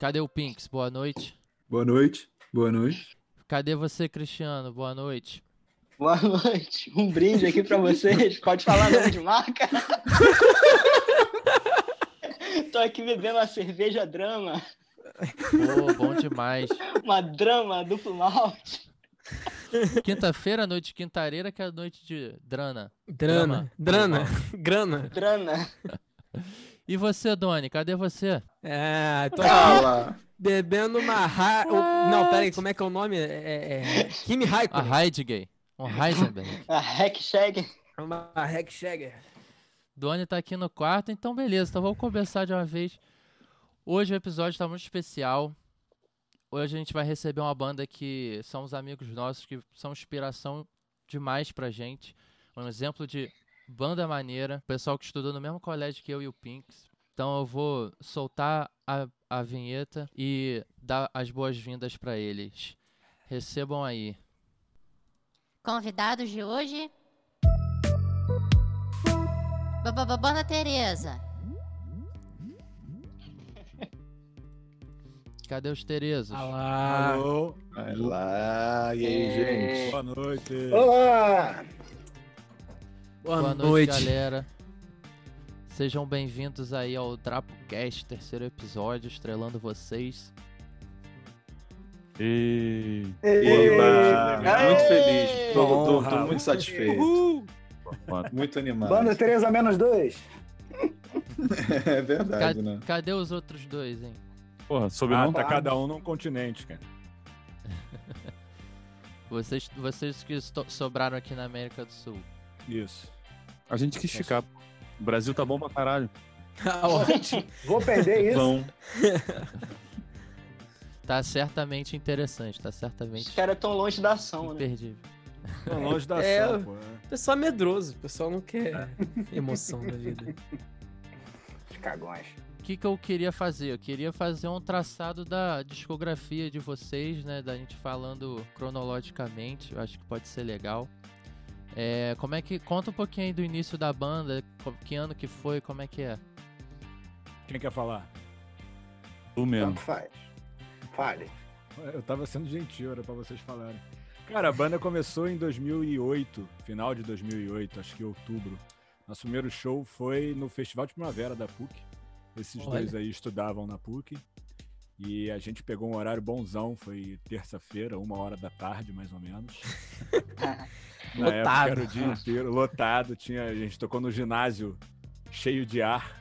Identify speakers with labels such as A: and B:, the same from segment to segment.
A: Cadê o Pinks? Boa noite.
B: Boa noite. Boa noite.
A: Cadê você, Cristiano? Boa noite.
C: Boa noite. Um brinde aqui pra vocês. Pode falar nome de marca? Tô aqui bebendo uma cerveja drama.
A: Pô, bom demais.
C: Uma drama duplo malte.
A: Quinta-feira, noite de quintareira, que é a noite de Drana.
D: Drana. Drana. Grana.
C: Drana.
A: E você, Doni? Cadê você?
D: É, tô aqui bebendo uma ra... o- Não, pera aí, como é que é o nome? É, é... é... Kimi
A: A
D: Raikkonen.
A: Heidegger. Um Heisenberg.
C: A Hack Shag.
D: Uma Hack Shagger.
A: Doni tá aqui no quarto, então beleza. Então vamos começar de uma vez. Hoje o episódio tá muito especial. Hoje a gente vai receber uma banda que são os amigos nossos, que são inspiração demais pra gente. Um exemplo de banda maneira. Pessoal que estudou no mesmo colégio que eu e o Pinks. Então eu vou soltar a, a vinheta e dar as boas-vindas pra eles. Recebam aí.
E: Convidados de hoje. Banda Tereza.
A: Cadê os Terezos?
D: Ah lá.
F: Alô,
B: Vai lá. E aí, gente?
F: boa noite.
B: Olá!
D: Boa,
A: Boa noite,
D: noite.
A: galera. Sejam bem-vindos aí ao DrapoCast, terceiro episódio, estrelando vocês.
F: E...
B: Eba!
C: Aê!
B: Muito feliz. Tô, tô- tô muito satisfeito.
F: Uhul.
B: Muito animado.
G: Banda Tereza menos dois.
B: É verdade,
A: Ca-
B: né?
A: Cadê os outros dois, hein?
F: Porra, sobrenome
G: Ah,
F: tá
G: tá.
F: cada um num continente, cara.
A: Vocês, vocês que sobraram aqui na América do Sul.
F: Isso.
H: A gente quis ficar. O Brasil tá bom pra caralho.
D: Ah, ótimo.
G: Vou perder isso.
B: Bom,
A: Tá certamente interessante, tá
C: Os
A: certamente
C: caras tão longe da ação, né?
A: imperdível.
F: Tô longe da
D: É,
F: ação,
D: eu-
F: pô.
D: O pessoal é medroso. O pessoal não quer emoção da vida.
G: Os cagões.
A: O que, que eu queria fazer? Eu queria fazer um traçado da discografia de vocês, né? Da gente falando cronologicamente, eu acho que pode ser legal. É, como é que. Conta um pouquinho aí do início da banda, que ano que foi, como é que é?
F: Quem quer falar?
H: Tu mesmo.
G: Tanto faz. Fale.
F: Eu tava sendo gentil, era pra vocês falarem. Cara, a banda começou em 2008, final de 2008, acho que outubro. Nosso primeiro show foi no Festival de Primavera da PUC. Esses
D: Olha.
F: dois aí estudavam na PUC. E a gente pegou um horário bonzão, foi terça-feira, uma hora da tarde, mais ou menos. Na época
D: Lotado.
F: era o dia inteiro, lotado. Tinha, a gente tocou no ginásio cheio de ar.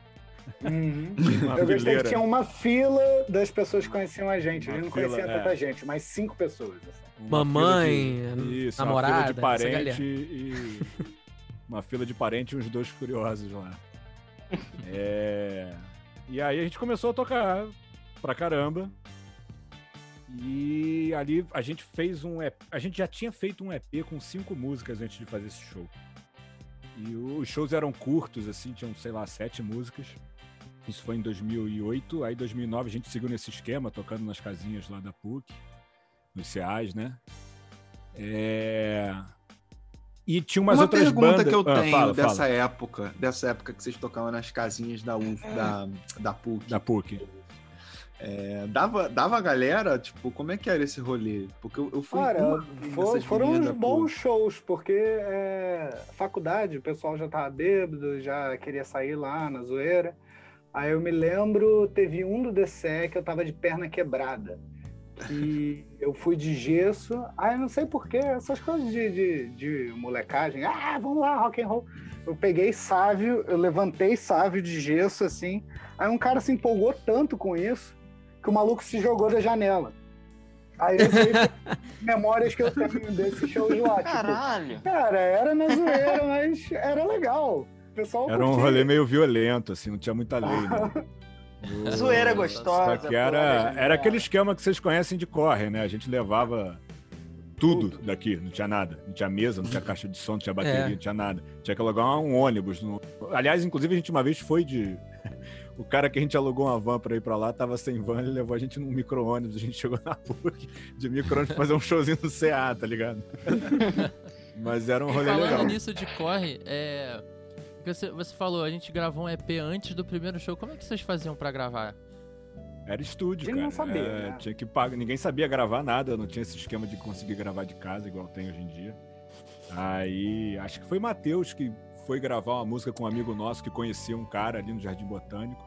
G: Uhum. Eu gostei que tinha uma fila das pessoas que conheciam a gente. A
F: Uma
G: gente não
F: fila,
G: conhecia
F: é.
G: tanta gente, mas cinco pessoas. assim.
D: Mamãe,
F: de, isso,
D: namorada,
F: uma fila de parente e uma fila de parente e uns dois curiosos lá. É, E aí a gente começou a tocar pra caramba. E ali a gente fez um EP. A gente já tinha feito um EP com cinco músicas antes de fazer esse show. E os shows eram curtos, assim, tinham, sei lá, sete músicas. Isso foi em 2008. Aí, em 2009, a gente seguiu nesse esquema, tocando nas casinhas lá da PUC, nos CEAs, né? É... E tinha umas
B: uma
F: outras
B: pergunta
F: bandas...
B: que eu
F: Ah,
B: tenho
F: fala,
B: dessa
F: fala.
B: época, dessa época que vocês tocavam nas casinhas da UF, da, da PUC.
F: Da PUC.
B: É, dava, dava a galera, tipo, como é que era esse rolê? Porque eu, eu fui
G: Cara, for- foram uns bons shows, porque é, faculdade, o pessoal já tava bêbado, já queria sair lá na zoeira. Aí eu me lembro, teve um do DCE que eu tava de perna quebrada. E eu fui de gesso. Aí não sei porquê, essas coisas de, de, de molecagem. Ah, vamos lá, rock and roll. Eu peguei sávio, eu levantei sávio de gesso, assim. Aí um cara se empolgou tanto com isso que o maluco se jogou da janela. Aí eu sei memórias que eu tenho desse show lá. Tipo,
C: Caralho.
G: cara, era na zoeira, mas era legal. O pessoal
F: Era um
G: curtia.
F: rolê meio violento, assim, não tinha muita lei, né? O-
C: Zoeira gostosa.
F: Só que era, era aquele esquema que vocês conhecem de corre, né? A gente levava tudo daqui, não tinha nada. Não tinha mesa, não tinha caixa de som, não tinha bateria,
D: É.
F: não tinha nada. Tinha que alugar um ônibus. no- Aliás, inclusive, a gente uma vez foi de. O cara que a gente alugou uma van pra ir pra lá tava sem van, ele levou a gente num micro-ônibus. A gente chegou na PUC de micro-ônibus pra fazer um showzinho no CA, tá ligado? Mas era um rolê
A: Falando
F: legal.
A: nisso de corre, é. Você, você falou, a gente gravou um EP antes do primeiro show. Como é que vocês faziam pra gravar?
F: Era estúdio,
G: gente
F: cara.
G: não sabia,
F: É,
G: né?
F: Tinha que pagar. Ninguém sabia gravar nada, não tinha esse esquema de conseguir gravar de casa, igual tem hoje em dia. Aí, acho que foi Matheus que foi gravar uma música com um amigo nosso que conhecia um cara ali no Jardim Botânico,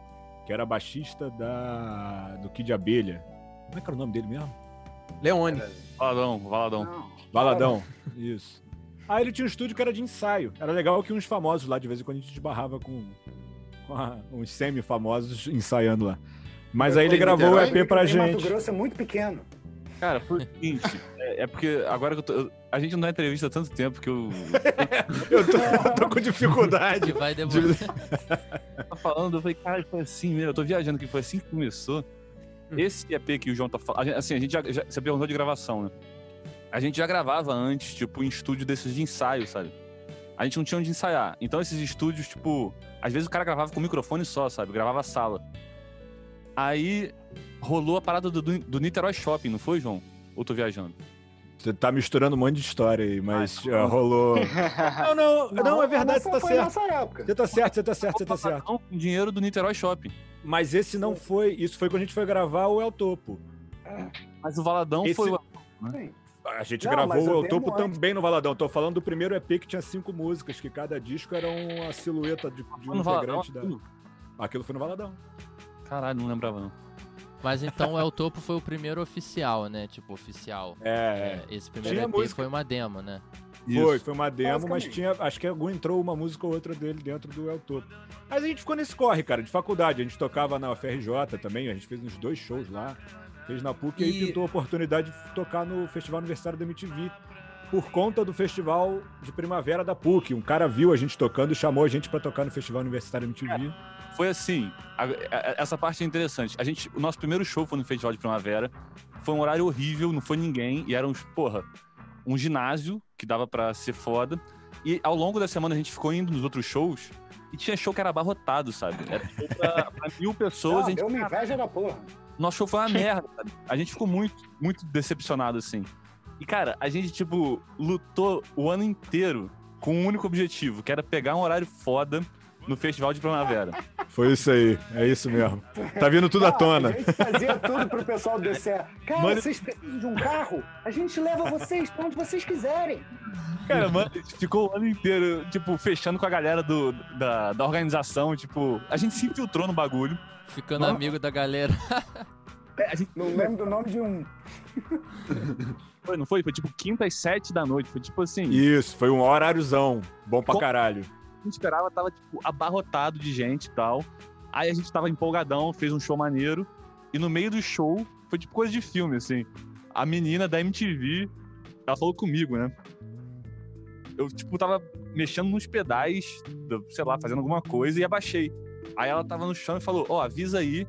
F: que era baixista da do Kid Abelha. Como é que era o nome dele mesmo?
D: Leone.
H: Valadão, Valadão.
G: Não.
F: Valadão. Isso. Aí ele tinha um estúdio que era de ensaio. Era legal que uns famosos lá, de vez em quando a gente esbarrava com, com a- uns semi-famosos ensaiando lá. Mas
B: Foi
F: aí ele gravou o? EP pra
G: Porque Mato
F: gente.
G: Grosso é muito pequeno.
H: Cara, foi o seguinte. É, é porque agora que eu tô. eu- a gente não dá entrevista há tanto tempo que eu.
F: Eu tô, eu tô com dificuldade.
A: Vai demorar.
H: tô falando, eu falei, cara, foi assim mesmo. Eu tô viajando que foi assim que começou. Esse EP que o João tá falando. Assim, a gente já, já- Você perguntou de gravação, né? A gente já gravava antes, tipo, em estúdio desses de ensaio, sabe? A gente não tinha onde ensaiar. Então esses estúdios, tipo, às vezes o cara gravava com microfone só, sabe? Gravava a sala. Aí rolou a parada do, do, Niterói Shopping, não foi, João? Ou tô viajando?
F: Você tá misturando um monte de história aí, mas
H: Ah,
F: ah, rolou. Não, não, não, é verdade, você
G: essa
F: tá
G: foi
F: certo.
G: nessa época.
F: Você tá certo, você tá certo, você tá certo.
H: Não, com dinheiro do Niterói Shopping.
F: Mas esse não foi. Isso foi quando a gente foi gravar o El Topo.
H: Mas o Valadão
F: Esse-
H: foi. o-
F: A gente
G: Não,
F: gravou o El Topo
G: antes.
F: também no Valadão. Tô falando do primeiro EP que tinha cinco músicas, que cada disco era uma silhueta de, de um
H: no Valadão.
F: integrante da. Aquilo foi no Valadão.
H: Caralho, não lembrava não.
A: Mas então o El Topo foi o primeiro oficial, né? Tipo, oficial.
F: É, é.
A: É, esse primeiro
F: Tinha
A: EP
F: música-
A: foi uma demo, né?
F: Foi, foi uma demo, mas tinha. Acho que algum entrou uma música ou outra dele dentro do El Topo. Mas a gente ficou nesse corre, cara, de faculdade. A gente tocava na FRJ também, a gente fez uns dois shows lá. Fez na PUC e, aí
D: E-
F: pintou a oportunidade de tocar no Festival Universitário da MTV. Por conta do festival de primavera da PUC. Um cara viu a gente tocando e chamou a gente pra tocar no Festival Universitário MTV.
H: Foi assim, a- a- essa parte é interessante. A gente, o nosso primeiro show foi no Festival de Primavera. Foi um horário horrível, não foi ninguém. E era uns, porra, um ginásio que dava pra ser foda. E ao longo da semana a gente ficou indo nos outros shows. E tinha show que era abarrotado, sabe? Era show pra, pra mil pessoas.
G: Não,
H: a gente,
G: deu uma inveja da porra.
H: nosso show foi uma merda, sabe? A gente ficou muito, muito decepcionado, assim. E, cara, a gente, tipo, lutou o ano inteiro com um único objetivo, que era pegar um horário foda no Festival de Primavera.
F: Foi isso aí, é isso mesmo. Tá vindo tudo à
G: Não,
F: tona.
G: A gente fazia tudo pro pessoal descer. Cara,
H: Mano-
G: vocês precisam de um carro? A gente leva vocês pra onde vocês quiserem.
H: Cara, mano, a gente ficou o ano inteiro, tipo, fechando com a galera do, da, da organização, tipo, a gente se infiltrou no bagulho.
A: Ficando
G: Não.
A: amigo da galera.
H: É, A gente,
G: Não lembro do nome de um.
H: foi, não foi? Foi tipo quinta às sete da noite. Foi tipo assim.
F: Isso, foi um horáriozão. Bom pra
H: Com-
F: caralho.
H: Gente esperava, tava, tipo, abarrotado de gente e tal. Aí a gente tava empolgadão, fez um show maneiro. E no meio do show, foi tipo coisa de filme, assim. A menina da MTV, ela falou comigo, né? Eu, tipo, tava mexendo nos pedais, sei lá, fazendo alguma coisa e abaixei. Aí ela tava no chão e falou: Ó, avisa aí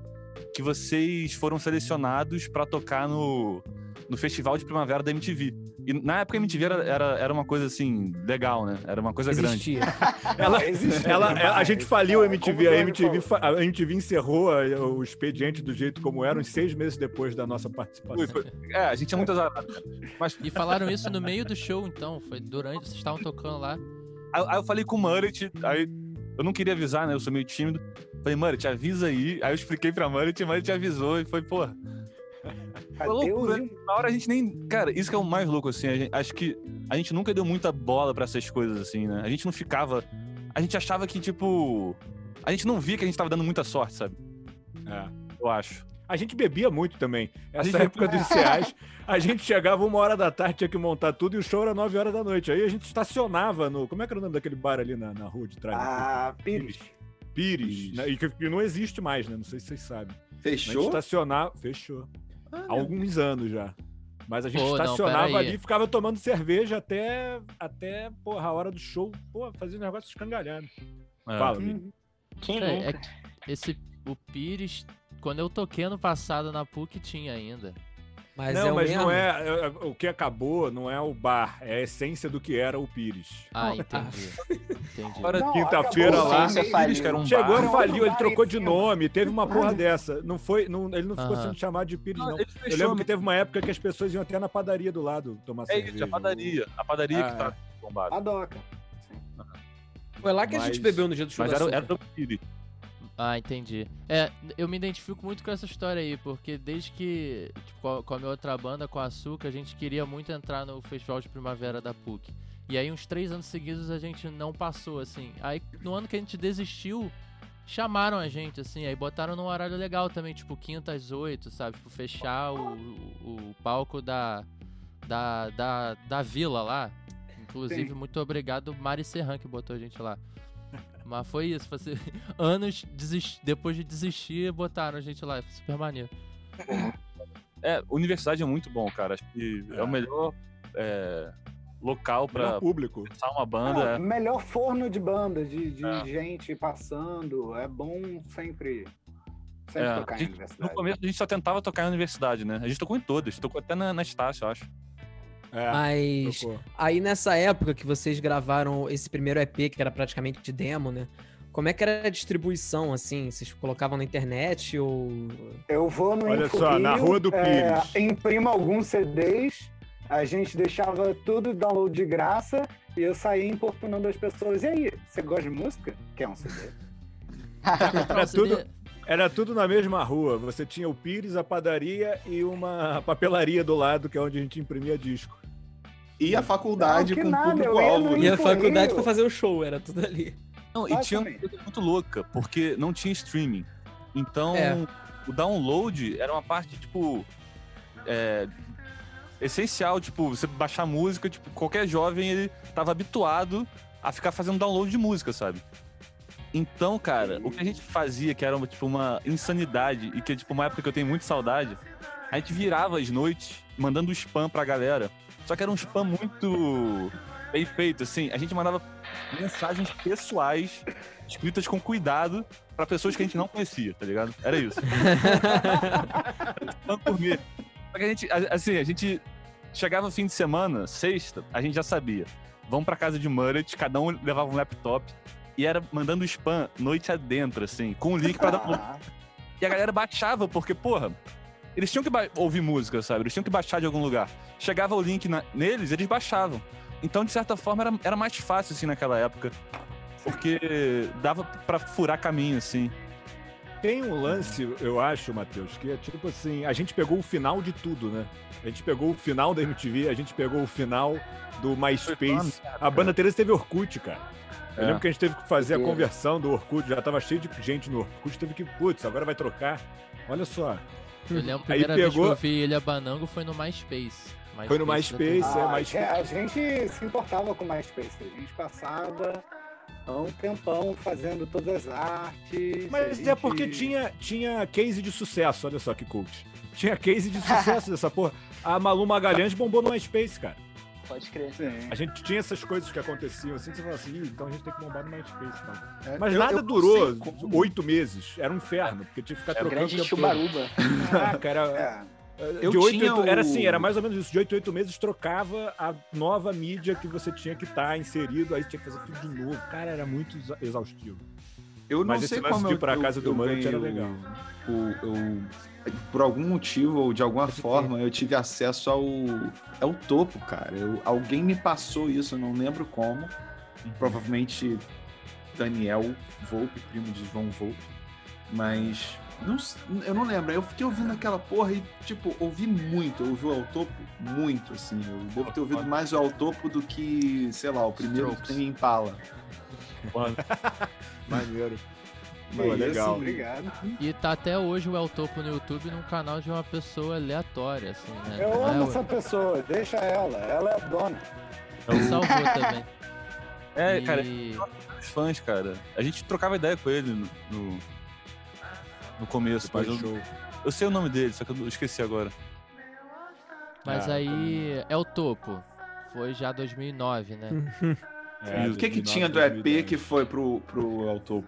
H: que vocês foram selecionados pra tocar no, no Festival de Primavera da MTV. E na época a MTV era, era, era uma coisa assim, legal, né? Era uma coisa grande.
D: Existia.
F: Ela,
G: Existe
F: ela,
G: demais,
F: a gente faliu a MTV, a
G: o Dani
F: MTV, a MTV encerrou a- o expediente do jeito como era, uns seis meses depois da nossa participação.
H: Foi- foi- É, a gente é muito azarado. Mas
A: E falaram isso no meio do show, então. Foi durante. Vocês estavam tocando lá.
H: Aí, aí eu falei com o Mullet, aí eu não queria avisar, né? Eu sou meio tímido. Falei, Mullet, avisa aí. Aí eu expliquei pra Mullet, o Mullet avisou e foi, pô. Foi loucura. Na hora a gente nem. Cara, isso que é o mais louco, assim. a gente- acho que a gente nunca deu muita bola pra essas coisas, assim, né? A gente não ficava. A gente achava que, tipo. A gente não via que a gente tava dando muita sorte, sabe?
F: É.
H: Eu acho.
F: A gente bebia muito também. Essa
H: gente
F: época dos ICEAs, a gente chegava uma hora da tarde, tinha que montar tudo e o show era nove horas da noite. Aí a gente estacionava no. Como é que era o nome daquele bar ali na, na rua de trás?
G: Ah, Pires.
F: Pires. né? E que, que não existe mais, né? Não sei se vocês sabem. A gente
B: Fechou?
F: Há alguns anos já. Mas a gente
A: Pô, não,
F: estacionava
A: aí.
F: ali e ficava tomando cerveja até, até porra, a hora do show. Pô, fazia um negócio escangalhado.
H: É.
F: Fala, Vini.
C: Quem
A: É,
C: nunca?
A: é que esse. O Pires. Quando eu toquei ano passado na PUC, tinha ainda.
D: Mas
F: não,
D: é o
F: mas
D: mesmo.
F: não é, é- é- O que acabou não é o bar, é a essência do que era o Pires.
A: Ah,
D: Não,
A: entendi. Entendi.
H: Agora,
G: Não,
F: quinta-feira lá,
C: faliu.
H: Pires, que era um
F: Chegou,
H: bar.
G: Não,
F: faliu, ele trocou de nome, teve uma porra dessa. Não foi, não, ele não ficou
A: Aham.
F: sendo chamado de Pires, não.
H: ele
F: Eu lembro que teve uma época que as pessoas iam até na padaria do lado tomar
H: É
F: cerveja.
H: isso, a padaria. A padaria
F: Ah,
H: que tá bombada.
G: A doca.
D: Foi lá que a
F: Mas-
D: gente bebeu no dia do show
H: Mas era, era o Pires.
A: Ah, entendi. É, eu me identifico muito com essa história aí, porque desde que, tipo, com a- minha outra banda, com a Açúcar, a gente queria muito entrar no Festival de Primavera da PUC. E aí, uns três anos seguidos, a gente não passou, assim. Aí, no ano que a gente desistiu, chamaram a gente, assim, aí botaram num horário legal também, tipo, quinta às oito, sabe? Tipo, fechar o, o, o palco da, da, da, da vila lá. Inclusive,
G: Sim.
A: muito obrigado, Mari Serran, que botou a gente lá. Mas foi isso, foi assim, anos desis- depois de desistir, botaram a gente lá, foi super maneiro.
H: É, universidade é muito bom, cara. Acho que é,
F: É.
H: o melhor é, local pra
F: Melhor público.
H: começar uma banda.
G: Ah,
H: é.
G: melhor forno de banda, de, de
H: É.
G: gente passando. É bom sempre, sempre
H: É,
G: tocar
H: a
G: em
H: gente-
G: universidade.
H: No começo a gente só tentava tocar na universidade, né? A gente tocou em todas, tocou até na, na Estácio, eu acho.
F: É,
D: Mas
F: tocou.
D: aí nessa época que vocês gravaram esse primeiro EP, que era praticamente de demo, né? Como é que era a distribuição, assim? Vocês colocavam na internet ou...
G: Eu vou no
F: Olha só, na Rua do
G: é,
F: Pires.
G: imprimo alguns CDs, a gente deixava tudo download de graça e eu saía importunando as pessoas. E aí, você gosta de música? Quer um CD?
F: É
A: CD,
F: tudo- Era tudo na mesma rua. Você tinha o Pires, a padaria e uma papelaria do lado, que é onde a gente imprimia disco.
B: E a faculdade
G: Não,
B: com
G: nada,
B: público-alvo.
G: no
D: E
B: né?
D: a faculdade pra fazer o show, era tudo ali.
H: Não, e tinha uma coisa muito louca, porque não tinha streaming. Então,
D: É.
H: o download era uma parte, tipo, é, essencial. Tipo, você baixar música, tipo, qualquer jovem, ele tava habituado a ficar fazendo download de música, sabe? Então, cara, o que a gente fazia, que era, uma, tipo, uma insanidade, e que é, tipo, uma época que eu tenho muita saudade, a gente virava as noites mandando spam pra galera. Só que era um spam muito bem feito, assim. A gente mandava mensagens pessoais escritas com cuidado pra pessoas que a gente não conhecia, tá ligado? Era isso. Spam mim. Só que a gente, assim, a gente chegava no fim de semana, sexta, a gente já sabia. Vamos pra casa de Mullet, cada um levava um laptop e era mandando spam noite adentro, assim, com o link pra download.
G: Ah,
H: E a galera baixava, porque, porra, eles tinham que ouvir música, sabe? Eles tinham que baixar de algum lugar. Chegava o link na- neles, eles baixavam. Então, de certa forma, era, era mais fácil, assim, naquela época. Porque dava pra furar caminho, assim.
F: Tem um lance, eu acho, Matheus, que é tipo assim, a gente pegou o final de tudo, né? A gente pegou o final da MTV, a gente pegou o final do MySpace. A banda Teresa teve Orkut, cara. Eu
H: É.
F: lembro que a gente teve que fazer a conversão do Orkut, já tava cheio de gente no Orkut, teve que, putz, agora vai trocar. Olha só,
A: Eu lembro a
F: Aí
A: primeira vez que
F: pegou-
A: eu vi Ilha Banango foi no MySpace.
F: Foi no MySpace, é,
G: ah,
F: mas-
G: a gente se importava com MySpace. A gente passava um tempão fazendo todas as artes.
F: Mas é
G: gente-
F: porque tinha, tinha case de sucesso, olha só que coach. Tinha case de sucesso dessa porra. A Malu Magalhães bombou no MySpace, cara.
C: Pode crer.
G: Sim.
F: A gente tinha essas coisas que aconteciam assim, você fala assim, "Ih, então a gente tem que bombar no MySpace. Então.
B: É,
F: Mas
B: eu-
F: nada
B: eu
F: durou oito meses. Era um inferno, porque tinha que ficar
H: Era
F: trocando. o
C: Grande chubaruba.
F: Caraca, era,
G: É.
B: Eu
F: de oito,
B: tinha
F: oito- Era
B: o-
F: assim, era mais ou menos isso. De oito em oito meses trocava a nova mídia que você tinha que estar inserido, aí tinha que fazer tudo de novo. Cara, era muito exa- exaustivo.
B: Eu não
F: Mas esse
B: sei
F: lance
B: como
F: de
B: eu,
F: ir pra
B: eu-
F: casa do
B: eu
F: Mullet era
B: ganhei
F: legal.
B: O, o- eu- por algum motivo ou de alguma forma eu tive acesso ao ao topo, cara. Eu- alguém me passou isso, eu não lembro como.
F: Uhum.
B: Provavelmente Daniel Volpe, primo de João Volpe. Mas não eu não lembro. Eu fiquei ouvindo aquela porra e, tipo, ouvi muito. Eu ouvi o ao topo muito, assim. Eu devo ter ouvido mais o ao topo do que, sei lá, o primeiro
A: Strokes.
B: que tem Impala.
F: Maneiro.
B: E
F: Pô,
B: aí,
F: legal.
B: assim,
G: Obrigado.
A: E tá até hoje o El Topo no YouTube num canal de uma pessoa aleatória, assim, né?
G: Eu
A: é
G: amo
A: o-
G: essa pessoa, deixa ela, ela é a dona.
A: Ele salvou também.
H: É,
A: E-
H: cara, os fãs, cara. A gente trocava ideia com ele no, no, começo, mas
F: Depois do
H: eu,
F: show.
H: eu sei o nome dele, só que eu esqueci agora.
A: Mas
F: Ah,
A: aí é o topo. Foi já 2009, né?
F: É,
B: o que que
F: 2009,
B: tinha do EP
F: 2010.
B: que foi pro, pro ao topo?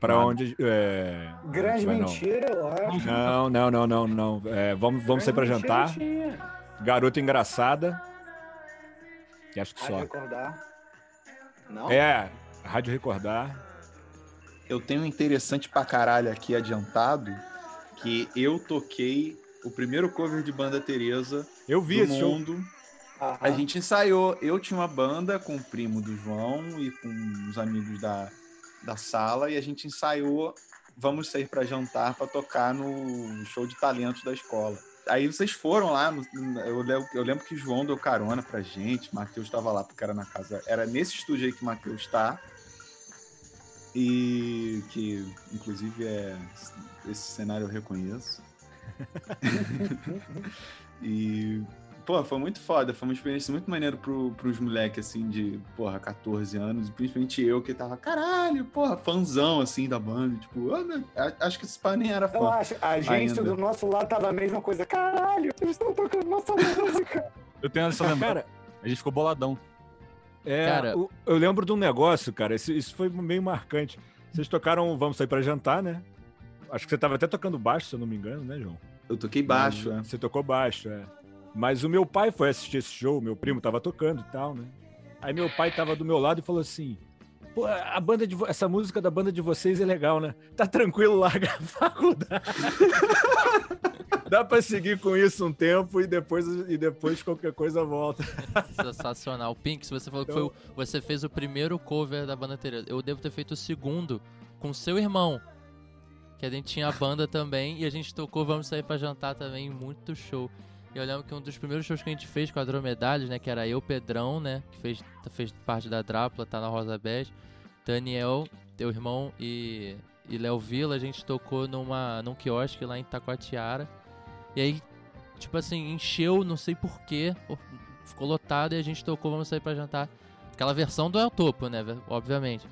F: Pra
B: Nada.
F: onde. É...
G: Grande
F: vai não.
G: mentira, eu acho.
F: Não, não, não, não, não. É, vamos, vamos sair pra
G: Grande
F: jantar.
G: mentira.
F: Garota engraçada. Que acho que
G: Pode
F: só.
G: recordar. Não?
F: É, Rádio Recordar.
B: Eu tenho um interessante pra caralho aqui adiantado, que eu toquei o primeiro cover de Banda Teresa
F: Eu vi
B: do
F: esse show.
B: mundo.
G: Aham.
B: A gente ensaiou. Eu tinha uma banda com o primo do João e com os amigos da, da sala e a gente ensaiou Vamos Sair para Jantar para tocar no show de talentos da escola. Aí vocês foram lá, no- eu, lembro, eu lembro que João deu carona pra gente, Matheus estava lá porque era na casa. Era nesse estúdio aí que o Matheus está. E que, inclusive, é. Esse cenário eu reconheço. e. Pô, foi muito foda, foi uma experiência muito maneira pro, pros moleques, assim, de, porra, 14 anos, principalmente eu, que tava, caralho, porra, fãzão, assim, da banda, tipo, ah, meu, a- acho que esse pá nem era
G: Eu
B: fã.
G: acho, a gente
B: Ainda.
G: do nosso lado tava a mesma coisa. Caralho, eles estão tocando nossa música.
H: Eu tenho essa lembrança.
F: Cara,
H: A gente ficou boladão.
F: é,
A: Cara-
F: o- eu lembro de um negócio, cara, isso, isso foi meio marcante. Vocês tocaram Vamos Sair pra Jantar, né? Acho que você tava até tocando baixo, se eu não me engano, né, João?
B: Eu toquei baixo, é.
F: Você tocou baixo, é. Mas o meu pai foi assistir esse show, meu primo tava tocando e tal, né? Aí meu pai tava do meu lado e falou assim: Pô, a banda de essa música da banda de vocês é legal, né? Tá tranquilo, larga a faculdade. Dá pra seguir com isso um tempo e depois, e depois qualquer coisa volta.
A: Sensacional. Pink, se você falou que
F: Então-
A: foi, o- você fez o primeiro cover da banda Tereza. Eu devo ter feito o segundo com seu irmão. Que a gente tinha a banda também e a gente tocou Vamos Sair Pra Jantar também, muito show. E eu lembro que um dos primeiros shows que a gente fez com a Dromedários, né, que era eu, Pedrão, né, que fez, fez parte da Drácula, tá na Rosa Bege, Daniel, teu irmão e, e Léo Vila, a gente tocou numa, num quiosque lá em Taquatiara. E aí, tipo assim, encheu, não sei porquê, ficou lotado e a gente tocou Vamos Sair Pra Jantar. Aquela versão do El Topo, né, obviamente.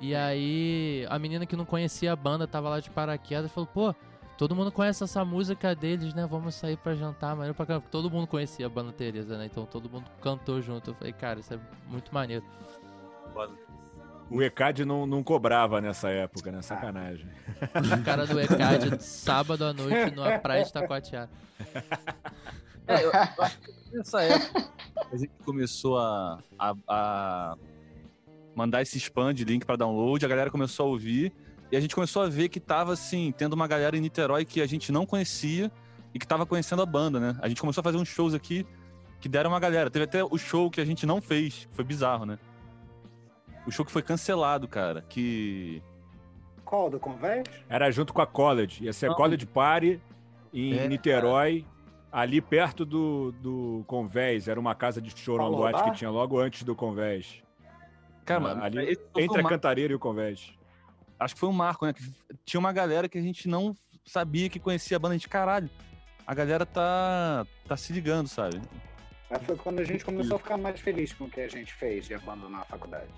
A: E aí, a menina que não conhecia a banda tava lá de paraquedas e falou, pô, todo mundo conhece essa música deles, né, vamos sair pra jantar, maneiro pra caramba. Porque Todo mundo conhecia a banda Teresa, né, então todo mundo cantou junto. Eu falei, cara, isso é muito maneiro.
F: O ECAD não, não cobrava nessa época, né? Sacanagem.
A: O cara do ECAD, sábado à noite, numa praia de Taquatiara.
H: É, eu, eu acho que nessa época a gente começou a, a, a mandar esse spam de link pra download, a galera começou a ouvir e a gente começou a ver que tava assim, tendo uma galera em Niterói que a gente não conhecia e que tava conhecendo a banda, né? A gente começou a fazer uns shows aqui que deram uma galera. Teve até o show que a gente não fez, foi bizarro, né? O show que foi cancelado, cara, que
G: Qual, do Convés?
F: Era junto com a College. Ia ser a
H: Não.
F: College Party em
H: É,
F: Niterói, ali perto do, do Convés. Era uma casa de show, uma
G: Paulo
F: boate
G: Rodar?
F: que tinha logo antes do Convés.
H: Cara,
F: Ah,
H: mano,
F: ali Entre a Cantareira e o Convés.
H: Acho que foi um marco, né? Que tinha uma galera que a gente não sabia que conhecia a banda de caralho. A galera tá, tá se ligando, sabe?
G: Aí foi quando a gente começou a ficar mais feliz com o que a gente fez de abandonar a faculdade.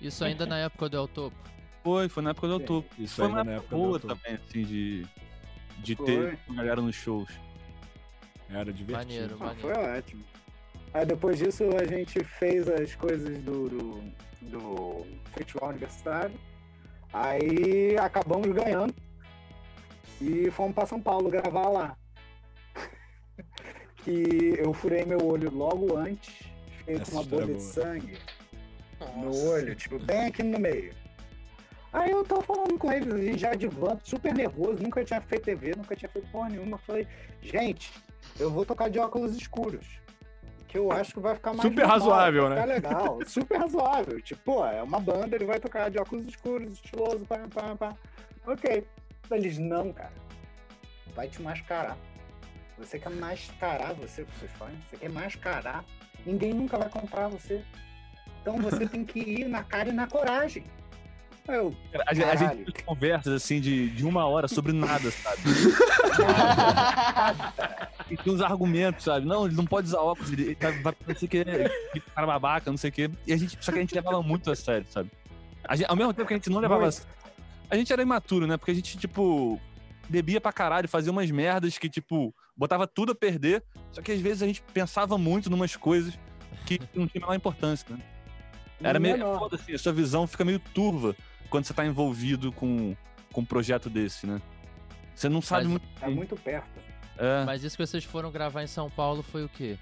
A: Isso ainda na época do El Topo.
H: Foi, foi na época do
G: Sim.
H: YouTube.
F: Isso
H: Foi
F: ainda
H: uma
F: na
H: época boa também, assim, de, de
G: Foi.
H: ter uma galera nos shows.
F: Era divertido.
A: Maneiro,
G: Ah,
A: maneiro.
G: foi ótimo. Aí depois disso a gente fez as coisas do, do, do festival universitário. Aí acabamos ganhando. E fomos para São Paulo gravar lá. que eu furei meu olho logo antes,
F: Essa
G: com uma
F: história
G: bolha
F: é
G: de
F: boa.
G: sangue no olho, tipo, bem aqui no meio. Aí eu tava falando com eles, a gente já de van, super nervoso, nunca tinha feito TV, nunca tinha feito porra nenhuma. Eu falei, gente, eu vou tocar de óculos escuros. Que eu acho que vai ficar mais.
F: Super
G: normal,
F: razoável,
G: vai
F: né?
G: Ficar legal, super razoável. Tipo, pô, é uma banda, ele vai tocar de óculos escuros, estiloso, pá, pá, pá. Ok. Eles, não, cara. Vai te mascarar. Você quer mascarar você com seus fãs? Você quer mascarar? Ninguém nunca vai comprar você. Então você tem que ir na cara e na coragem. Eu,
H: A, gente- a gente teve conversas assim de, de uma hora sobre nada, sabe? e tem uns argumentos, sabe? Não, ele não pode usar óculos, ele tá- vai parecer que é é cara babaca, não sei o quê. E a gente, só que a gente levava muito a sério, sabe? Gente- ao mesmo tempo que a gente não levava a
G: Muito.
H: A gente era imaturo, né? Porque a gente, tipo, bebia pra caralho, fazia umas merdas que, tipo, botava tudo a perder. Só que às vezes a gente pensava muito numas coisas que não tinha a menor importância, né? Era meio
G: menor.
H: foda, assim, a sua visão fica meio turva quando você tá envolvido com, com um projeto desse, né? Você não sabe
A: Mas-
H: muito.
G: É muito perto.
H: É,
A: Mas isso que vocês foram gravar em São Paulo foi o quê?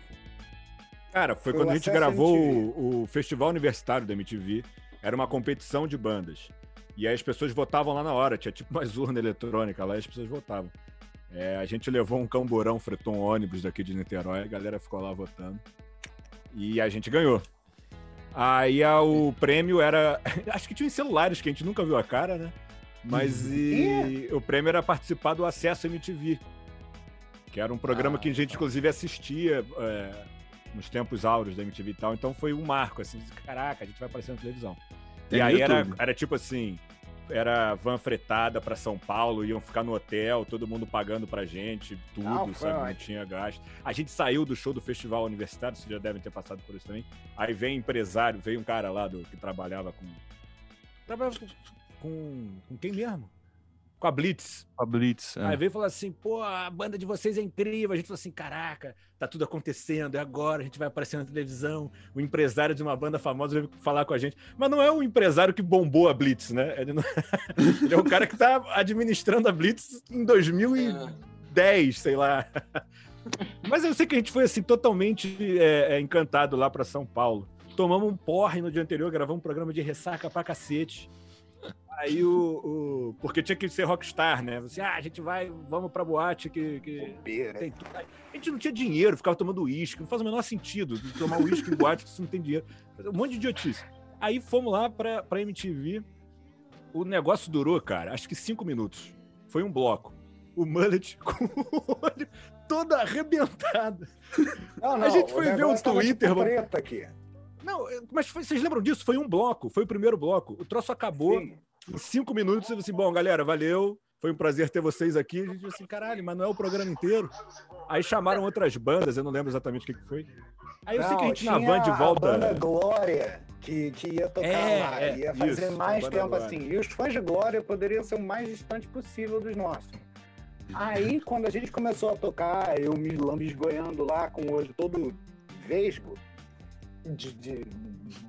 F: Cara, foi
G: Foi
F: quando a gente gravou o, o Festival Universitário da MTV. Era uma competição de bandas. E aí as pessoas votavam lá na hora. Tinha tipo uma urna eletrônica lá e as pessoas votavam. É, a gente levou um camburão, fretou um ônibus daqui de Niterói. A galera ficou lá votando. E a gente ganhou. Aí a- o prêmio era. Acho que tinha em celulares, que a gente nunca viu a cara, né? Mas e, o prêmio era participar do Acesso MTV. Que era um programa
G: Ah,
F: que a gente,
G: tá.
F: inclusive, assistia é, nos tempos áureos da MTV e tal. Então foi um marco, assim, de, caraca, a gente vai aparecer na televisão.
B: Tem
F: e aí era, era tipo assim. Era van fretada pra São Paulo, iam ficar no hotel, todo mundo pagando pra gente, tudo,
G: Não,
F: sabe? Não tinha gasto. A gente saiu do show do festival universitário, vocês já devem ter passado por isso também. Aí vem empresário, veio um cara lá do, que trabalhava com. Trabalhava com, com. com quem mesmo? Com a Blitz.
H: A Blitz. é.
F: Aí veio falar assim, pô, a banda de vocês é incrível. A gente falou assim, caraca, tá tudo acontecendo, é agora, a gente vai aparecer na televisão. O empresário de uma banda famosa veio falar com a gente. Mas não é o empresário que bombou a Blitz, né? Ele, não- Ele é o cara que tá administrando a Blitz em 2010, sei lá. Mas eu sei que a gente foi assim, totalmente é, é, encantado lá pra São Paulo. Tomamos um porre no dia anterior, gravamos um programa de ressaca pra cacete. Aí o, o- Porque tinha que ser rockstar, né? Você, ah, a gente vai, vamos pra boate que. que tem tudo. A gente não tinha dinheiro, ficava tomando uísque. Não faz o menor sentido de tomar uísque em boate se você não tem dinheiro. Um monte de idiotice. Aí fomos lá pra, pra MTV. O negócio durou, cara, acho que cinco minutos. Foi um bloco. O mullet com o olho todo arrebentado.
G: Não,
F: A gente foi
G: o
F: ver o Twitter, mano.
G: preto aqui.
F: Não, mas foi- vocês lembram disso? Foi um bloco, foi o primeiro bloco. O troço acabou.
G: Sim.
F: Em cinco minutos, assim, bom, galera, valeu. Foi um prazer ter vocês aqui. A gente falou assim, caralho, mas não é o programa inteiro. Aí chamaram outras bandas, eu não lembro exatamente o que, foi. Aí eu sei que a
G: Não,
F: gente na van de
G: A
F: volta.
G: banda Glória, que, que ia tocar
F: É,
G: lá.
F: é,
G: ia fazer
F: isso,
G: mais
F: a
G: tempo
F: Glória.
G: assim. E os fãs de Glória poderiam ser o mais distante possível dos nossos. Aí, quando a gente começou a tocar, eu me lambisgoiando lá, com o olho todo vesgo, de, de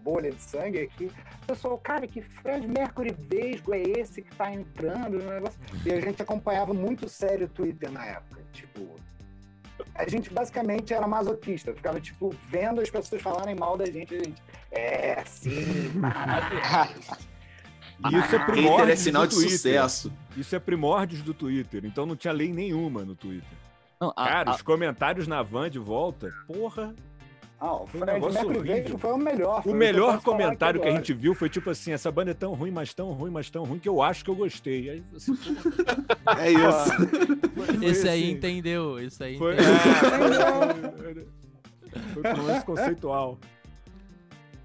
G: bolha de sangue aqui. O pessoal, cara, que Fred Mercury vesgo é esse que tá entrando no negócio? E a gente acompanhava muito sério o Twitter na época. Tipo, a gente basicamente era masoquista, ficava, tipo, vendo as pessoas falarem mal da gente. A gente, é, sim, maravilhoso.
F: Isso é
B: Hater
F: primórdios
B: é sinal
F: do
B: de
F: Twitter.
B: sucesso.
F: Isso é primórdios do Twitter, então não tinha lei nenhuma no Twitter.
H: Não, a-
F: Cara,
H: a-
F: os comentários na van de volta, porra.
G: Ah, o
F: Foi um
G: Fred
F: negócio horrível.
G: Foi o melhor. foi
F: O
G: que eu
F: melhor comentário que a gente viu foi tipo assim: essa banda é tão ruim, mas tão ruim, mas tão ruim que eu acho que eu gostei. Aí você,
B: É isso.
F: foi
A: Esse aí
F: assim,
A: entendeu, esse aí
F: Foi,
A: entendeu.
F: é, foi um conceitual.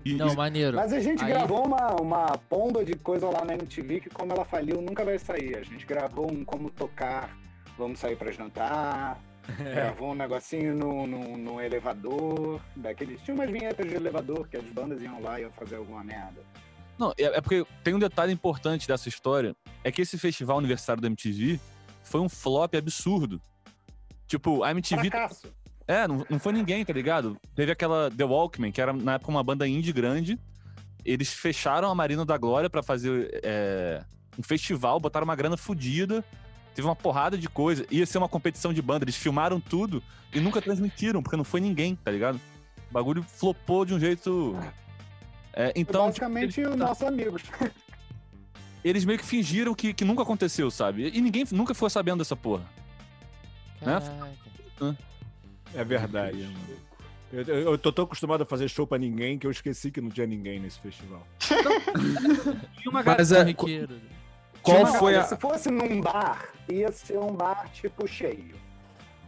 H: e-
A: Não, maneiro.
G: Mas a gente
A: Aí-
G: gravou uma, uma pomba de coisa lá na MTV que, como ela faliu, nunca vai sair. A gente gravou um como tocar, vamos sair pra jantar.
F: É.
G: Gravou um negocinho no, no, no elevador. Daqueles, tinha umas vinhetas de elevador que as bandas iam lá e iam fazer alguma merda.
H: Não, é, é porque tem um detalhe importante dessa história, é que esse festival universitário da MTV foi um flop absurdo. Tipo, a MTV...
G: Fracasso.
H: É, não, não foi ninguém, tá ligado? Teve aquela The Walkman, que era na época uma banda indie grande. Eles fecharam a Marina da Glória pra fazer é, um festival, botaram uma grana fodida. Teve uma porrada de coisa. Ia ser uma competição de banda. Eles filmaram tudo e nunca transmitiram, porque não foi ninguém, tá ligado? O bagulho flopou de um jeito. É,
G: Então,
H: então, tipo,
G: basicamente,
H: eles-
G: os nossos amigos.
H: eles meio que fingiram que, que nunca aconteceu, sabe? E ninguém nunca ficou sabendo dessa porra. né?
F: É verdade. Eu, eu, eu tô tão acostumado a fazer show pra ninguém que eu esqueci que não tinha ninguém nesse festival.
H: E uma
D: Mas
H: galera
D: é,
H: riqueira.
D: Qual
G: Tinha-
D: foi a.
G: Se fosse num bar, ia ser um bar tipo cheio.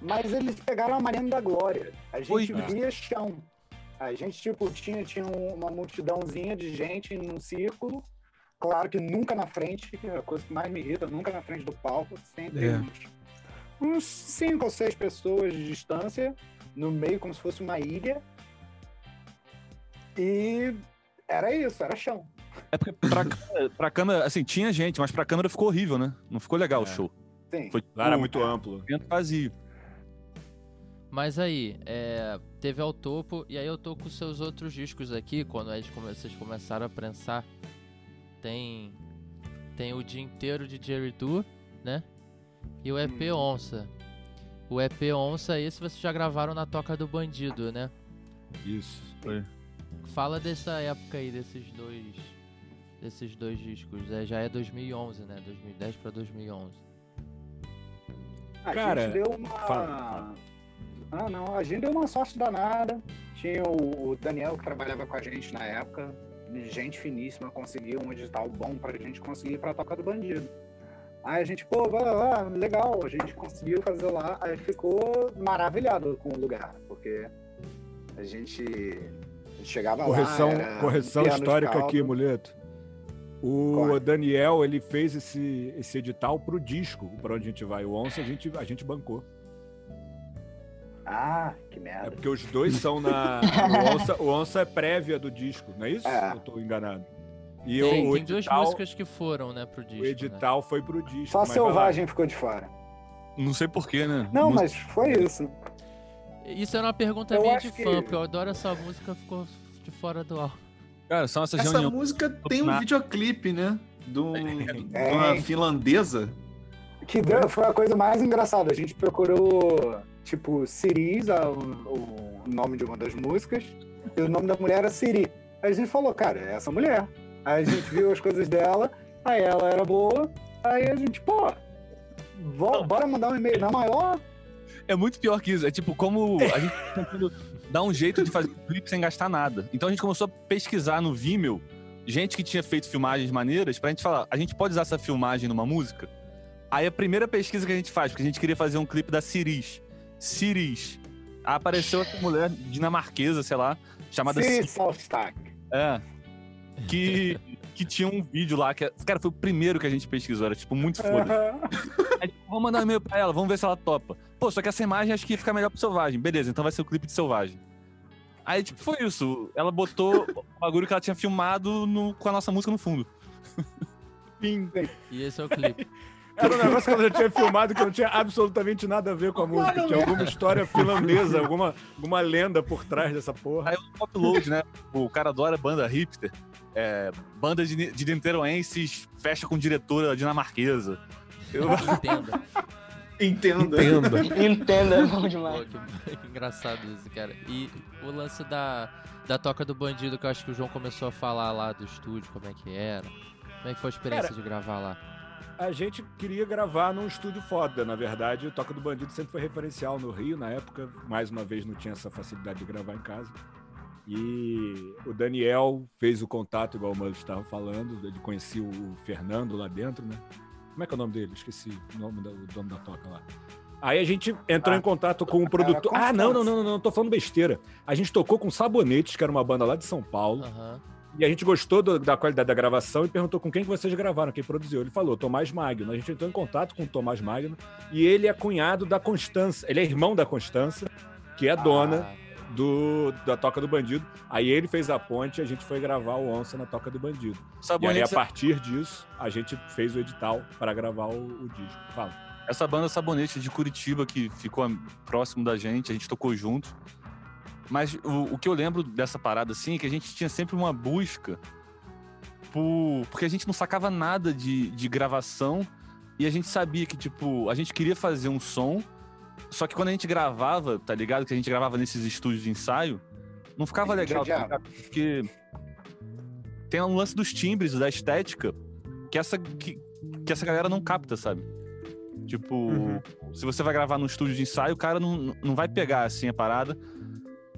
G: Mas eles pegaram a Marina da Glória. A gente
H: Foi.
G: via chão. A gente, tipo, tinha, tinha uma multidãozinha de gente num círculo. Claro que nunca na frente, que é a coisa que mais me irrita, nunca na frente do palco, sempre
D: É.
G: uns, uns cinco ou seis pessoas de distância, no meio, como se fosse uma ilha. E era isso, era chão.
H: É porque pra, câmera- pra câmera, assim, tinha gente, mas pra câmera ficou horrível, né? Não ficou legal o
F: É.
H: show.
G: Sim.
H: Foi
F: era muito amplo.
H: evento vazio.
A: Mas aí, é, teve ao topo, e aí eu tô com seus outros discos aqui, quando eles come- vocês começaram a prensar. Tem, tem o dia inteiro de Jerry Du, né? E o EP Onça. O EP Onça, esse vocês já gravaram na Toca do Bandido, né?
F: Isso.
A: Fala dessa época aí, desses dois, desses dois discos. É, já é 2011, né? 2010 pra 2011.
G: A
F: Cara,
G: gente deu uma.
F: fala, fala.
G: Ah, não, a gente deu uma sorte danada. Tinha o Daniel que trabalhava com a gente na época, gente finíssima, conseguiu um edital bom pra gente conseguir ir pra Toca do Bandido. Aí a gente, pô, vai lá, legal, a gente conseguiu fazer lá, aí ficou maravilhado com o lugar, porque a gente, a gente chegava
F: Correção,
G: lá.
F: correção histórica aqui. Muleto. O
G: Corre.
F: Daniel, ele fez esse, esse edital pro disco, para onde a gente vai. O Onça, a gente, a gente bancou.
G: Ah, que
F: É
G: merda.
F: porque os dois são na. O Onça, o Onça é prévia do disco, não é isso?
G: É.
F: Eu tô enganado. E
A: Tem,
F: o, o
A: tem duas
F: edital,
A: músicas que foram, né, pro disco.
F: o edital foi pro disco.
G: Só. Selvagem ficou de fora.
H: Não sei porquê, né?
G: Não, mas foi isso.
A: Né? Isso era uma pergunta
G: Eu
A: minha de
G: que-
A: fã, porque eu adoro essa música, ficou de fora do álbum.
H: Cara, são essas
B: Essa
H: reuniões.
B: música tem um videoclipe, né? De,
G: É.
B: uma finlandesa.
G: Que deu, foi a coisa mais engraçada. A gente procurou, tipo, Ciris, a- o, o nome de uma das músicas, e o nome da mulher era Siri. Aí a gente falou, cara, é essa mulher. Aí a gente viu as coisas dela, aí ela era boa, aí a gente, pô, bora mandar um e-mail na maior.
H: É muito pior que isso. É tipo, como a gente tá tentando dar um jeito de fazer clipe sem gastar nada. Então a gente começou a pesquisar no Vimeo gente que tinha feito filmagens maneiras pra gente falar, a gente pode usar essa filmagem numa música? Aí a primeira pesquisa que a gente faz, porque a gente queria fazer um clipe da Ciris. Ciris. Apareceu essa mulher dinamarquesa, sei lá, chamada Ciris.
G: Salstack.
H: É. Que, que tinha um vídeo lá que. Cara, foi o primeiro que a gente pesquisou. Era tipo muito foda.
G: Aham.
H: Aí, tipo, vamos mandar um e-mail pra ela, vamos ver se ela topa. Pô, só que essa imagem acho que fica melhor pro Selvagem. Beleza, então vai ser o clipe de Selvagem. Aí, tipo, foi isso. Ela botou o bagulho que ela tinha filmado no- com a nossa música no fundo.
F: Fim.
A: E esse é o clipe.
F: Era um negócio que ela já tinha filmado que não tinha absolutamente nada a ver com a música. Tinha alguma história finlandesa, alguma, alguma lenda por trás dessa porra.
H: Aí o upload, né? O cara adora banda hipster. É, banda de, de niteroenses fecha com diretora dinamarquesa. Eu,
A: Entenda.
B: Entenda.
D: Entenda.
C: Entenda, é bom demais.
A: que, que engraçado isso, cara. E o lance da, da toca do bandido, que eu acho que o João começou a falar lá do estúdio, como é que era. Como é que foi a experiência de gravar lá?
F: A gente queria gravar num estúdio foda, na verdade. O Toca do Bandido sempre foi referencial no Rio, na época. Mais uma vez, não tinha essa facilidade de gravar em casa. E o Daniel fez o contato, igual o Mano estava falando. Ele conhecia o Fernando lá dentro, né? Como é que é o nome dele? Esqueci o nome do o dono da toca lá. Aí a gente entrou
G: Ah,
F: em contato com o produtor. Ah, não, não, não, não, não, tô falando besteira. A gente tocou com Sabonetes, que era uma banda lá de São Paulo.
A: Aham.
F: E a gente gostou do- da qualidade da gravação e perguntou com quem que vocês gravaram, quem produziu. Ele falou, Tomás Magno. A gente entrou em contato com o Tomás Magno e ele é cunhado da Constança. Ele é irmão da Constança, que é dona
A: Ah,
F: do, da Toca do Bandido. Aí ele fez a ponte e a gente foi gravar o Onça na Toca do Bandido. E aí, a partir disso, a gente fez o edital para gravar o, o disco. Fala.
H: essa banda Sabonete de Curitiba que ficou próximo da gente, a gente tocou junto. Mas o, o que eu lembro dessa parada assim é que a gente tinha sempre uma busca por, porque a gente não sacava nada de, de gravação e a gente sabia que, tipo, a gente queria fazer um som, só que quando a gente gravava, tá ligado? Que a gente gravava nesses estúdios de ensaio, não ficava legal, tá? Porque tem um lance dos timbres, da estética, que essa, que, que essa galera não capta, sabe? Tipo,
G: Uhum.
H: se você vai gravar num estúdio de ensaio, o cara não, não vai pegar assim a parada.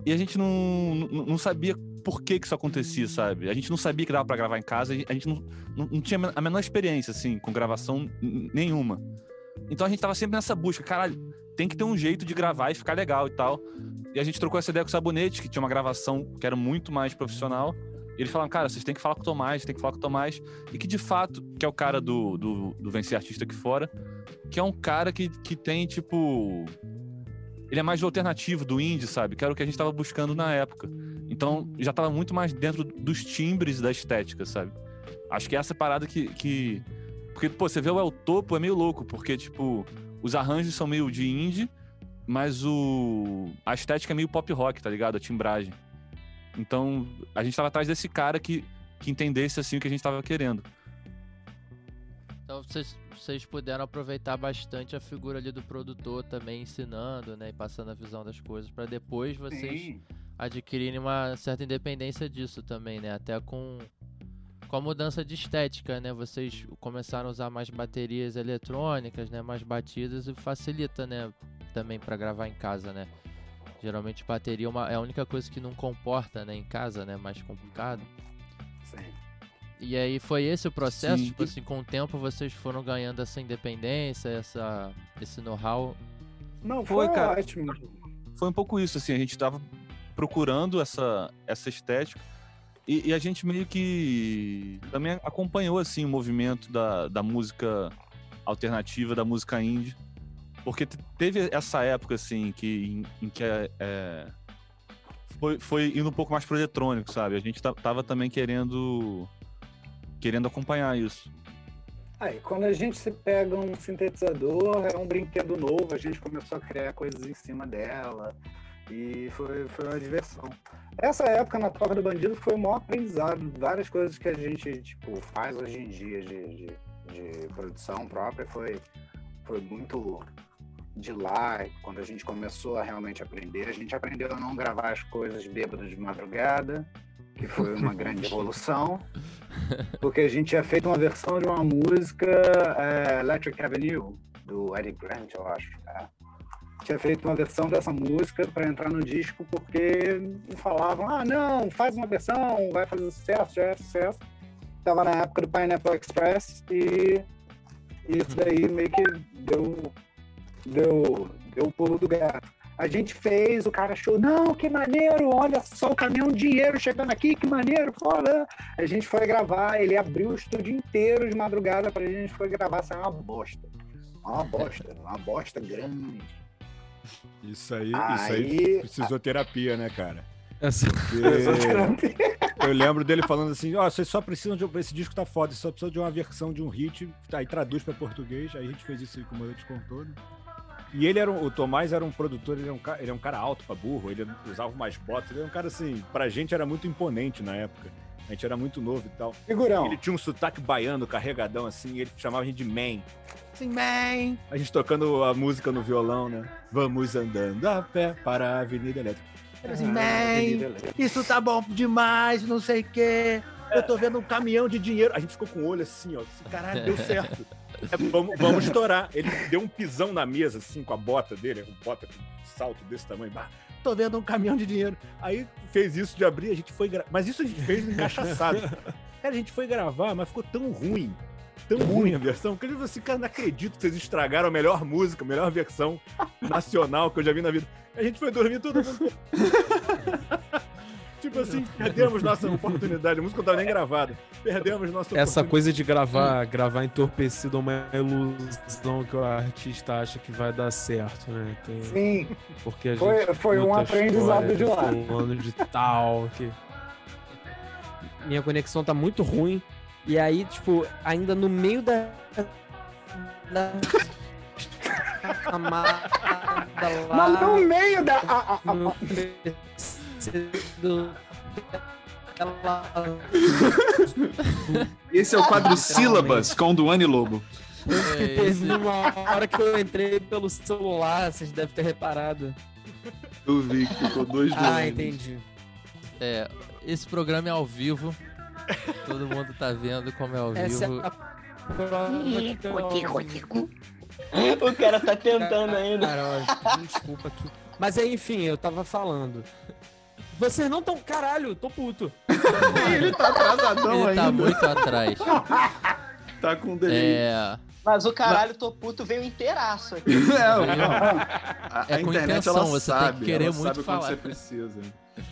H: E a gente não, não, não sabia por que que isso acontecia, sabe? A gente não sabia que dava pra gravar em casa, a gente não, não, não tinha a menor experiência, assim, com gravação nenhuma. Então a gente tava sempre nessa busca, caralho, tem que ter um jeito de gravar e ficar legal e tal. E a gente trocou essa ideia com o Sabonete, que tinha uma gravação que era muito mais profissional. E eles falaram, cara, vocês têm que falar com o Tomás, tem que falar com o Tomás. E que de fato, que é o cara do, do, do Vencer Artista aqui fora, que é um cara que, que tem, tipo. Ele é mais do alternativo, do indie, sabe? Que era o que a gente tava buscando na época. Então já tava muito mais dentro dos timbres da estética, sabe? Acho que essa parada que. que... Porque, pô, você vê o El Topo é meio louco, porque, tipo, os arranjos são meio de indie, mas o. A estética é meio pop rock, tá ligado? A timbragem. Então, a gente tava atrás desse cara que, que entendesse assim o que a gente tava querendo.
A: Então vocês, vocês puderam aproveitar bastante a figura ali do produtor também ensinando, né? E passando a visão das coisas, pra depois vocês
G: Sim.
A: adquirirem uma certa independência disso também, né? Até com, com a mudança de estética, né? Vocês começaram a usar mais baterias eletrônicas, né? Mais batidas e facilita, né? Também pra gravar em casa, né? Geralmente bateria é uma- é a única coisa que não comporta, né, em casa, né, mais complicado.
G: Sim.
A: E aí foi esse o processo,
B: Sim.
A: tipo assim, com o tempo vocês foram ganhando essa independência, essa esse know-how.
G: Não,
H: Foi,
G: foi,
H: cara.
G: ótimo.
H: Foi um pouco isso, assim, a gente tava procurando essa, essa estética e, e a gente meio que também acompanhou, assim, o movimento da, da música alternativa, da música indie, porque te- teve essa época, assim, que, em, em que é, é, foi, foi indo um pouco mais pro eletrônico, sabe? A gente ta- tava também querendo querendo acompanhar isso.
G: Aí, quando a gente se pega um sintetizador, é um brinquedo novo, a gente começou a criar coisas em cima dela e foi, foi uma diversão. Essa época na Toca do Bandido foi o maior aprendizado, várias coisas que a gente tipo, faz hoje em dia de, de, de produção própria foi, foi muito de lá, quando a gente começou a realmente aprender, a gente aprendeu a não gravar as coisas bêbado de madrugada, que foi uma grande evolução porque a gente tinha feito uma versão de uma música é, Electric Avenue, do Eddie Grant, eu acho. é. Tinha feito uma versão dessa música para entrar no disco, porque falavam, ah, não, faz uma versão, vai fazer sucesso, já é sucesso. Tava na época do Pineapple Express e isso daí meio que deu, deu, deu o pulo do gato. A gente fez, o cara achou, não, que maneiro, olha só o caminhão de dinheiro chegando aqui, que maneiro, foda. A gente foi gravar, ele abriu o estúdio inteiro de madrugada pra gente, foi gravar, saiu uma bosta. Uma bosta, uma bosta grande.
F: Isso aí, isso aí
G: Aí,
F: precisou terapia, né, cara?
D: Essa-
F: Porque eu lembro dele falando assim, ó, vocês só precisam de esse disco tá foda, só precisa de uma versão de um hit, aí traduz pra português, aí a gente fez isso aí como eu te contou, né? E ele era um, o Tomás era um produtor, ele é um, ele é um cara alto pra burro, ele usava umas botas, ele era um cara assim, pra gente era muito imponente na época. A gente era muito novo e tal.
G: figurão.
F: Ele tinha um sotaque baiano, carregadão assim, e ele chamava a gente de man. Assim, man! A gente tocando a música no violão, né? Vamos andando a pé para a Avenida Elétrica. Ele assim, man! Isso tá bom demais, não sei o quê. Eu tô vendo um caminhão de dinheiro. A gente ficou com o olho assim, ó. Assim, Caralho, deu certo. É, vamos, vamos estourar. Ele deu um pisão na mesa, assim, com a bota dele, com bota com um salto desse tamanho. Bah, tô vendo um caminhão de dinheiro. Aí fez isso de abrir, a gente foi gravar. Mas isso a gente fez encaixaçado. Cara, a gente foi gravar, mas ficou tão ruim. Tão ruim a versão, que eu falei assim, cara, não acredito que vocês estragaram a melhor música, a melhor versão nacional que eu já vi na vida. A gente foi dormir todo mundo. tipo assim, perdemos nossa oportunidade. A música não tava nem gravada. Perdemos nossa
D: Essa
F: oportunidade.
D: coisa de gravar, gravar entorpecido é uma ilusão que o artista acha que vai dar certo, né? Tem-
G: Sim,
D: porque a
G: Foi-
D: gente
G: foi um aprendizado de lá.
D: fulano de tal, que minha conexão tá muito ruim e aí tipo ainda no meio da da lá
G: mas no meio da. a- a- a-
D: no
B: Esse é o quadro Sílabas com Duane Lobo.
A: É,
D: Teve uma hora que eu entrei pelo celular, vocês devem ter reparado.
B: Eu vi que ficou dois
D: Ah,
B: Duanes.
D: entendi.
A: é, esse programa é ao vivo. Todo mundo tá vendo como é ao
D: Essa é
A: vivo.
D: a que eu-
C: O cara tá tentando ainda.
D: Cara, desculpa aqui. Mas enfim, eu tava falando. Vocês não tão. Caralho, tô puto.
B: Ele tá atrasadão
A: Ele tá
B: ainda.
A: muito atrás.
B: Tá com delay.
A: É,
C: Mas o caralho, tô puto, veio inteiraço aqui.
B: Não, não. A,
A: É
B: a
A: com
B: internet
A: intenção,
B: ela
A: você tem
B: sabe,
A: que querer
B: ela
A: muito
B: sabe quando
A: falar.
B: você precisa.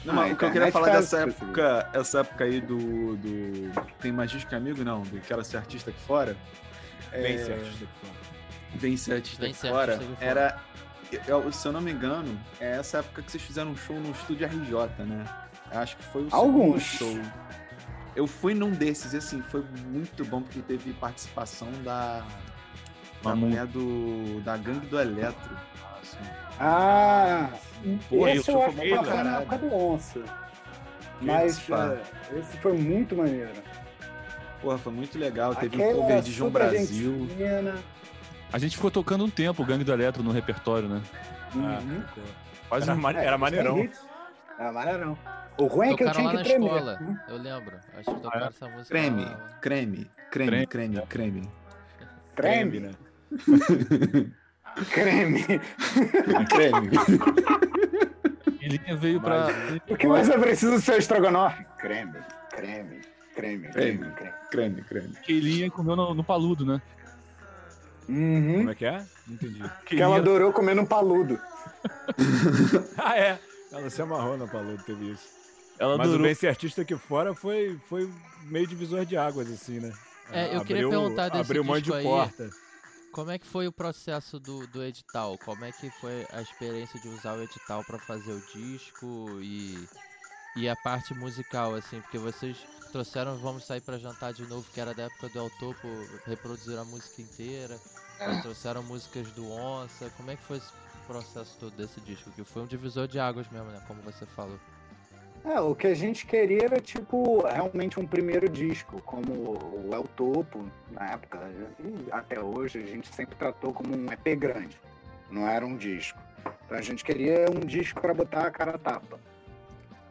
B: Não,
G: Ah,
B: mas o que eu queria falar
G: faz
B: dessa época, essa época aí do, do tem mais disco que amigo não, do quero ser artista aqui fora.
F: Vem
B: É,
F: ser artista aqui fora.
B: Vem ser artista
A: Vem
B: aqui
A: ser
B: fora.
A: artista aqui fora.
B: Era eu- se eu não me engano, é essa época que vocês fizeram um show no estúdio RJ, né? Eu acho que foi o
G: Alguns.
B: segundo show. Eu fui num desses e assim, foi muito bom porque teve participação da da
H: Mamu.
B: mulher do da gangue do Eletro. Assim,
G: Ah,
H: Pô,
G: esse
H: isso
G: eu
H: foi
G: acho que
H: bom,
G: foi na época do Onça. Mas
B: pá.
G: é, esse foi muito maneiro.
B: Porra, foi muito legal. Teve um
G: Aquela
B: cover de João Brasil.
H: A gente ficou tocando um tempo o Gangue do Eletro no repertório, né?
G: Uhum.
H: Quase
F: Era,
H: um...
F: ma-
G: É,
F: era maneirão.
G: Era maneirão. O ruim é que eu tinha que
A: na
G: tremer.
A: escola. Eu lembro. Acho que tocaram essa música.
B: Creme,
A: lá.
B: creme, creme, creme, creme.
G: Creme,
F: né?
G: creme.
B: creme.
H: Quilinha veio pra.
G: O que mais é preciso ser estrogonofe? Creme, creme, creme, creme,
B: Creme.
G: creme.
B: Creme, creme.
H: Quilinha comeu no, no paludo, né?
G: Uhum.
F: Como é que é? Não entendi.
G: Que ela adorou comendo um paludo.
F: Ah, é. Ela se amarrou na paludo, teve isso.
H: Ela
F: Mas o
H: adorou.
F: Bem Ser Artista aqui fora foi, foi meio divisor de águas, assim, né?
A: É, eu queria perguntar desse
F: Abriu um monte de
A: aí.
F: porta.
A: Como é que foi o processo do, do edital? Como é que foi a experiência de usar o edital pra fazer o disco e, e a parte musical, assim? Porque vocês trouxeram Vamos Sair Pra Jantar de Novo, que era da época do El Topo, reproduziram a música inteira. Aí trouxeram músicas do Onça. Como é que foi esse processo todo desse disco? Que foi um divisor de águas mesmo, né? Como você falou.
G: É, o que a gente queria era, tipo, realmente um primeiro disco, como o El Topo, na época, e até hoje, a gente sempre tratou como um EP grande, não era um disco. Então a gente queria um disco para botar a cara a tapa.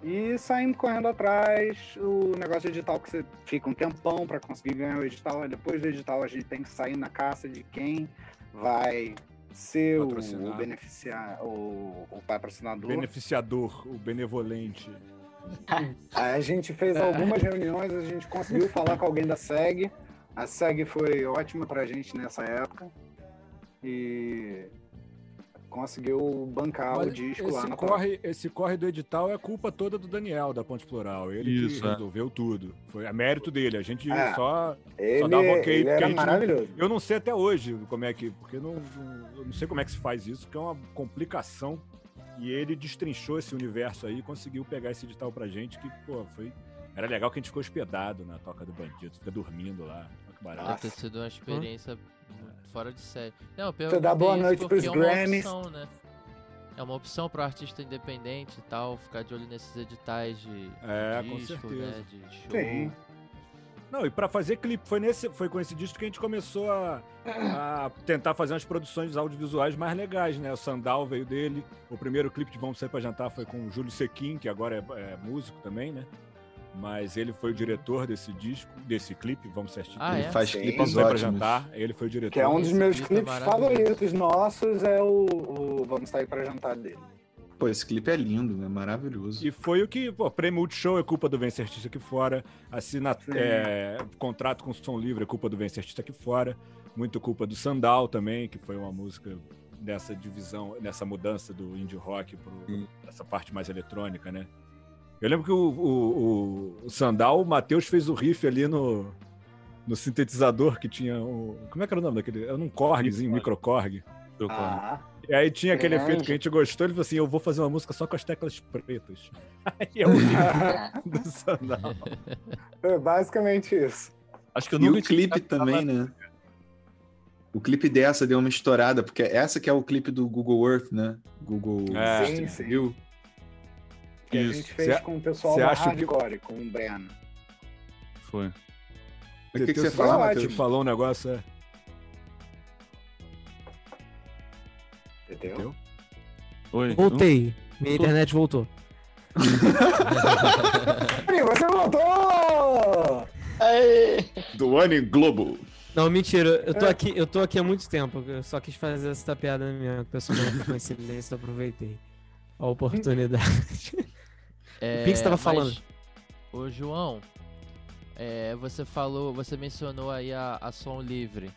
G: E saindo correndo atrás, o negócio edital que você fica um tempão para conseguir ganhar o edital, depois do edital a gente tem que sair na caça de quem vai ser o, o beneficiar, o, o patrocinador.
F: Beneficiador, o benevolente.
G: A gente fez algumas reuniões, a gente conseguiu falar com alguém da SEG. A SEG foi ótima pra gente nessa época. E conseguiu bancar o
F: Mas
G: disco lá
F: esse
G: na
F: corre, esse corre do edital é culpa toda do Daniel, da Ponte Plural. Ele
H: Isso,
F: que
H: é.
F: resolveu tudo. Foi a mérito dele. A gente
G: É.
F: só.
G: Ele,
F: dava ok,
G: ele
F: porque
G: era
F: a gente não-
G: maravilhoso.
F: Eu não sei até hoje como é que. Porque não, não- eu não sei como é que se faz isso, que é uma complicação. E ele destrinchou esse universo aí e conseguiu pegar esse edital pra gente, que, pô, foi. Era legal que a gente ficou hospedado na Toca do Bandido, fica dormindo lá. Olha que barato.
A: Deve ter sido uma experiência muito fora de série. Não, eu
G: Você dá boa noite pros
A: é uma
G: Grammys.
A: opção, né? É uma opção pro artista independente e tal, ficar de olho nesses editais de, de
F: É, com
A: disco,
F: certeza.
A: né? De show.
G: Sim.
F: Não, e pra fazer clipe, foi, nesse, foi com esse disco que a gente começou a, a tentar fazer umas produções audiovisuais mais legais, né? O Sandal veio dele. O primeiro clipe de Vamos Sair Pra Jantar foi com o Júlio Sequin, que agora é, é músico também, né? Mas ele foi o diretor desse disco, desse clipe, Vamos Sair
A: Ah,
B: Ele
A: é?
B: faz
G: Sim.
B: clipes
F: Vamos
B: ótimos.
F: Jantar, ele foi o diretor.
G: Que é um dos
A: Esse
G: meus
A: clipe é
G: clipes favoritos nossos, é o, o Vamos Sair pra Jantar dele.
B: Pô, esse clipe é lindo, é maravilhoso.
F: E foi o que, pô, prêmio Multishow é culpa do Vencer Artista aqui fora, assina, é, contrato com som livre é culpa do Vencer Artista aqui fora, muito culpa do Sandal também, que foi uma música dessa divisão, nessa mudança do indie rock para essa parte mais eletrônica, né? Eu lembro que o, o, o- o Sandal, o Matheus fez o riff ali no, no sintetizador que tinha o... Como é que era o nome daquele? Era um Korgzinho, microkorg.
G: Ah,
F: E aí tinha aquele
C: Grande.
F: efeito que a gente gostou, ele falou assim, eu vou fazer uma música só com as teclas pretas. Aí é o riff do Sandal.
G: é basicamente isso.
H: Acho que eu
B: E
H: nunca
B: o clipe
H: tinha-
B: também, né? O clipe dessa deu uma estourada, porque essa que é o clipe do Google Earth, né? Google
F: É.
G: Sim, sim. Que a
H: Isso.
G: gente fez
F: Cê-
G: com o pessoal da
F: acha que-
G: Hardcore, com o Breno.
H: Foi.
B: O que, que você fala, Matheus?
F: Te falou um negócio, é...
G: Entendeu?
H: Oi.
D: Voltei. Minha internet voltou.
G: Você voltou!
C: Aê!
B: Do One Globo.
D: Não, mentira, eu tô aqui, eu tô aqui há muito tempo. Eu só quis fazer essa piada minha. O pessoal ficou em silêncio, eu aproveitei a oportunidade.
A: É,
D: O que que você tava
A: mas,
D: falando?
A: Ô, João, é, você falou, você mencionou aí a, a som livre.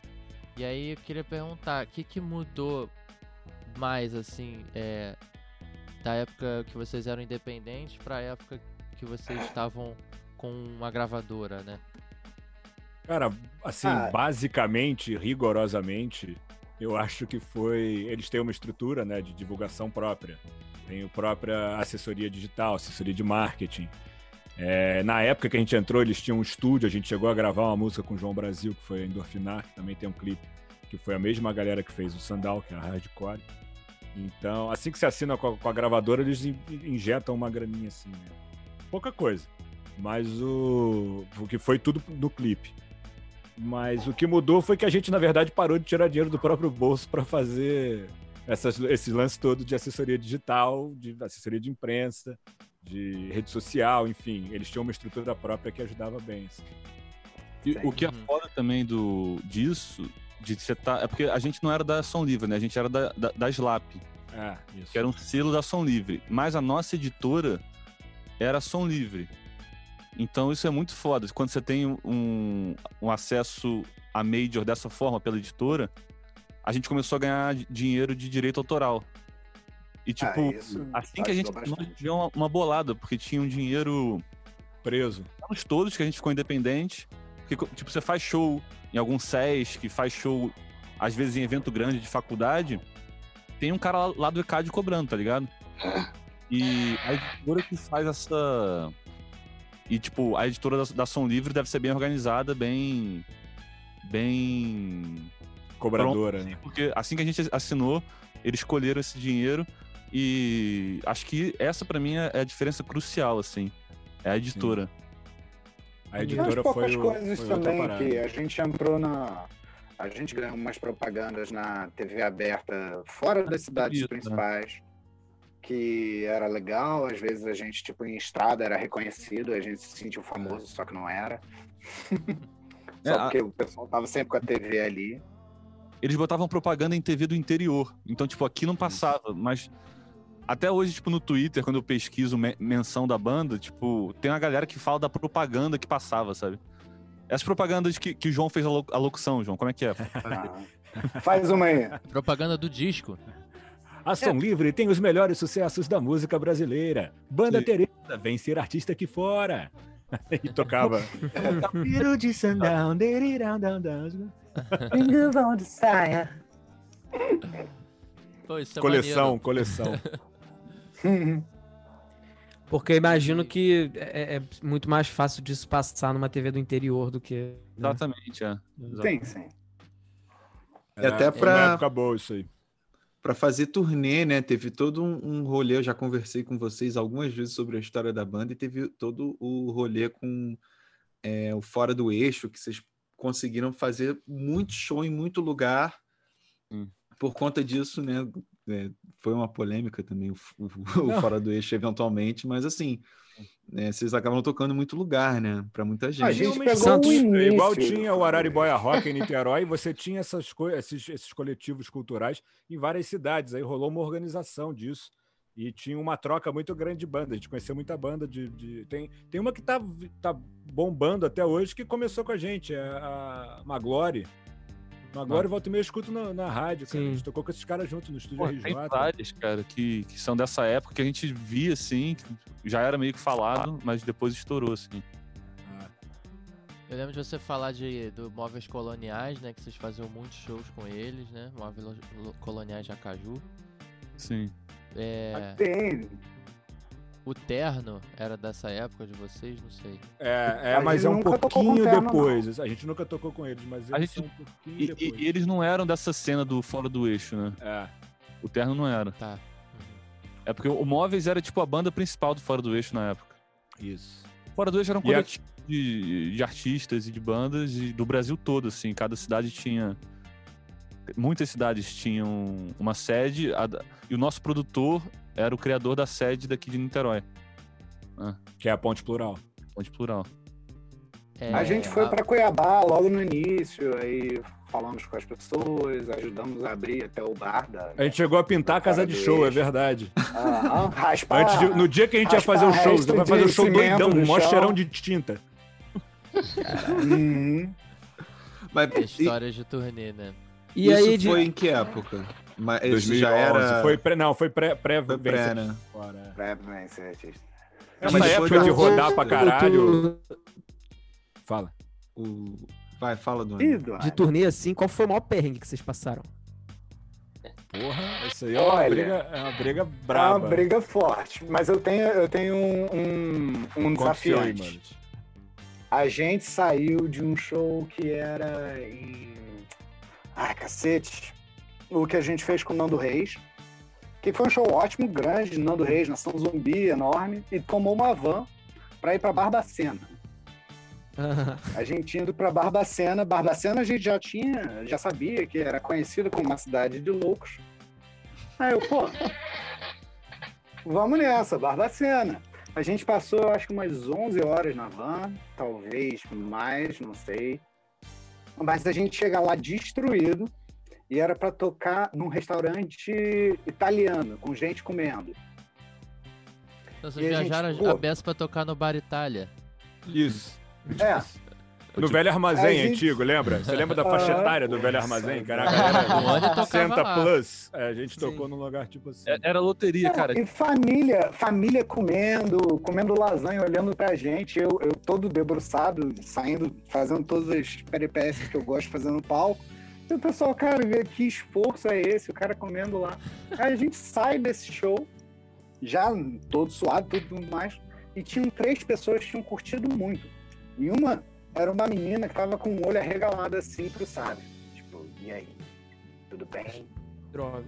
A: E aí eu queria perguntar, o que, que mudou mais, assim, é, da época que vocês eram independentes pra época que vocês estavam com uma gravadora, né?
F: Cara, assim,
G: Ah.
F: basicamente, rigorosamente, eu acho que foi. Eles têm uma estrutura né, de divulgação própria. Tem a própria assessoria digital, assessoria de marketing. É, na época que a gente entrou, eles tinham um estúdio, a gente chegou a gravar uma música com o João Brasil, que foi Endorfinar, que também tem um clipe, que foi a mesma galera que fez o Sandal, que é a Hardcore. Então, assim que você assina com a, com a gravadora, eles in- injetam uma graninha assim, né? Pouca coisa. Mas o. O que foi tudo no clipe. Mas o que mudou foi que a gente, na verdade, parou de tirar dinheiro do próprio bolso para fazer essas, esse lance todo de assessoria digital, de assessoria de imprensa, de rede social, enfim. Eles tinham uma estrutura própria que ajudava bem. assim.
H: E o que é
A: Uhum.
H: foda também do, disso, de você tá. É porque a gente não era da Som Livre, né? A gente era da, da, da Slap.
F: Isso.
H: que era um selo da Som Livre. Mas a nossa editora era Som Livre. Então isso é muito foda. Quando você tem um, um acesso a Major dessa forma pela editora, a gente começou a ganhar dinheiro de direito autoral. E tipo,
G: Ah,
H: assim que a gente tivemos uma, uma bolada, porque tinha um dinheiro
F: Preso.
H: anos todos que a gente ficou independente. Porque, tipo, você faz show em algum SES, que faz show, às vezes, em evento grande de faculdade, tem um cara lá, lá do ECAD cobrando, tá ligado? E a editora que faz essa. E, tipo, a editora da, da Som Livre deve ser bem organizada, bem. Bem.
F: Cobradora, né?
H: Porque assim que a gente assinou, eles escolheram esse dinheiro. E acho que essa, pra mim, é a diferença crucial, assim. É a editora.
F: A
G: Tem
F: editora foi,
G: poucas
F: o,
G: coisas
F: foi
G: também que a gente entrou na. A gente ganhou umas propagandas na TV aberta fora das cidades
H: Isso, né?
G: Que era legal. Às vezes a gente, tipo, em estrada era reconhecido, a gente se sentiu famoso, só que não era.
H: É,
G: só
H: a-
G: porque o pessoal tava sempre com a TV ali.
H: eles botavam propaganda em TV do interior. Então, tipo, aqui não passava, mas até hoje, tipo, no Twitter, quando eu pesquiso me- menção da banda, tipo, tem uma galera que fala da propaganda que passava, sabe? Essas propagandas que, que o João fez a, lo- a locução, João, como é que é?
G: Ah, Faz uma aí.
A: Propaganda do disco.
F: A Som Livre tem os melhores sucessos da música brasileira. Banda
H: Sim.
F: Tereza, vem ser artista aqui fora. e tocava. De sundown,
A: isso é
F: Coleção, coleção.
D: Porque eu imagino que é, é muito mais fácil disso passar numa TV do interior do que. né?
H: Exatamente, é.
G: Sim, sim.
B: E até
F: É,
B: pra-
F: foi uma época boa isso aí.
B: Pra fazer turnê, né? Teve todo um, um rolê. Eu já conversei com vocês algumas vezes sobre a história da banda e teve todo o rolê com é, o Fora do Eixo, que vocês conseguiram fazer muito show em muito lugar.
H: Hum.
B: Por conta disso, né? É, foi uma polêmica também o, o- o. Fora do Eixo, eventualmente, mas assim, né, vocês acabam tocando em muito lugar, né? Pra muita gente.
G: A gente pegou
D: Santos.
F: Igual tinha o Araribóia Rock em Niterói, você tinha essas co- esses, esses coletivos culturais em várias cidades. Aí rolou uma organização disso. E tinha uma troca muito grande de banda. A gente conheceu muita banda de. de- Tem, tem uma que tá, tá bombando até hoje que começou com a gente, é a Maglore. Maglore volta e meia eu escuto na, na rádio, cara.
D: Sim.
F: A gente tocou com esses caras juntos no estúdio
H: Pô,
F: RJ.
H: tem várias, cara, que, que são dessa época que a gente via, assim, que já era meio que falado, mas depois estourou, assim.
F: Ah,
A: Eu lembro de você falar de do Móveis Coloniais, né? Que vocês faziam muitos shows com eles, né? Móveis Lo- Lo- Coloniais de Acaju.
H: Sim.
A: É,
G: Tem.
A: O Terno era dessa época de vocês? Não sei.
F: É, é mas é um pouquinho
G: Terno, não.
F: depois. A gente nunca tocou com eles, mas eles
H: A gente-
F: são um pouquinho
H: E,
F: depois.
H: e- e eles não eram dessa cena do Fora do Eixo, né?
F: É.
H: O Terno não era.
A: Tá. Uhum.
H: É porque o Móveis era, tipo, a banda principal do Fora do Eixo na época.
F: Isso.
H: Fora do Eixo era um
F: E a-
H: coletivo de, de artistas e de bandas e do Brasil todo, assim. Cada cidade tinha. Muitas cidades tinham uma sede a e o nosso produtor era o criador da sede daqui de Niterói.
F: Que é a ponte plural.
H: Ponte plural.
A: É,
G: A gente foi para Cuiabá logo no início, aí falamos com as pessoas, ajudamos a abrir até o bar da.
F: A gente chegou a pintar a casa de show, é verdade.
G: Aham, raspar.
F: Antes de- no dia que a gente ia fazer o show,
G: resto
F: vai fazer o
G: de
F: show doidão,
G: do
F: um maior
G: chão.
F: cheirão de tinta.
G: Uhum.
B: Mas, e-
A: Histórias de turnê, né?
D: E
B: isso
D: aí, de...
B: foi em que época? Mas isso
F: 2011.
B: já era.
F: Foi pré, não, foi pré, pré,
B: Foi pré, né?
F: é.
G: Ser artista.
F: Essa
B: Mas
F: época
B: foi
F: de rodar pra caralho. Fala.
B: O... Vai, fala, Dona.
G: Ih,
D: de turnê assim, qual foi o maior perrengue que vocês passaram?
F: Porra, isso aí é uma
G: Olha,
F: briga, é uma briga
G: É uma briga forte. Mas eu tenho, eu tenho um, um, um
F: aí,
G: desafiante. A gente saiu de um show que era em. Ai, cacete. O que a gente fez com o Nando Reis. Que foi um show ótimo, grande, de Nando Reis, Nação Zumbi, enorme. E tomou uma van pra ir pra Barbacena. A gente indo pra Barbacena. Barbacena a gente já tinha, já sabia que era conhecida como uma cidade de loucos. Aí eu, pô, vamos nessa, Barbacena. A gente passou, acho que umas 11 horas na van, talvez mais, não sei. Mas a gente chega lá destruído e era para tocar num restaurante italiano, com gente comendo.
A: Então vocês
G: E a gente,
A: viajaram a beça pra tocar no Bar Itália.
F: Isso.
G: É,
F: No velho armazém
G: gente-
F: antigo, lembra? Você lembra da faixa etária do velho armazém? Que era a galera
A: O Oni
F: do
A: tocava
F: 60
A: lá.
F: plus. É, a gente
D: Sim.
F: tocou num lugar tipo assim.
H: É- Era loteria, cara.
G: E família, família comendo, comendo lasanha, olhando pra gente, eu, eu todo debruçado, saindo, fazendo todas as peripécias que eu gosto no palco. E o pessoal, cara, que esforço é esse, o cara comendo lá. Aí a gente sai desse show, já todo suado, tudo mais, e tinham três pessoas que tinham curtido muito. E uma era uma menina que tava com o olho arregalado assim pro sábio. Tipo, e aí? Tudo bem?
D: Droga.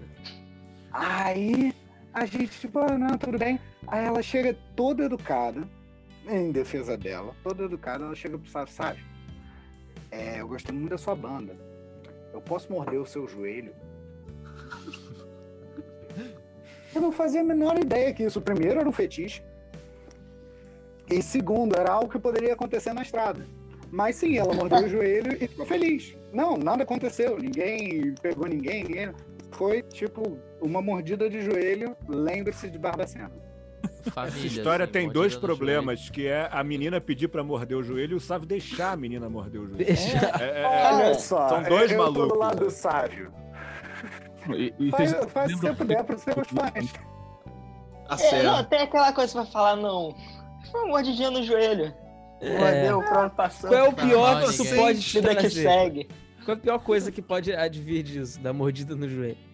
G: Aí a gente, tipo, ah, não, tudo bem. Aí ela chega toda educada, em defesa dela, toda educada, ela chega pro Sábio, sabe? É, eu gostei muito da sua banda. Eu posso morder o seu joelho? Eu não fazia a menor ideia que isso, primeiro, era um fetiche. E segundo, era algo que poderia acontecer na estrada. Mas sim, ela mordeu o joelho e ficou feliz. Não, nada aconteceu. Ninguém pegou ninguém, ninguém. Foi tipo uma mordida de joelho. Lembre-se de Barbacena.
A: Família,
F: Essa história
A: assim,
F: tem dois problemas, que é a menina pedir pra morder o joelho e o Sávio deixar a menina morder o joelho.
D: Deixa.
F: É, é, é,
G: Olha só,
F: são dois
G: eu, eu tô
F: malucos.
G: do lado do sábio.
H: E, e
G: Faz,
H: vocês
G: faz puder seus fãs.
B: Tá
C: É, não, tem aquela coisa pra falar, não. Foi uma mordidinha no joelho. Mordeu, pronto, passou.
D: Qual é o pior
A: Não,
D: que isso pode
C: Vida que segue.
D: Qual é a pior coisa que pode advir disso, da mordida no joelho?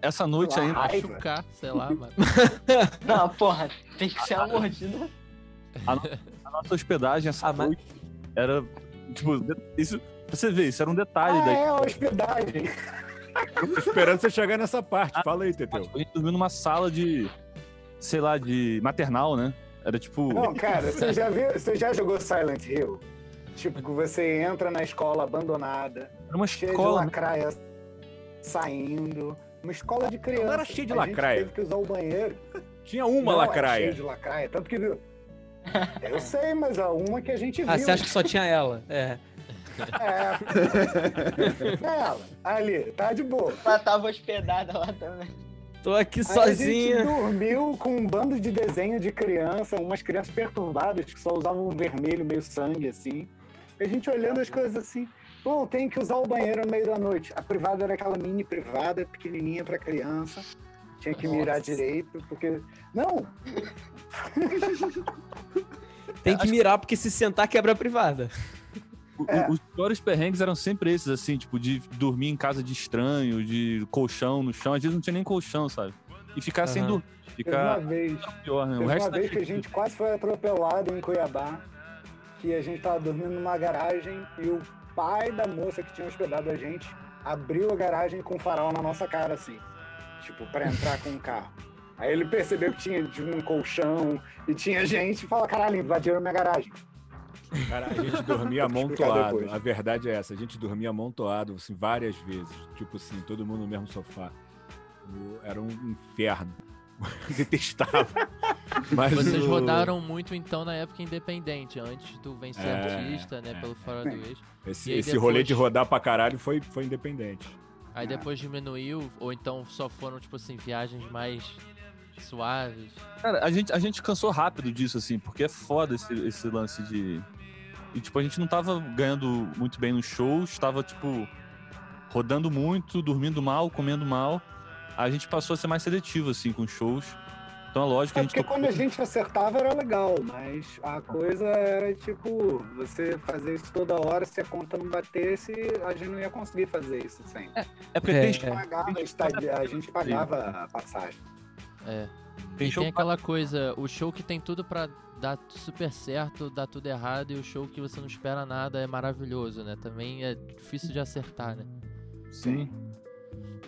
H: Essa noite ainda.
G: Raiva.
A: Machucar, sei lá, mano.
C: Não, porra, tem que ser uma mordida.
H: A nossa hospedagem, essa
D: Ah, mas-
H: noite, era. Tipo, de- isso. Pra você ver, isso era um detalhe
G: Ah,
H: da
G: é a hospedagem.
F: Tô esperando você chegar nessa parte. Fala aí, Teteu.
H: A gente dormiu numa sala de. sei lá, de maternal, né? Era tipo.
G: Não, cara, você já viu, você já jogou Silent Hill? Tipo, que você entra na escola abandonada,
H: Era uma
G: cheia
H: escola.
G: de
H: né?
G: lacraia saindo. Uma escola de criança.
F: Não era cheio de
G: A gente
F: lacraia.
G: teve que usar o banheiro.
F: Tinha uma
G: Não, era
F: lacraia.
G: cheio de lacraia. Tanto que. Eu sei, mas a uma que a gente viu.
D: Ah, você acha que só tinha ela? É.
G: É. Ela, ali, tá de boa.
C: Ela tava hospedada lá também.
D: Tô aqui
G: Aí
D: sozinha.
G: A gente dormiu com um bando de desenho de criança, umas crianças perturbadas que só usavam vermelho, meio sangue, assim. A gente olhando as coisas assim. Bom, tem que usar o banheiro no meio da noite. A privada era aquela mini privada, pequenininha pra criança. Tinha que mirar
D: Nossa.
G: direito, porque... Não,
D: Tem que mirar, porque se sentar quebra a privada.
G: É.
H: Os piores perrengues eram sempre esses, assim, tipo, de dormir em casa de estranho, de colchão no chão. Às vezes não tinha nem colchão, sabe? E ficar sem
D: Aham.
H: dormir.
G: teve uma
H: Ficar
G: vez...
H: pior, né? O resto
G: uma vez que a gente quase foi atropelado em Cuiabá, que a gente tava dormindo numa garagem e o pai da moça que tinha hospedado a gente abriu a garagem com o farol na nossa cara, assim, tipo, pra entrar com o carro. Aí ele percebeu que tinha de um colchão e tinha gente e fala, caralho, invadiram minha garagem.
F: Cara, a gente dormia amontoado. A verdade é essa, a gente dormia amontoado, assim, várias vezes. Tipo assim, todo mundo no mesmo sofá. Era um inferno. Detestava. Mas
A: Vocês
F: o-
A: rodaram muito, então, na época independente, antes do Vencer
F: É,
A: Artista, né?
F: é.
A: Pelo Fora do Eixo.
F: Esse, esse
A: depois-
F: rolê de rodar pra caralho foi, foi independente.
A: Aí depois diminuiu, ou então só foram, tipo assim, viagens mais suaves.
H: Cara, a gente, a gente cansou rápido disso, assim, porque é foda esse, esse lance de. E, tipo, a gente não tava ganhando muito bem nos shows, tava, tipo, rodando muito, dormindo mal, comendo mal. A gente passou a ser mais seletivo, assim, com shows. Então é lógico que
G: É
H: a gente
G: porque
H: tocou-
G: quando a gente acertava era legal, mas a coisa era tipo, você fazer isso toda hora, se a conta não batesse, a gente não ia conseguir fazer isso sempre.
H: É porque
D: É,
H: tem,
D: é.
G: Pagava a estadia- a gente pagava a passagem.
A: É.
H: tem
A: e
H: show
A: tem aquela coisa, o show que tem tudo pra dar super certo, dar tudo errado, e o show que você não espera nada é maravilhoso, né? Também é difícil de acertar, né?
H: Sim.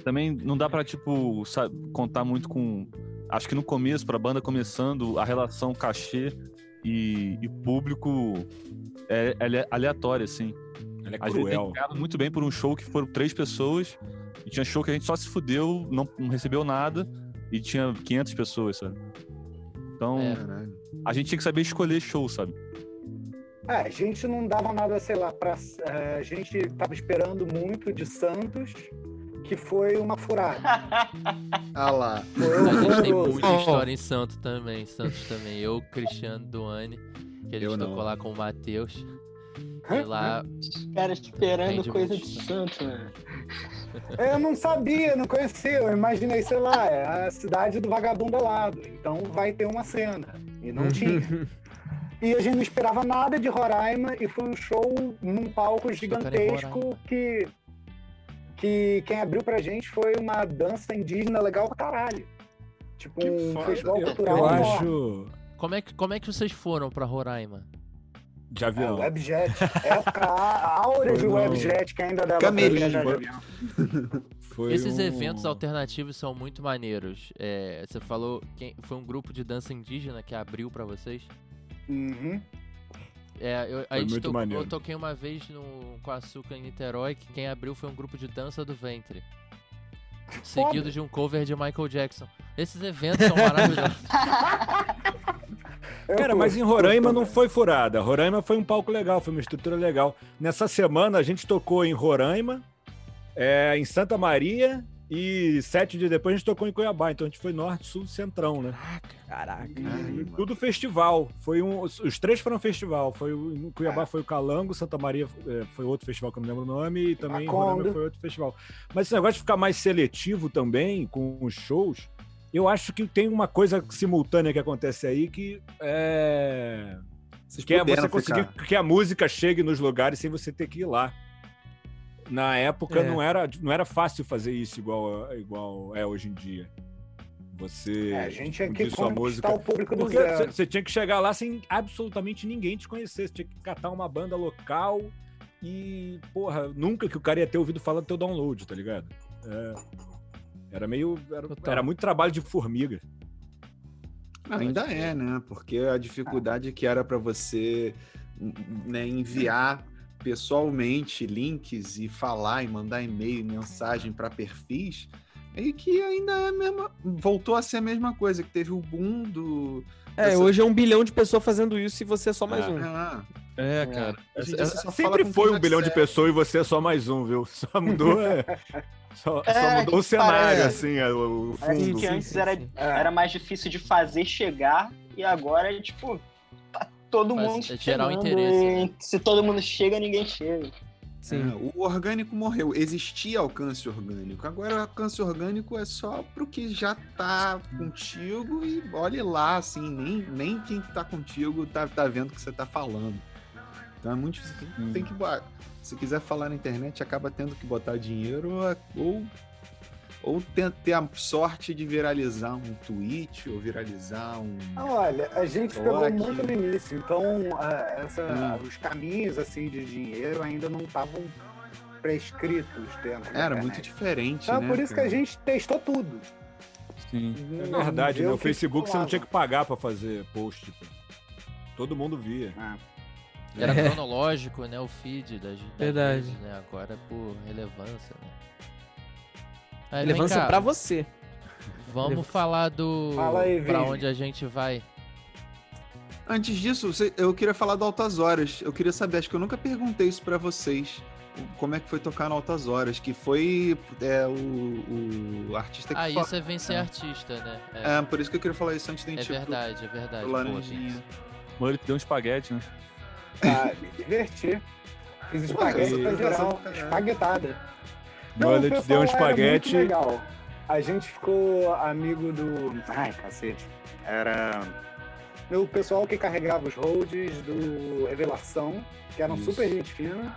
H: Também não dá pra, tipo, sa- contar muito com. Acho que no começo, pra banda começando, a relação cachê e, e público é, é aleatória, assim.
F: Ela é
H: A gente
F: cruel.
H: tem ganhado muito bem por um show que foram três pessoas. E tinha show que a gente só se fudeu, não, não recebeu nada. E tinha 500 pessoas, sabe? Então,
A: É.
H: A gente tinha que saber escolher show, sabe?
G: É, a gente não dava nada, sei lá, pra, eh, a gente tava esperando muito de Santos que foi uma furada.
B: Ah lá.
G: Foi
A: A gente tem muita história em Santos também. Santos também. Eu, Cristiano, Duane, que a gente tocou lá com o Matheus. E lá,
C: Os caras esperando coisa de santo, mano.
G: Eu não sabia, não conhecia. Eu imaginei, sei lá, é a cidade do vagabundo ao lado. Então vai ter uma cena. E não tinha. E a gente não esperava nada de Roraima e foi um show num palco gigantesco que, que quem abriu pra gente foi uma dança indígena legal pra caralho. Tipo
B: Que
G: um
B: foda.
G: festival
F: Eu,
G: cultural
F: eu acho.
A: como é, que, como é que vocês foram pra Roraima?
F: De
G: É,
F: avião.
G: Webjet. Época a áurea
F: Foi
G: de Webjet que ainda dava
B: Camelim,
G: pra de
B: foi.
G: avião.
F: Foi
A: Esses
F: um-
A: eventos alternativos são muito maneiros. É, você falou que foi um grupo de dança indígena que abriu pra vocês?
G: Uhum.
A: É, eu, a
F: Foi
A: gente
F: muito
A: tocou-
F: maneiro.
A: eu toquei uma vez no, com Açúcar em Niterói, que quem abriu foi um grupo de dança do ventre. Seguido de um cover de Michael Jackson. Esses eventos são maravilhosos.
F: Cara, mas em Roraima não foi furada. Roraima foi um palco legal, foi uma estrutura legal. Nessa semana a gente tocou em Roraima, é, em Santa Maria e sete dias depois a gente tocou em Cuiabá. Então a gente foi norte, sul, centrão, né?
D: Caraca.
B: Ai,
F: Tudo festival. Foi um, os, os três foram festival. Foi o, em Cuiabá foi o Calango, Santa Maria é, foi outro festival que eu não lembro o nome e também foi outro festival. Mas esse negócio de ficar mais seletivo também com os shows, eu acho que tem uma coisa simultânea que acontece aí que é
B: Vocês
F: que é você conseguir
B: ficar.
F: que a música chegue nos lugares sem você ter que ir lá. Na época
D: É.
F: não era não era fácil fazer isso igual igual é hoje em dia. Você
G: É, a gente que
F: difundir sua
G: conquistar
F: música
G: o público do
F: porque
G: zero.
F: você tinha que chegar lá sem absolutamente ninguém te conhecer. Você tinha que catar uma banda local e, porra, nunca que o cara ia ter ouvido falar do teu download, tá ligado? É, era meio. Era, era muito trabalho de formiga.
B: Ainda é, né? Porque a dificuldade que era para você né, enviar pessoalmente links e falar e mandar e-mail, mensagem para perfis, meio que ainda é a mesma, voltou a ser a mesma coisa que teve o boom do
D: É,
B: Essa-
D: hoje é um bilhão de pessoas fazendo isso e você é só mais
F: É.
D: um.
H: É, cara.
B: hoje em dia você só fala
F: Sempre foi um bilhão de pessoas e você é só mais um, viu? Só mudou. é, só, só
C: É,
F: mudou o cenário,
C: parece-
F: assim, é, o, fundo.
C: que antes era, era mais difícil de fazer chegar e agora é tipo. Tá todo
A: Faz-
C: mundo.
A: é gerar o
C: chegando
A: interesse, né?
C: Se todo mundo chega, ninguém chega.
D: Sim.
B: É, o orgânico morreu. Existia alcance orgânico. Agora o alcance orgânico é só pro que já tá contigo e olhe lá, assim, nem, nem quem tá contigo tá, tá vendo o que você tá falando. Então é muito difícil. Tem, tem que. Se quiser falar na internet, acaba tendo que botar dinheiro ou, ou ter, ter a sorte de viralizar um tweet ou viralizar um.
G: Olha, a gente pegou
B: aqui.
G: muito no início, então ah, essa-
B: Hum.
G: os caminhos assim de dinheiro ainda não estavam prescritos dentro
B: Era muito diferente.
G: Então é
B: né,
G: por isso que a
B: cara?
G: gente testou tudo.
H: Sim.
F: É
G: Não,
F: verdade,
G: viu
F: né?
G: o
F: Facebook você não tinha que pagar pra fazer post. pô. Todo mundo via.
A: Era
D: É.
A: cronológico, né? O feed das, das
D: Verdade.
A: vezes, né? Agora é por relevância, né? Aí,
D: Relevância pra você.
A: Vamos falar do...
G: Fala aí,
A: pra onde a gente vai.
B: Antes disso, eu queria falar do Altas Horas. Eu queria saber, acho que eu nunca perguntei isso pra vocês. Como é que foi tocar no Altas Horas? Que foi é, o, o artista que
A: Ah, isso é vencer
B: É.
A: artista, né? É,
B: É, por isso que eu queria falar isso antes da
A: é
B: gente pro-
A: verdade, é verdade.
B: pro
A: Pô,
B: Laranjinha.
H: Mano, ele deu um espaguete, né?
G: Ah, me diverti. Fiz espaguete pra
B: eu-
G: geral, espaguetada. Não, o pessoal
F: deu um espaguete.
G: legal. A gente ficou amigo do. Ai, cacete. Era. O pessoal que carregava os holds do Revelação, que eram
F: Isso.
G: super gente fina.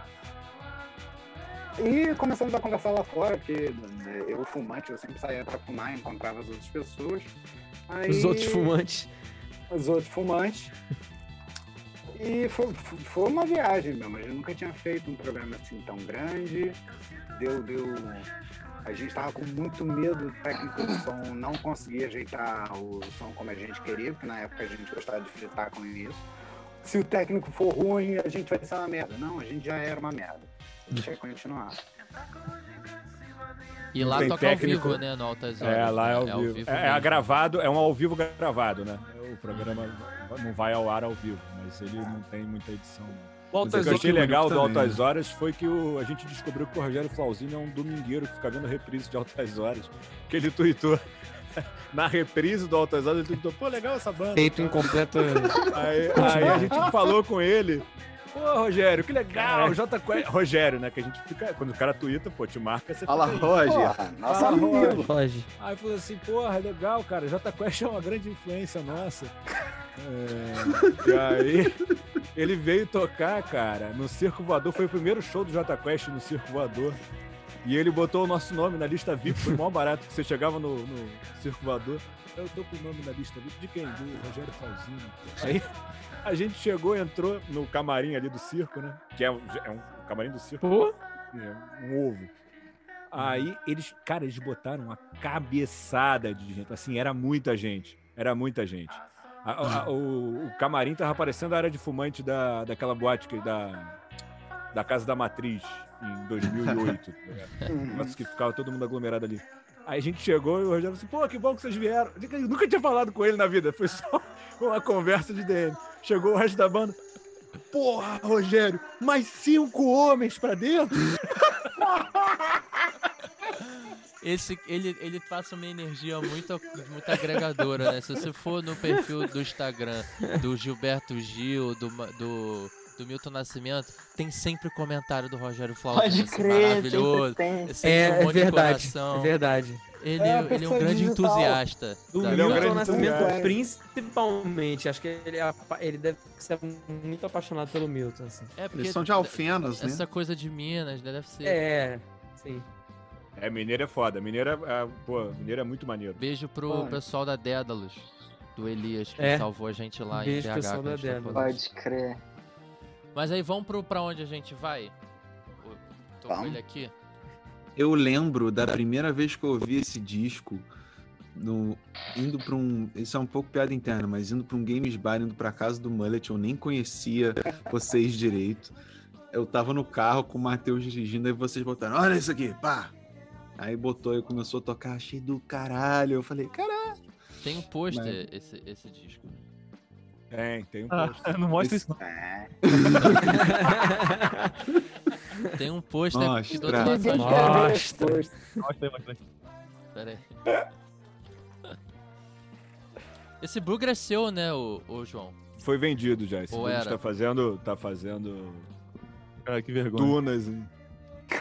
G: E começamos a conversar lá fora, porque né, eu fumante, eu sempre saía pra fumar, encontrava as outras pessoas. Aí-
D: Os outros fumantes.
G: os outros fumantes. E foi, foi uma viagem mesmo. A gente nunca tinha feito um programa assim tão grande. Deu, deu. A gente tava com muito medo do técnico de som não conseguir ajeitar o som como a gente queria, porque na época a gente gostava de fritar com isso. Se o técnico for ruim, a gente vai ser uma merda. Não, a gente já era uma merda. A gente vai continuar.
A: E lá
F: Tem
A: toca
F: técnico.
A: ao vivo, né? No Altas Horas.
F: É, lá é ao vivo. É, é
A: mesmo.
F: gravado, é um ao vivo gravado, né? O programa não vai ao ar ao vivo, mas ele não tem muita edição. não.
H: O
F: que eu achei legal do Altas Horas foi que o- a gente descobriu que o Rogério Flauzino é um domingueiro que fica vendo reprise de Altas Horas. Que ele tweetou. Na reprise do Altas Horas, ele tweetou, pô, legal essa banda.
D: Feito em completo.
F: Aí, aí a gente falou com ele. Pô, Rogério, que legal, J Quest. Rogério, né? Que a gente fica. Quando o cara twitta, pô, te marca, você
B: Fala,
F: fica aí.
B: Roger.
G: Nosso
F: Fala. Roger. Aí falou assim, porra, legal, cara. J Quest é uma grande influência nossa. É, e aí, ele veio tocar, cara, no Circo Voador. Foi o primeiro show do J Quest no Circo Voador. E ele botou o nosso nome na lista VIP. Foi mó barato que você chegava no, no Circo Voador. Eu tô com o nome na lista de quem? Do Rogério Flauzino. Aí a gente chegou, entrou no camarim ali do circo, né? Que é um, é um camarim do circo.
D: Pô,
F: É, um ovo. Aí eles, cara, eles botaram uma cabeçada de gente. Assim, era muita gente. Era muita gente. A- a- a- o, o camarim tava parecendo a área de fumante da, daquela boate que, da, da Casa da Matriz, em 2008. tá ligado?
G: Uhum.
F: Nossa, que ficava todo mundo aglomerado ali. Aí a gente chegou e o Rogério assim: pô, que bom que vocês vieram. Eu nunca tinha falado com ele na vida, foi só uma conversa de DM. Chegou o resto da banda. Porra, Rogério, mais cinco homens pra dentro?
A: Esse, ele, ele passa uma energia muito, muito agregadora, né? Se você for no perfil do Instagram do Gilberto Gil, do, do, do Milton Nascimento, tem sempre comentário do Rogério Flauzino.
C: Pode crer,
A: maravilhoso.
C: sempre tem.
A: É
D: é,
A: um
D: é verdade. É verdade.
A: Ele,
G: É
A: ele é um grande
G: digital.
A: entusiasta.
D: Do
F: Ele é um
D: Milton
F: grande
D: Nascimento,
G: entusiasta.
D: principalmente. Acho que ele, é ele deve ser muito apaixonado pelo Milton, assim.
A: É, porque
B: Eles são de Alfenas, né?
A: essa coisa de Minas, né? Deve ser.
D: É, sim.
F: É, Mineiro é foda. Mineiro é, é- pô, Mineiro é muito maneiro.
A: Beijo pro
G: Olha.
A: pessoal da Dédalus, do Elias, que
D: É.
A: salvou a gente lá
D: Beijo,
A: em BH.
D: pessoal da Dédalus.
C: Pode crer.
A: Mas aí vamos pro, pra onde a gente vai? O- Tô com ele aqui.
B: Eu lembro da primeira vez que eu ouvi esse disco, no, indo pra um. Isso é um pouco piada interna, mas indo pra um Games Bar, indo pra casa do Mullet, eu nem conhecia vocês direito. Eu tava no carro com o Matheus dirigindo, aí vocês botaram, olha isso aqui, pá! Aí botou e começou a tocar, achei do caralho. Eu falei, caralho.
A: Tem um pôster esse, esse disco.
F: Tem, tem um
H: Ah,
F: post.
H: não mostra isso.
G: É.
A: Tem um
B: Mostra.
G: quer ver
D: Mostra.
G: post.
H: Mostra aí, mostra aí.
A: Pera aí. Esse bugre é seu, né, o, o João?
F: Foi vendido já. Esse
A: era?
F: tá fazendo, tá fazendo
H: Cara, que vergonha.
F: dunas. hein?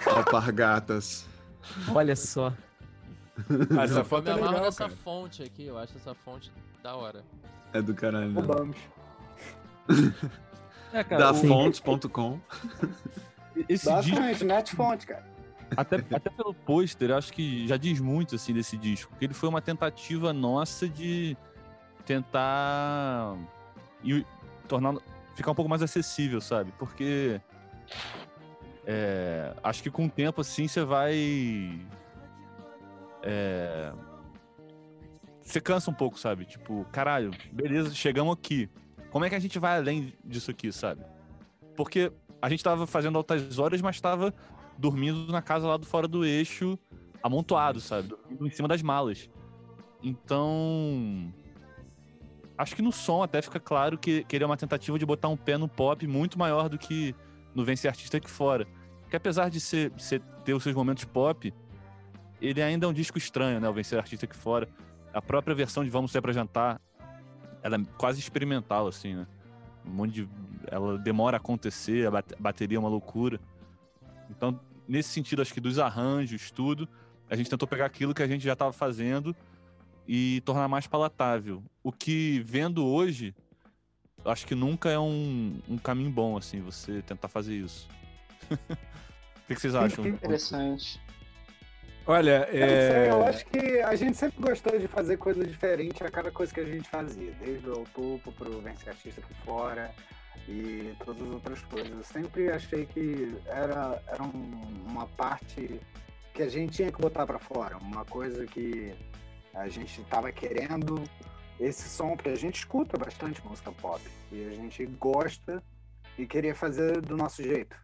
B: Alpargatas.
D: Olha só.
F: Ah, essa
A: eu
F: foto
A: me
F: é
A: amarro
F: legal,
A: nessa
F: cara.
A: fonte aqui, eu acho essa fonte da hora.
B: É do caralho. né?
G: Roubamos.
H: É, cara,
B: Da
H: o-
B: fontes.com.
H: esse disco,
G: Basicamente, net fonte, cara.
H: até, até pelo pôster, acho que já diz muito, assim, desse disco. Porque ele foi uma tentativa nossa de tentar e tornar, ficar um pouco mais acessível, sabe? Porque é, acho que com o tempo, assim, você vai... É, você cansa um pouco, sabe? Tipo, caralho, beleza, chegamos aqui. Como é que a gente vai além disso aqui, sabe? Porque a gente tava fazendo altas horas, mas tava dormindo na casa lá do fora do eixo, amontoado, sabe? Dormindo em cima das malas. Então. Acho que no som até fica claro que, que ele é uma tentativa de botar um pé no pop muito maior do que no Vence Artista aqui fora. Que apesar de ser, ser- ter os seus momentos pop, ele ainda é um disco estranho, né? O Vencer Artista aqui fora. A própria versão de Vamos Ser Pra Jantar, ela é quase experimental, assim, né? Um monte de. Ela demora a acontecer, a bate- bateria é uma loucura. Então, nesse sentido, acho que dos arranjos, tudo, a gente tentou pegar aquilo que a gente já estava fazendo e tornar mais palatável. O que, vendo hoje, acho que nunca é um, um caminho bom, assim, você tentar fazer isso. o que, que vocês acham?
C: Interessante.
F: Olha,
G: sei, eu
F: é...
G: acho que a gente sempre gostou de fazer coisa diferente a cada coisa que a gente fazia, desde o topo pro Vence Artista por fora e todas as outras coisas. Eu sempre achei que era, era um- uma parte que a gente tinha que botar pra fora, uma coisa que a gente tava querendo esse som, porque a gente escuta bastante música pop e a gente gosta e queria fazer do nosso jeito.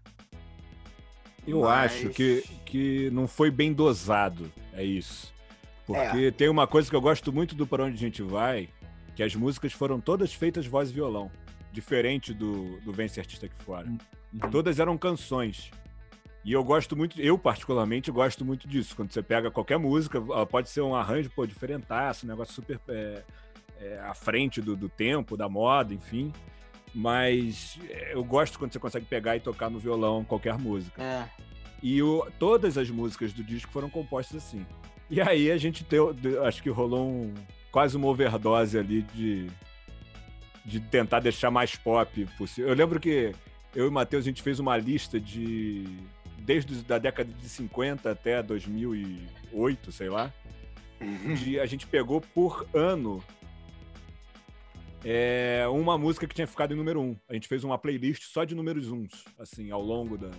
F: Eu
G: Mas-
F: acho que, que não foi bem dosado, é isso. Porque tem uma coisa que eu gosto muito do Para Onde a Gente Vai, que as músicas foram todas feitas voz e violão. diferente do, do Vence Artista Aqui Fora.
H: Uhum.
F: Todas eram canções. E eu gosto muito, eu particularmente gosto muito disso. Quando você pega qualquer música, ela pode ser um arranjo, pô, diferentaço, um negócio super é, é, à frente do, do tempo, da moda, enfim. Mas é, eu gosto quando você consegue pegar e tocar no violão qualquer música.
C: É.
F: E o- todas as músicas do disco foram compostas assim. E aí a gente deu, deu- acho que rolou um, quase uma overdose ali de, de tentar deixar mais pop possível. Eu lembro que eu e o Matheus, a gente fez uma lista de. Desde a década de 50 até 2008, sei lá. De, a gente pegou por ano é, uma música que tinha ficado em número um. A gente fez uma playlist só de números uns, assim, ao longo da,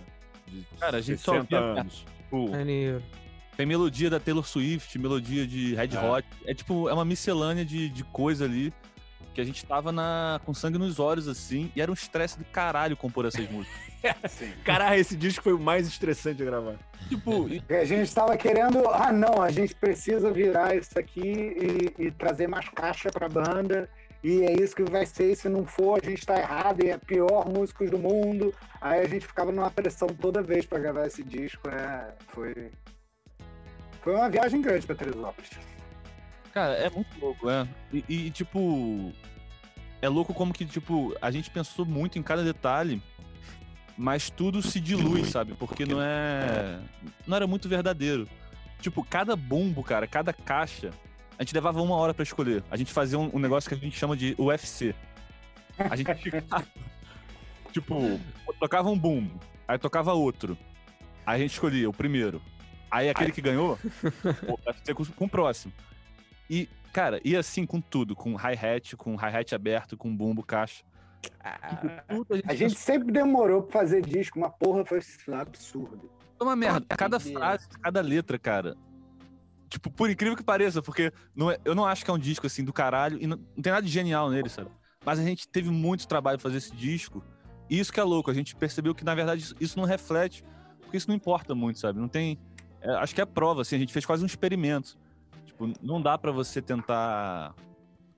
F: de
H: Cara, a gente só
F: 60
H: via-
F: anos.
H: Tipo, tem melodia da Taylor Swift, melodia de Red
F: É.
H: Hot. É tipo, é uma miscelânea de, de coisa ali que a gente tava na, com sangue nos olhos, assim, e era um estresse do caralho compor essas músicas.
F: Caralho, esse disco foi o mais estressante de gravar.
H: tipo, e-
G: a gente estava querendo, ah não, a gente precisa virar isso aqui e, e trazer mais caixa pra banda. E é isso que vai ser, se não for, a gente tá errado, e é pior músicos do mundo. Aí a gente ficava numa pressão toda vez pra gravar esse disco. É, foi, foi uma viagem grande pra Teresópolis.
H: Cara, é muito louco, é. E, e, tipo, é louco como que, tipo, a gente pensou muito em cada detalhe, mas tudo se dilui, sabe? Porque não é. Não era muito verdadeiro. Tipo, cada bumbo, cara, cada caixa, a gente levava uma hora pra escolher. A gente fazia um, um negócio que a gente chama de UFC. A gente ficava. tipo, tocava um bumbo, aí tocava outro. Aí a gente escolhia o primeiro. Aí aquele que ganhou, vai ser com, com o próximo. E, cara, ia assim com tudo, com hi-hat, com hi-hat aberto, com bumbo, caixa. Tudo
G: A gente sempre demorou pra fazer disco, uma porra foi absurdo.
H: É uma merda. Cada frase, cada letra, cara. Tipo, por incrível que pareça, porque não é- eu não acho que é um disco assim do caralho e não, não tem nada de genial nele, sabe? Mas a gente teve muito trabalho fazer esse disco. E isso que é louco, a gente percebeu que na verdade isso, isso não reflete, porque isso não importa muito, sabe? Não tem. é, acho que é prova, assim, a gente fez quase um experimento. Tipo, não dá pra você tentar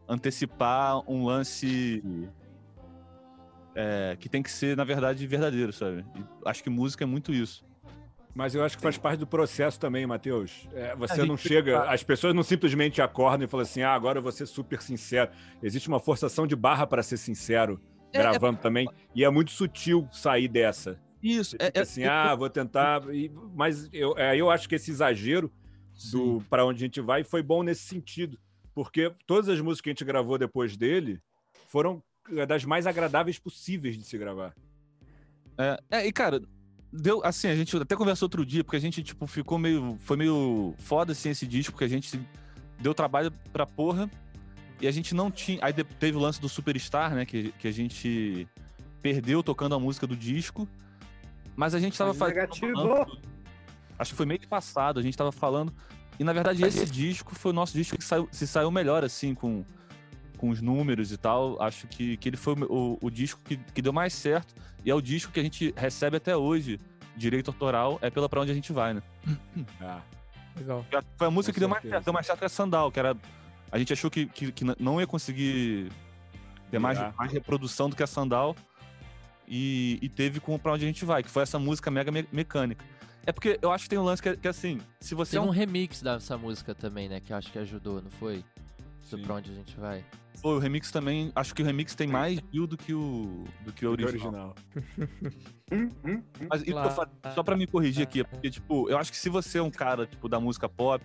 H: antecipar um lance é, que tem que ser, na verdade, verdadeiro, sabe? E acho que música é muito isso.
F: Mas eu acho que faz parte do processo também, Matheus. É, você não chega. As pessoas não simplesmente acordam e falam assim: ah, agora eu vou ser super sincero. Existe uma forçação de barra para ser sincero,
H: É,
F: gravando também. E é muito sutil sair dessa.
H: Isso, é, é-
F: assim, ah, vou tentar. e- mas eu, é, eu acho que esse exagero do para onde a gente vai foi bom nesse sentido. Porque todas as músicas que a gente gravou depois dele foram é, das mais agradáveis possíveis de se gravar.
H: É, é, e cara, deu assim, a gente até conversou outro dia, porque a gente, tipo, ficou meio. Foi meio foda assim esse disco, porque a gente deu trabalho pra porra. E a gente não tinha. Aí teve o lance do Superstar, né? Que, que a gente perdeu tocando a música do disco. Mas a gente tava fazendo. Acho que foi meio que passado, a gente tava falando. E na verdade, esse disco foi o nosso disco que saiu- se saiu melhor, assim, com, com os números e tal. Acho que, que ele foi o, o- disco que, que deu mais certo. E é o disco que a gente recebe até hoje, direito autoral, é pela pra onde a gente vai, né?
F: Ah,
D: Legal.
H: Foi a música
F: Com
H: que deu mais
F: certeza.
H: certo, deu mais certo que a Sandal, que era. A gente achou que, que, que não ia conseguir ter mais, mais reprodução do que a Sandal. E, e teve com pra onde a gente vai, que foi essa música mega me- mecânica. É porque eu acho que tem um lance que, é- que é assim, se você é
A: Tem
H: um
A: um remix dessa música também, né? Que eu acho que ajudou, não foi? Do
F: sim.
A: pra onde a gente vai.
H: Foi, o remix também. Acho que o remix tem mais view do que o, do que o
F: do
H: original.
F: original.
H: Mas falo, só pra me corrigir aqui, é porque, tipo, eu acho que se você é um cara, tipo, da música pop,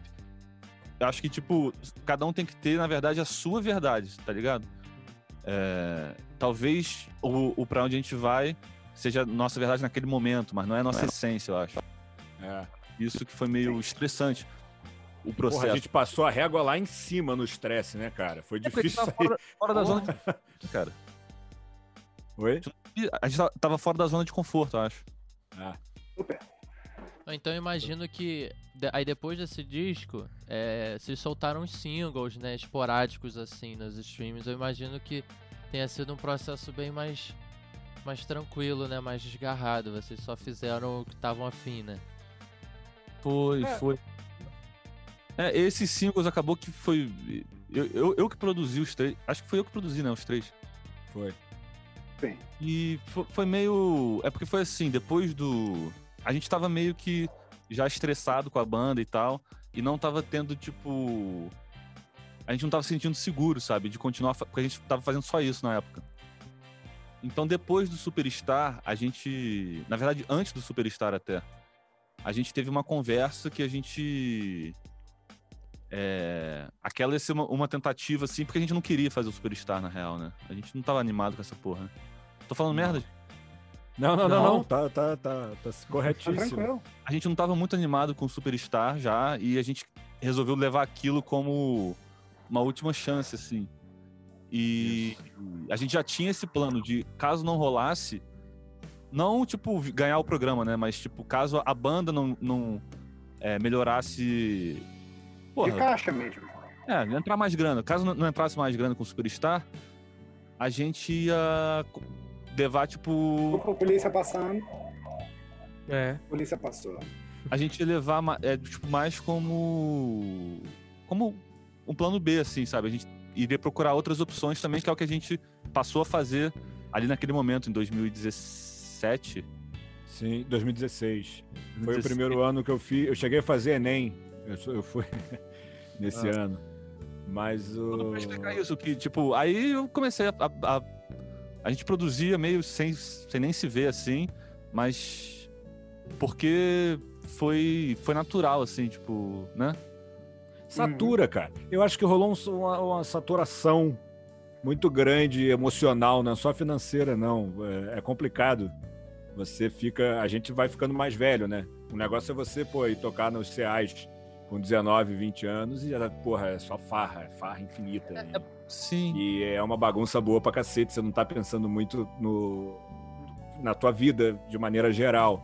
H: eu acho que, tipo, cada um tem que ter, na verdade, a sua verdade, tá ligado? É, talvez o, o pra onde a gente vai seja nossa verdade naquele momento, mas não é a nossa essência, eu acho.
F: É.
H: Isso que foi meio estressante, o processo.
F: Porra, a gente passou a régua lá em cima no estresse, né, cara? Foi
H: É porque a gente
F: difícil
H: tava
F: sair.
H: fora, fora da zona de... Cara,
F: Oi?
H: a gente tava- fora da zona de conforto, eu acho.
F: Ah,
G: Super.
A: Então eu imagino que aí depois desse disco, é, vocês soltaram uns singles, né, esporádicos assim nos streams. Eu imagino que tenha sido um processo bem mais mais tranquilo, né, mais desgarrado. Vocês só fizeram o que estavam afim, né?
H: Foi,
F: É.
H: foi. É, esses singles acabou que foi. Eu, eu, eu que produzi os três. Acho que foi eu que produzi, né? Os três.
F: foi.
G: Sim.
H: E fo- foi meio. É porque foi assim, depois do. A gente tava meio que já estressado com a banda e tal. E não tava tendo, tipo. A gente não tava se sentindo seguro, sabe? De continuar. Porque a gente tava fazendo só isso na época. Então depois do Superstar, a gente. Na verdade, antes do Superstar até. A gente teve uma conversa que a gente. É, aquela ia ser uma, uma tentativa, assim, porque a gente não queria fazer o Superstar, na real, né? A gente não tava animado com essa porra. né? Tô falando merda?
F: Não, não, não,
D: Não.
F: não. Tá, tá, tá, tá
G: Tá
F: corretíssimo.
G: tranquilo.
H: A gente não tava muito animado com o Superstar já, e a gente resolveu levar aquilo como uma última chance, assim. E a gente já tinha esse plano de, caso não rolasse, não, tipo, ganhar o programa, né? Mas, tipo, caso a banda não, não é, melhorasse.
G: De
H: Porra,
G: caixa mesmo.
H: É, entrar mais grana. Caso não- não entrasse mais grana com o Superstar, a gente ia levar, tipo.
G: A polícia passando,
D: É.
G: a polícia passou.
H: A gente ia levar é, tipo, mais como. Como um plano B, assim, sabe? A gente iria procurar outras opções também, que é o que a gente passou a fazer ali naquele momento, em 2017.
F: Sim, 2016. Foi o
H: 2016.
F: primeiro ano que eu fiz. Eu cheguei a fazer Enem. Eu, eu fui nesse
H: Ah.
F: ano. Mas o.
H: Não, pra explicar isso, que, tipo, aí eu comecei a, a, a- a gente produzia meio sem, sem nem se ver, assim, mas porque foi, foi natural, assim, tipo, né?
F: Satura, cara. Eu acho que rolou um- uma, uma saturação muito grande emocional, não é só financeira, não. É, é complicado. Você fica. A gente vai ficando mais velho, né? O negócio é você, pô, ir tocar nos CEAs com 19, 20 anos e já, porra, é só farra, é farra infinita. E-
H: Sim.
F: E é uma bagunça boa pra cacete, você não tá pensando muito no, na tua vida de maneira geral.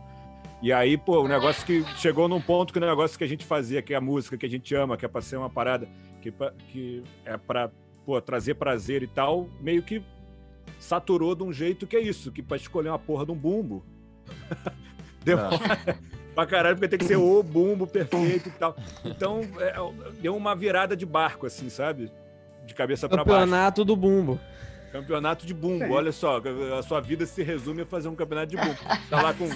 F: E aí, pô, o negócio que chegou num ponto que o negócio que a gente fazia, que é a música que a gente ama, que é pra ser uma parada que, pa- que é pra pô, trazer prazer e tal, meio que saturou de um jeito que é isso, que pra escolher uma porra de um bumbo. Demora pra caralho, porque tem que ser o bumbo perfeito e tal. Então, é, deu uma virada de barco, assim, sabe? De cabeça pra baixo.
D: Campeonato do Bumbo.
F: Campeonato de bumbo,
G: Sim.
F: olha só, a sua vida se resume a fazer um campeonato de bumbo. Tá lá com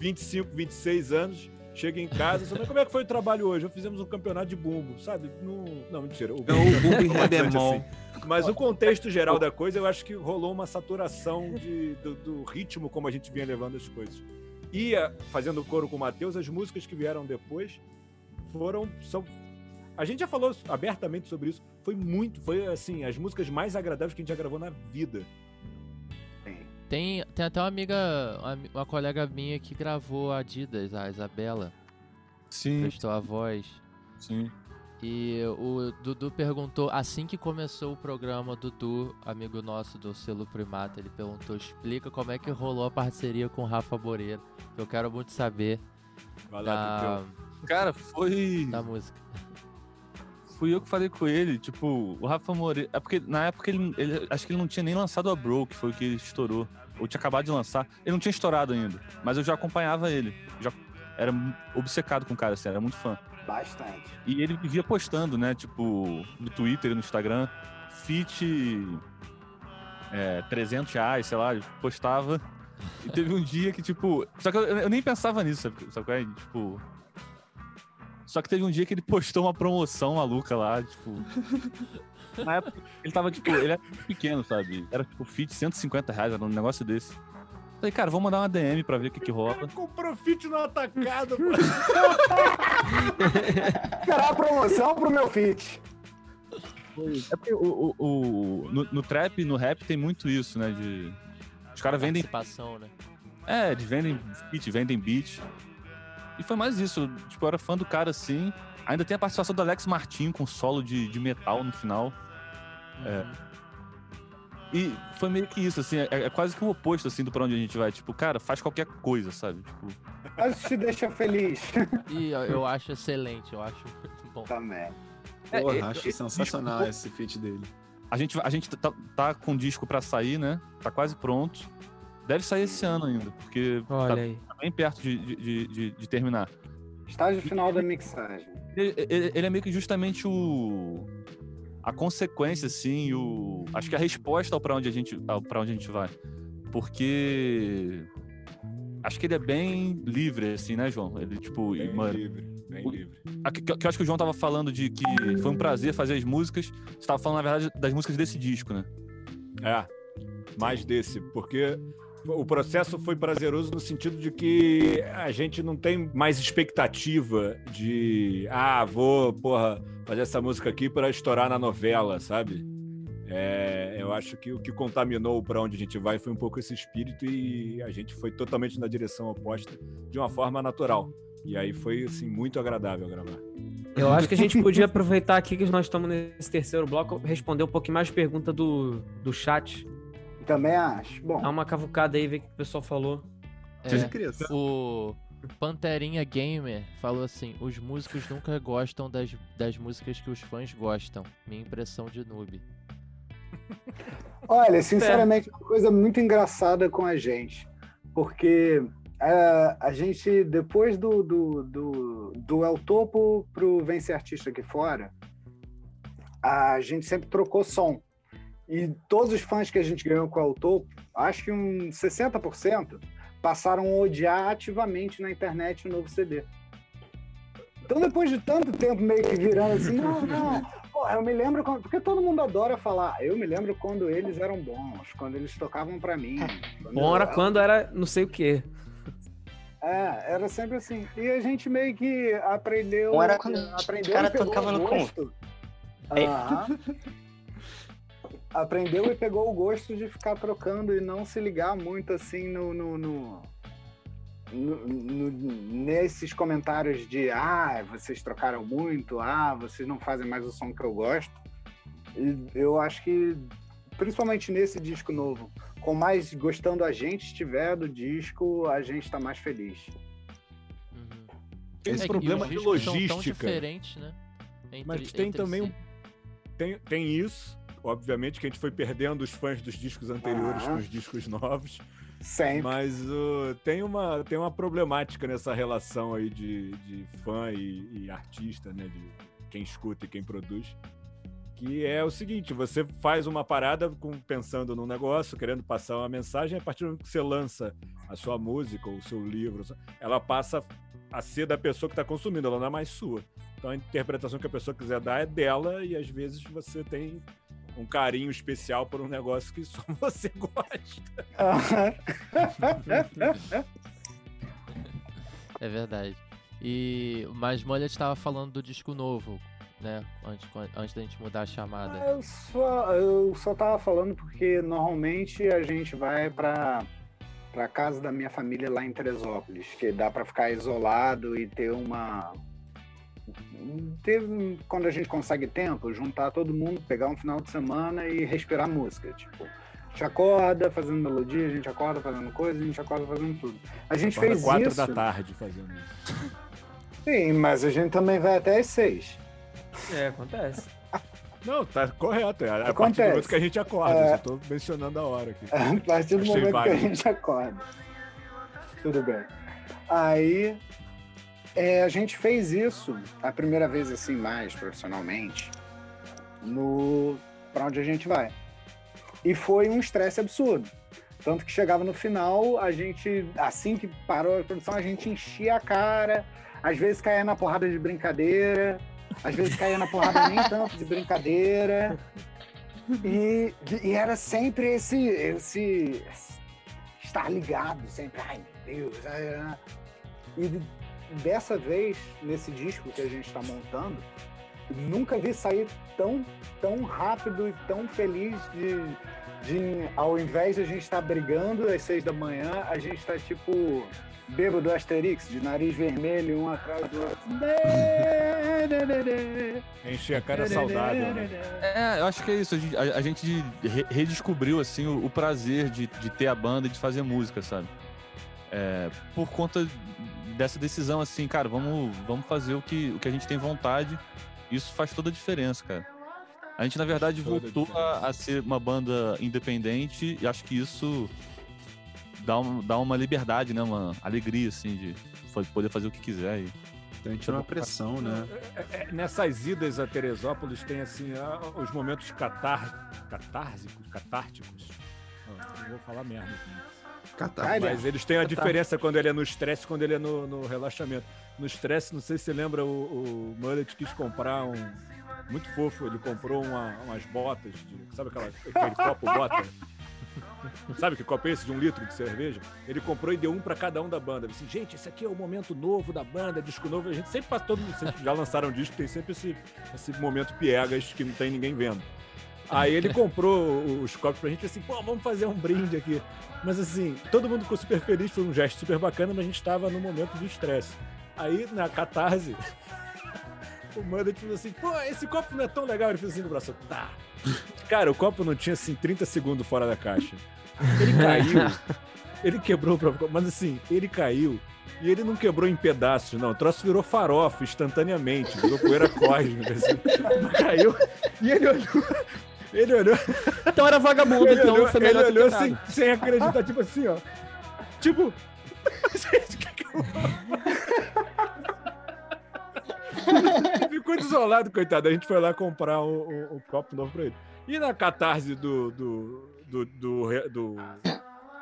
F: 25, 26 anos, chega em casa, você fala, como é que foi o trabalho hoje? Eu fizemos um campeonato de bumbo, sabe? Não, não mentira. O
B: Não, o bumbo em
F: assim. Mas o contexto geral da coisa, eu acho que rolou uma saturação de- do, do ritmo como a gente vinha levando as coisas. E a- fazendo coro com o Matheus, as músicas que vieram depois foram. São, a gente já falou abertamente sobre isso. Foi muito, foi assim, as músicas mais agradáveis que a gente já gravou na vida.
A: Tem, tem até uma amiga, uma, ami- uma colega minha que gravou a Adidas, a Isabela,
H: Sim,
A: prestou a voz.
H: sim.
A: E o Dudu perguntou, assim que começou o programa, Dudu, amigo nosso do selo Primata, ele perguntou, explica como é que rolou a parceria com o Rafa Moreira. Eu quero muito saber
F: Vai lá,
A: da,
H: Cara, foi.
A: da música.
H: Fui eu que falei com ele, tipo, o Rafa Moreira. É porque na época ele, ele- Acho que ele não tinha nem lançado a Bro, que foi o que ele estourou. Ou tinha acabado de lançar. Ele não tinha estourado ainda. Mas eu já acompanhava ele. Já era obcecado com o cara, assim, era muito fã.
G: Bastante.
H: E ele vivia postando, né? Tipo, no Twitter e no Instagram, fit é, 300 reais, sei lá, postava. E teve um dia que, tipo. Só que eu, eu nem pensava nisso, sabe? sabe é? Tipo. Só que teve um dia que ele postou uma promoção maluca lá, tipo. Na época, ele tava, tipo, ele era pequeno, sabe? Era tipo fit 150 reais, era um negócio desse. Falei, cara, vamos mandar uma DM pra ver o que que rola.
F: comprou fit no atacado, pô.
G: Esperar a promoção pro meu fit.
H: É porque o, o, o- no, no trap, no rap tem muito isso, né? De. Os caras vendem.
A: Participação, né?
H: É, eles vendem beat, vendem beat. E foi mais isso. Tipo, eu era fã do cara assim. Ainda tem a participação do Alex Martin com solo de, de metal no final. É. E foi meio que isso, assim, é, é quase que o oposto, assim, do pra onde a gente vai. Tipo, cara, faz qualquer coisa, sabe? Tipo,
G: Mas te deixa feliz
A: E eu, eu acho excelente, eu acho muito bom.
G: também.
H: É,
B: Porra,
H: é,
B: acho
H: esse
B: sensacional
H: disco-
B: esse feat dele.
H: a gente, a gente tá, tá com o disco pra sair, né? Tá quase pronto. Deve sair esse ano ainda, porque
D: Olha
H: tá,
D: aí.
H: tá bem perto de, de, de- de- de terminar.
G: Estágio final da mixagem.
H: Ele, ele- ele é meio que justamente o. A consequência, assim, o. Acho que a resposta ao pra onde a gente, pra onde a gente vai. porque acho que ele é bem livre, assim, né, João? Ele, tipo,
F: Bem
H: uma-
F: livre, bem
H: o-
F: livre.
H: que, que eu acho que o João tava falando de que foi um prazer fazer as músicas. Você tava falando, na verdade, das músicas desse disco, né?
F: É, mais desse, porque o processo foi prazeroso no sentido de que a gente não tem mais expectativa de, ah, vou, porra, fazer essa música aqui para estourar na novela, sabe? É, eu acho que o que contaminou para onde a gente vai foi um pouco esse espírito e a gente foi totalmente na direção oposta de uma forma natural. E aí foi assim muito agradável gravar.
D: Eu acho que a gente podia aproveitar aqui que nós estamos nesse terceiro bloco, responder um pouquinho mais pergunta do, do chat.
G: Também acho. Bom,
D: Dá uma cavucada aí, ver o que o pessoal falou.
A: É, o Panterinha Gamer falou assim: os músicos nunca gostam das, das músicas que os fãs gostam. Minha impressão de noob.
G: Olha, sinceramente, é uma coisa muito engraçada com a gente. Porque é, a gente, depois do, do, do, do El Topo pro Vence Artista aqui fora, a gente sempre trocou som. E todos os fãs que a gente ganhou com o Topo, acho que uns 60%, passaram a odiar ativamente na internet o novo CD. Então, depois de tanto tempo meio que virando assim, não, não, Porra, eu me lembro quando, porque todo mundo adora falar. Eu me lembro quando eles eram bons, quando eles tocavam pra mim.
D: Bom era quando era não sei o quê.
G: É, era sempre assim. E a gente meio que aprendeu.
C: Bom era quando
G: aprendeu
C: o cara tocava no
G: gosto. Aham. Aprendeu e pegou o gosto de ficar trocando e não se ligar muito assim no, no, no- no- no- nesses comentários de ah, vocês trocaram muito, ah, vocês não fazem mais o som que eu gosto. E eu acho que, principalmente nesse disco novo, com mais gostando a gente estiver do disco, a gente tá mais feliz.
A: Uhum.
F: Tem esse
A: É
F: problema de
A: discos São tão
F: logística.
A: diferentes, né? Entre-
F: Mas tem
A: entre
F: também
A: si.
F: um. Tem, tem isso, obviamente, que a gente foi perdendo os fãs dos discos anteriores com os discos novos.
G: Sempre.
F: Mas uh, tem, uma, tem uma problemática nessa relação aí de, de fã e, e artista, né? De quem escuta e quem produz. Que é o seguinte: você faz uma parada com, pensando num negócio, querendo passar uma mensagem, a partir do momento que você lança a sua música ou o seu livro, ela passa a ser da pessoa que está consumindo, ela não é mais sua. Então a interpretação que a pessoa quiser dar é dela, e às vezes você tem um carinho especial por um negócio que só você gosta.
A: É verdade. E mas Mullet estava falando do disco novo, né? Antes, antes da gente mudar a chamada.
G: Eu só, eu só tava falando porque normalmente a gente vai pra, pra casa da minha família lá em Teresópolis, que dá pra ficar isolado e ter uma. Ter, quando a gente consegue tempo, juntar todo mundo, pegar um final de semana e respirar música. Tipo, a gente acorda fazendo melodia, a gente acorda fazendo coisa, a gente acorda fazendo tudo. A gente
F: Acorda
G: fez
F: quatro
G: isso.
F: da tarde fazendo isso.
G: Sim, mas a gente também vai até às seis.
D: É, acontece.
F: Não, tá correto. É a partir do momento que a gente acorda.
G: É.
F: Tô mencionando a hora aqui.
G: A partir do
F: Achei
G: momento que a gente acorda. Tudo bem. Aí é, a gente fez isso a primeira vez assim mais profissionalmente no para onde a gente vai. E foi um estresse absurdo. Tanto que chegava no final, a gente, assim que parou a produção, a gente enchia a cara, às vezes caía na porrada de brincadeira, às vezes caía na porrada nem tanto de brincadeira. E, e era sempre esse, esse estar ligado, sempre, ai meu Deus. ai, ai. E dessa vez, nesse disco que a gente está montando, nunca vi sair tão, tão rápido e tão feliz de, de ao invés de a gente estar brigando às seis da manhã, a gente está tipo bêbado do Asterix, de nariz vermelho, um atrás do outro.
F: Encher a cara saudável. Né?
H: É, eu acho que é isso. A gente, a- a gente re- redescobriu assim o, o prazer de, de ter a banda e de fazer música, sabe? É, por conta dessa decisão, assim, cara, vamos, vamos fazer o que, o que a gente tem vontade. Isso faz toda a diferença, cara. A gente, na verdade,
F: Toda
H: voltou a, a ser uma banda independente e acho que isso dá, um, dá uma liberdade, né? Uma alegria, assim, de poder fazer o que quiser. E...
B: Então a gente tira uma pressão, né?
F: É, é, nessas idas a Teresópolis tem assim os momentos catar... catársicos, catárticos Ó, Não vou falar merda aqui.
B: Catar.
F: Mas eles têm a diferença quando ele é no estresse e quando ele é no, no relaxamento. No estresse, não sei se você lembra, o, o Mullet quis comprar um. Muito fofo, ele comprou uma- umas botas de. Sabe aquela, aquele copo bota? Sabe que copo é esse de um litro de cerveja? Ele comprou e deu um pra cada um da banda. Disse, gente, esse aqui é o momento novo da banda, disco novo. A gente sempre faz todo mundo. sempre- Já lançaram disco, tem sempre esse, esse momento piegas que não tem ninguém vendo. Aí ele comprou os copos pra gente assim, pô, vamos fazer um brinde aqui. Mas assim, todo mundo ficou super feliz, foi um gesto super bacana, mas a gente tava num momento de estresse. Aí na catarse, o Manda falou assim, pô, esse copo não é tão legal. Ele fez assim no braço, tá. Cara, o copo não tinha assim 30 segundos fora da caixa. Ele caiu, ele quebrou o próprio copo, mas assim, ele caiu. E ele não quebrou em pedaços, não. O troço virou farofa instantaneamente, virou poeira cósmica. Assim. Caiu. E ele olhou. Ele olhou,
D: Então era vagabundo,
F: ele
D: então
F: olhou,
D: foi
F: ele
D: melhor ter
F: olhou sem, sem acreditar, tipo assim, ó. Tipo. Gente, que que eu- Ele Ficou desolado, coitado. A gente foi lá comprar um, um- um copo novo pra ele. E na catarse do. do, do, do, do-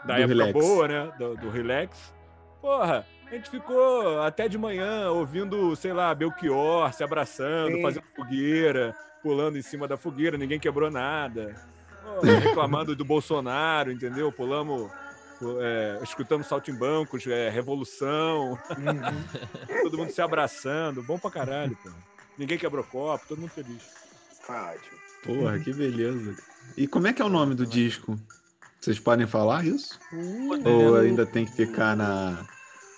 F: da
B: Do
F: época
B: relax.
F: boa, né? Do, do relax. Porra, a gente ficou até de manhã ouvindo, sei lá, Belchior se abraçando,
G: Sim.
F: fazendo fogueira, pulando em cima da fogueira, ninguém quebrou nada. Porra, reclamando do Bolsonaro, entendeu? Pulamos. É, escutamos saltimbancos, é, revolução, todo mundo se abraçando, bom pra caralho, pô. Ninguém quebrou copo, todo mundo feliz.
G: Ótimo.
B: Porra, que beleza. E como é que é o nome do disco? Vocês podem falar isso? Ou ainda tem que ficar na.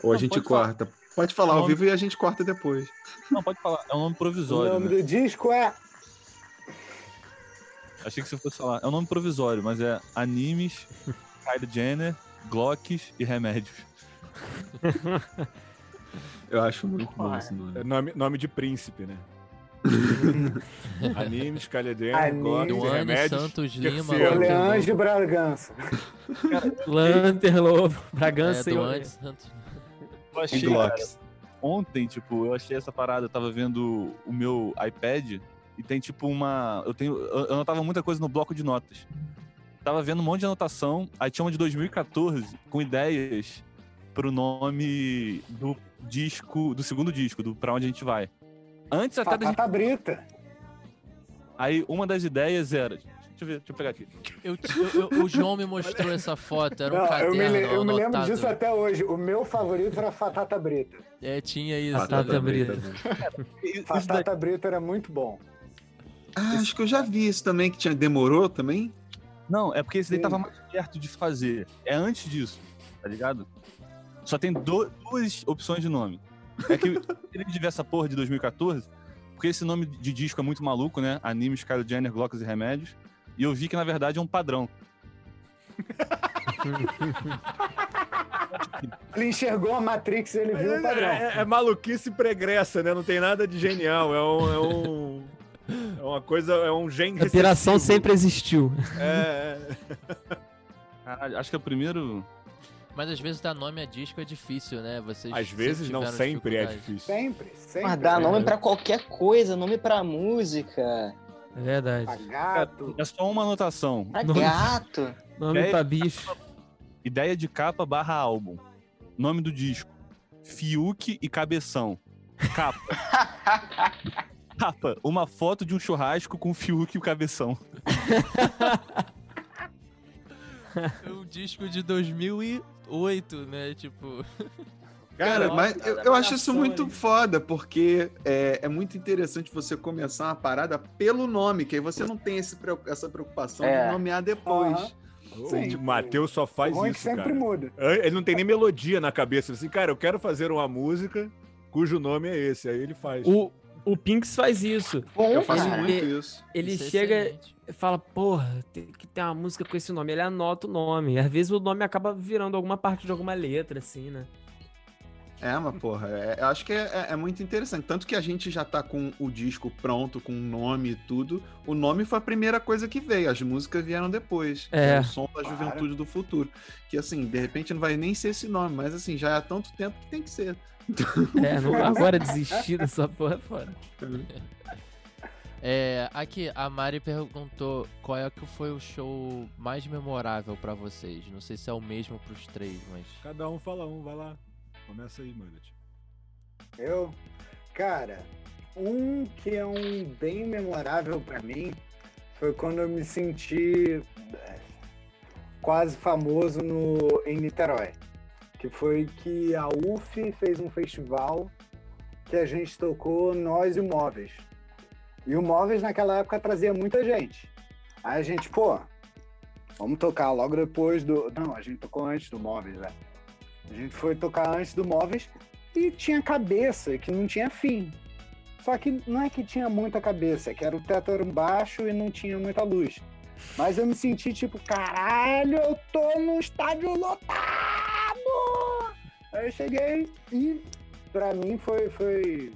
B: Ou a
H: Não,
B: gente
H: pode falar.
B: corta? Pode falar ao
H: Nome-
B: vivo e a gente corta depois.
H: Não, pode falar. É um nome
G: O
H: provisório.
G: nome
H: né?
G: do disco é.
H: Achei que você fosse falar. É um nome provisório, mas é animes, Kylie Jenner, Glocks e remédios.
B: Eu acho muito bom esse
F: É
B: nome.
F: nome, nome de príncipe, né? Animes, Calhadena,
G: Anime.
F: Glocks e remédios.
A: Santos Lima. Lobo.
G: Bragança.
D: Lanterlobo, Bragança
A: É,
D: e
A: Duane Santos.
H: Eu achei, cara, ontem, tipo, eu achei essa parada, eu tava vendo o meu iPad e tem tipo uma. Eu tenho. Eu eu anotava muita coisa no bloco de notas. Tava vendo um monte de anotação, aí tinha uma de 2014 com ideias pro nome do disco, do segundo disco, do Pra Onde a gente vai. Antes até da gente.
G: Batata Brita.
H: Aí uma das ideias era. Deixa eu ver, deixa eu pegar aqui.
A: Eu, eu- eu- o João me mostrou essa foto, era um
G: Não, eu
A: caderno
G: me, le- eu me lembro disso até hoje. O meu favorito era Fatata Brita.
A: É, tinha isso.
D: Batata
A: né?
D: Brita.
G: Fatata Brita era muito bom.
B: Ah, acho que eu já vi isso também, que tinha demorou também.
H: Não, é porque esse daí tava mais perto de fazer. É antes disso, tá ligado? Só tem do- duas opções de nome. É que ele devia essa porra de 2014, porque esse nome de disco é muito maluco, né? Animes, Kylie Jenner, Glocks e Remédios. E eu vi que, na verdade, é um padrão.
G: Ele enxergou a Matrix e ele viu o padrão.
F: É, é- é maluquice pregressa, né? Não tem nada de genial. É um. É, um, é uma coisa. É um gene
D: A operação
F: recessivo.
D: sempre existiu.
F: É, é.
H: Caralho, acho que é o primeiro.
A: Mas às vezes dar nome a disco é difícil, né? Vocês
F: Às vezes, não sempre é difícil.
G: Sempre, sempre.
C: Mas dá
G: sempre.
C: nome pra qualquer coisa, nome pra música,
D: É verdade.
G: Pra gato.
H: É só uma anotação.
C: pra
D: Nome-
C: gato.
D: Nome
H: É.
D: pra bicho.
H: Ideia de capa barra álbum. Nome do disco. Fiuk e Cabeção. Capa. Capa. Uma foto de um churrasco com Fiuk e o Cabeção.
A: É um disco de 2008, né? Tipo,
B: Cara,
D: Nossa,
B: mas eu, eu acho isso muito
D: ali.
B: foda, porque é, é muito interessante você começar uma parada pelo nome, que aí você não tem esse essa preocupação
C: É.
B: de nomear depois.
G: Aham. Sim.
F: O Matheus só faz
G: O
F: isso,
G: sempre
F: cara.
G: muda.
F: Ele não tem nem melodia na cabeça. Assim, cara, eu quero fazer uma música cujo nome é esse. Aí ele faz.
D: O, o Pinks faz isso.
C: Bom,
B: Eu faço
C: cara.
B: muito isso.
D: Ele
A: isso é
D: chega e fala, porra, tem que ter uma música com esse nome. Ele anota o nome. E às vezes o nome acaba virando alguma parte de alguma letra, assim, né?
B: É, mas porra, é- eu acho que é, é- é muito interessante. Tanto que a gente já tá com o disco pronto, com o nome e tudo. O nome foi a primeira coisa que veio, as músicas vieram depois. que
D: É.
B: o som da juventude do futuro. Que assim, de repente não vai nem ser esse nome, mas assim, já há tanto tempo que tem que ser.
D: É, não, agora desistir dessa porra é foda.
A: É, aqui, a Mari perguntou qual é que foi o show mais memorável pra vocês. Não sei se é o mesmo pros três, mas.
F: Cada um fala um, vai lá. Começa aí, Mullet.
G: Eu, cara, um que é um bem memorável pra mim foi quando eu me senti é, quase famoso no, em Niterói. Que foi que a UF fez um festival que a gente tocou Nós e o Móveis. E o Móveis naquela época trazia muita gente. Aí a gente, pô, vamos tocar logo depois do. Não, a gente tocou antes do Móveis, né? A gente foi tocar antes do Móveis e tinha cabeça, que não tinha fim. Só que não é que tinha muita cabeça, é que era o teto era baixo e não tinha muita luz. Mas eu me senti tipo, caralho, eu tô num estádio lotado! Aí eu cheguei e pra mim foi. foi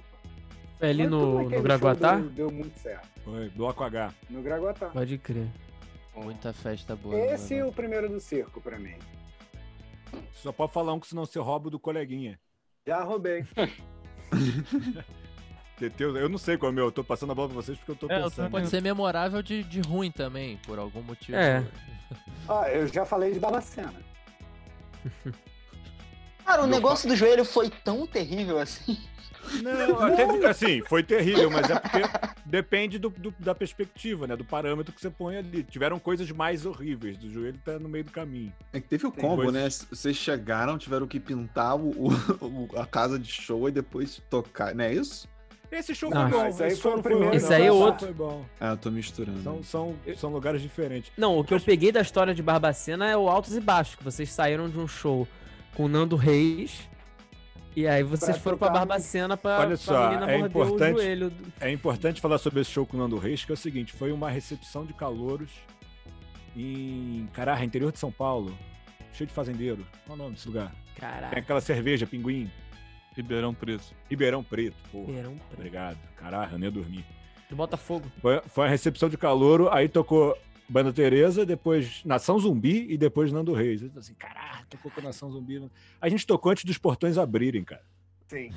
D: Foi ali no, no Graguatá?
G: Deu, deu muito certo.
F: Foi, bloco H.
G: No Graguatá.
D: Pode crer.
A: Muita festa boa.
G: Esse é o primeiro do circo pra mim.
F: Só pode falar um que senão você rouba o do coleguinha.
G: Já roubei.
F: Teteu, Eu não sei qual é o meu, eu tô passando a bola pra vocês porque eu tô
H: É,
F: pensando.
A: Pode ser memorável de, de ruim também, por algum motivo.
D: É.
G: Ó, eu já falei de Barbacena.
C: Cara, o
F: Meu
C: negócio do joelho foi tão terrível assim.
F: Não, até, assim, foi terrível, mas é porque depende do, do- da perspectiva, né? Do parâmetro que você põe ali. Tiveram coisas mais horríveis, do joelho tá no meio do caminho.
B: É que teve o
G: Tem
B: combo,
F: coisas-
B: né? Vocês chegaram, tiveram que pintar o, o- a casa de show e depois tocar, não é isso?
F: Esse show
D: Não,
F: foi bom.
G: esse aí foi o primeiro
D: Esse aí é outro.
F: Foi bom.
B: Ah, eu tô misturando.
F: São, são, são lugares diferentes.
D: Não, o que eu peguei da história de Barbacena é o altos e baixos, que vocês saíram de um show com o Nando Reis. E aí vocês
G: Pra
D: foram pra Barbacena pra,
F: Olha
D: pra
F: só,
D: menina
F: é
D: morder o
F: importante-
D: joelho. do-
F: É importante falar sobre esse show com o Nando Reis, que é o seguinte, foi uma recepção de calouros em, caraca, interior de São Paulo, cheio de fazendeiro. Qual é o nome desse lugar? Tem
D: Caralho,
F: aquela cerveja, pinguim,
H: Ribeirão Preto.
F: Ribeirão Preto. Porra,
D: Ribeirão Preto.
F: obrigado. Caraca, eu nem ia dormir.
D: do Botafogo.
F: Foi, foi a recepção de calouro, aí tocou Banda Teresa, depois Nação Zumbi e depois Nando Reis. Eu assim, caraca, tocou com Nação Zumbi. A gente tocou antes dos portões abrirem, cara.
G: Sim.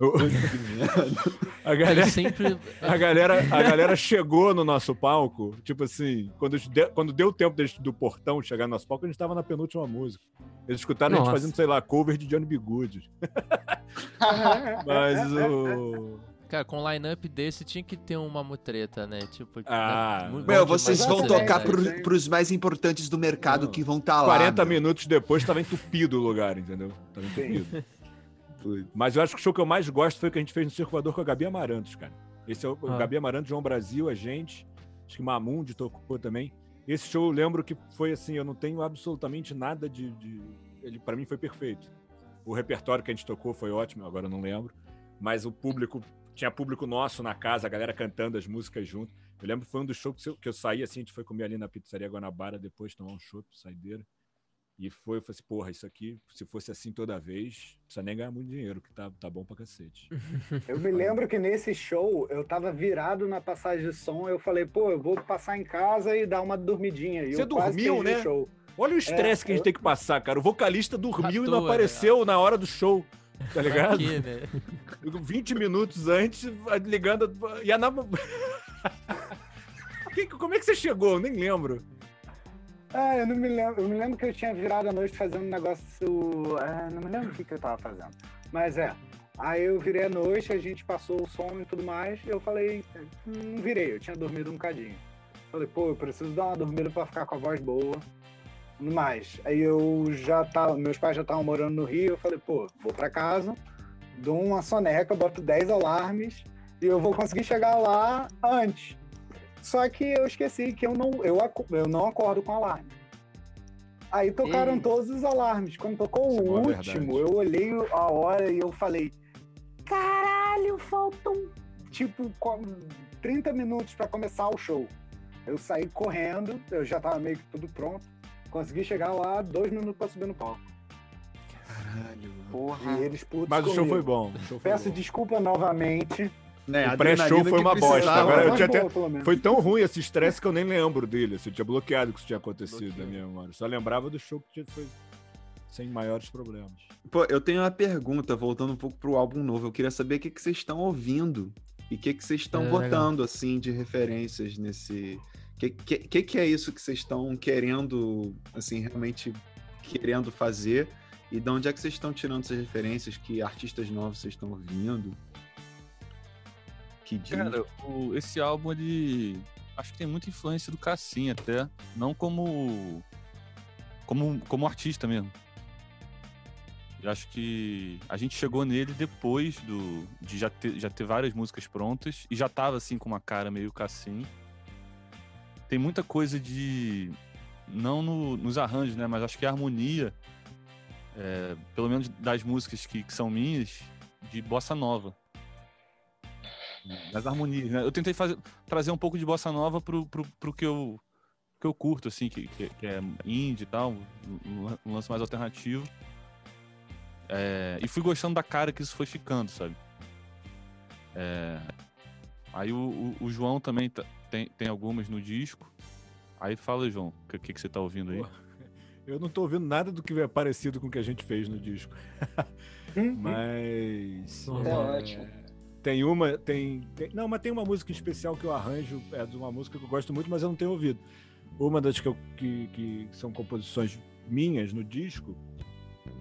F: A galera,
A: sempre.
F: a galera, a galera chegou no nosso palco, tipo assim, quando, de- quando deu o tempo do portão chegar no nosso palco, a gente tava na penúltima música. Eles escutaram a
D: Nossa.
F: gente fazendo, sei lá, cover de Johnny B. Good. Mas o.
A: Cara, com um line-up desse tinha que ter uma mutreta, né? Tipo.
F: Ah,
A: né?
B: Meu, vocês vão
G: é
B: tocar pro, pros mais importantes do mercado
F: Não.
B: que vão estar lá.
F: 40
B: meu.
F: minutos depois tava entupido o lugar, entendeu? Tava entupido. Mas eu acho que o show que eu mais gosto foi o que a gente fez no Circulador com a Gabi Amarantos, cara. Esse é o, o
D: Ah.
F: Gabi Amarantos, João Brasil, a gente. Acho que Mamundi tocou também. Esse show eu lembro que foi assim, eu não tenho absolutamente nada de. de... Ele para mim foi perfeito. O repertório que a gente tocou foi ótimo, agora eu não lembro. Mas o público, tinha público nosso na casa, a galera cantando as músicas junto. Eu lembro que foi um dos shows que eu, que eu saí assim, a gente foi comer ali na pizzaria Guanabara depois, tomar um chopp, saideira. E foi, eu falei assim, porra, isso aqui, se fosse assim toda vez, não precisa nem ganhar muito dinheiro, que tá, tá bom pra cacete.
G: Eu me lembro que nesse show eu tava virado na passagem de som. Eu falei, pô, eu vou passar em casa e dar uma dormidinha. E
F: Você dormiu, né?
G: Show.
F: Olha o estresse
G: É,
F: que a gente
G: eu-
F: tem que passar, cara. O vocalista dormiu e não apareceu na hora do show. Tá ligado?
A: quê, né?
F: 20 minutos antes, ligando. E a Como é que você chegou? Eu nem lembro.
G: Ah, eu não me lembro. Eu me lembro que eu tinha virado a noite fazendo um negócio. ah, não me lembro o que, que eu tava fazendo. Mas é. Aí eu virei a noite, a gente passou o som e tudo mais. E eu falei, não virei, eu tinha dormido um bocadinho. Falei, pô, eu preciso dar uma dormida pra ficar com a voz boa. Mais. Aí eu já tava. Meus pais já estavam morando no Rio. Eu falei, pô, vou pra casa, dou uma soneca, boto 10 alarmes e eu vou conseguir chegar lá antes. Só que eu esqueci que eu não, eu, eu não acordo com alarme. Aí tocaram todos os alarmes. Quando tocou
F: Isso é
G: o
F: uma
G: último,
F: verdade.
G: eu olhei a hora e eu falei: caralho, faltam tipo co- 30 minutos para começar o show. Eu saí correndo, eu já tava meio que tudo pronto. Consegui chegar lá dois minutos para subir no palco.
B: Caralho, mano.
C: Porra.
G: E eles putos
F: Mas o show
G: comigo.
F: foi bom. show foi
G: Peço
F: bom.
G: desculpa novamente.
B: Né,
F: O pré-show foi uma bosta, agora eu tinha
G: boa,
F: até-
G: pelo menos.
F: Foi tão ruim esse estresse que eu nem lembro dele. Assim, eu tinha bloqueado que isso tinha acontecido
A: Bloqueou.
F: na minha memória. Só lembrava do show que tinha- foi sem maiores problemas.
B: Pô, eu tenho uma pergunta, voltando um pouco pro álbum novo. Eu queria saber o que, que vocês estão ouvindo E o que, que vocês estão
D: É,
B: botando, assim, de referências nesse. Que, que, que é isso que vocês estão querendo, assim, realmente querendo fazer? E de onde é que vocês estão tirando essas referências? Que artistas novos vocês estão ouvindo? Que?
H: Cara, o- esse álbum, ele. Acho que tem muita influência do Cassim até. Não como. Como, como artista mesmo. Eu acho que a gente chegou nele depois do, de já ter, já ter várias músicas prontas e já tava assim com uma cara meio Cassim. Tem muita coisa de. Não no- nos arranjos, né? Mas acho que a harmonia, é, pelo menos das músicas que, que são minhas, de bossa nova. Das harmonias, né? Eu tentei fazer, trazer um pouco de bossa nova pro, pro, pro que, eu, que eu curto, assim, que, que, que é indie e tal, um, lance mais alternativo. É, e fui gostando da cara que isso foi ficando, sabe? É, aí o, o- o João também tá- tem, tem algumas no disco. Aí fala, João, o que, que, que você tá ouvindo aí?
F: Pô, Eu não tô ouvindo nada do que é parecido com o que a gente fez no disco. Mas.
D: É
C: ótimo.
F: Tem uma, tem, tem- Não, mas tem uma música em especial que eu arranjo, é de uma música que eu gosto muito, mas eu não tenho ouvido. Uma das que, eu- que, que são composições minhas no disco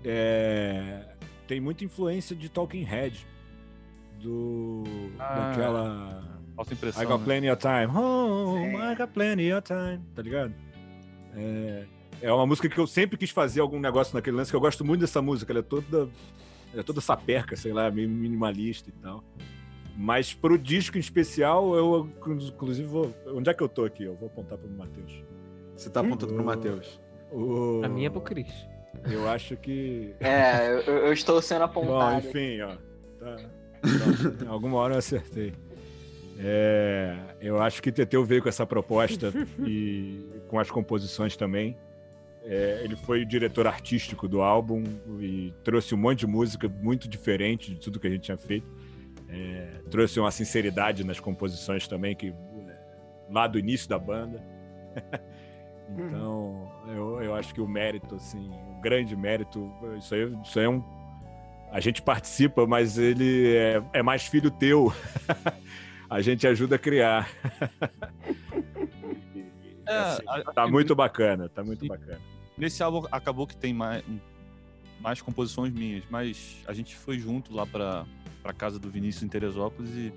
F: é, tem muita influência de Talking Head. Do.
H: Ah,
F: daquela.
H: Falta
F: I
H: impressão.
F: got
H: né?
F: plenty of time. Home,
G: Sim.
F: I got plenty of time. Tá ligado? É, é uma música que eu sempre quis fazer algum negócio naquele lance, que eu gosto muito dessa música. Ela é toda. Ela é toda saperca, sei lá, meio minimalista e tal. Mas pro disco em especial, eu inclusive vou. Onde é que eu tô aqui? Eu vou apontar pro Matheus.
B: Você tá apontando pro
F: Hum.
B: Matheus.
F: O...
D: Pra mim é pro Cris.
F: Eu acho que.
C: É, eu, eu estou sendo
F: Bom,
C: apontado.
F: enfim, ó. Tá. Pronto, alguma hora eu acertei. É, eu acho que Teteu veio com essa proposta e com as composições também. É, ele foi o diretor artístico do álbum e trouxe um monte de música muito diferente de tudo que a gente tinha feito. É, trouxe uma sinceridade nas composições também, que é, lá do início da banda. então, eu, eu acho que o mérito, assim, o grande mérito, isso aí, isso aí é um a gente participa, mas ele é, é mais filho teu. a gente ajuda a criar. E,
H: É,
F: assim, tá muito bacana, tá muito bacana.
H: Nesse álbum acabou que tem mais, mais composições minhas, mas a gente foi junto lá pra, pra casa do Vinícius em Teresópolis e,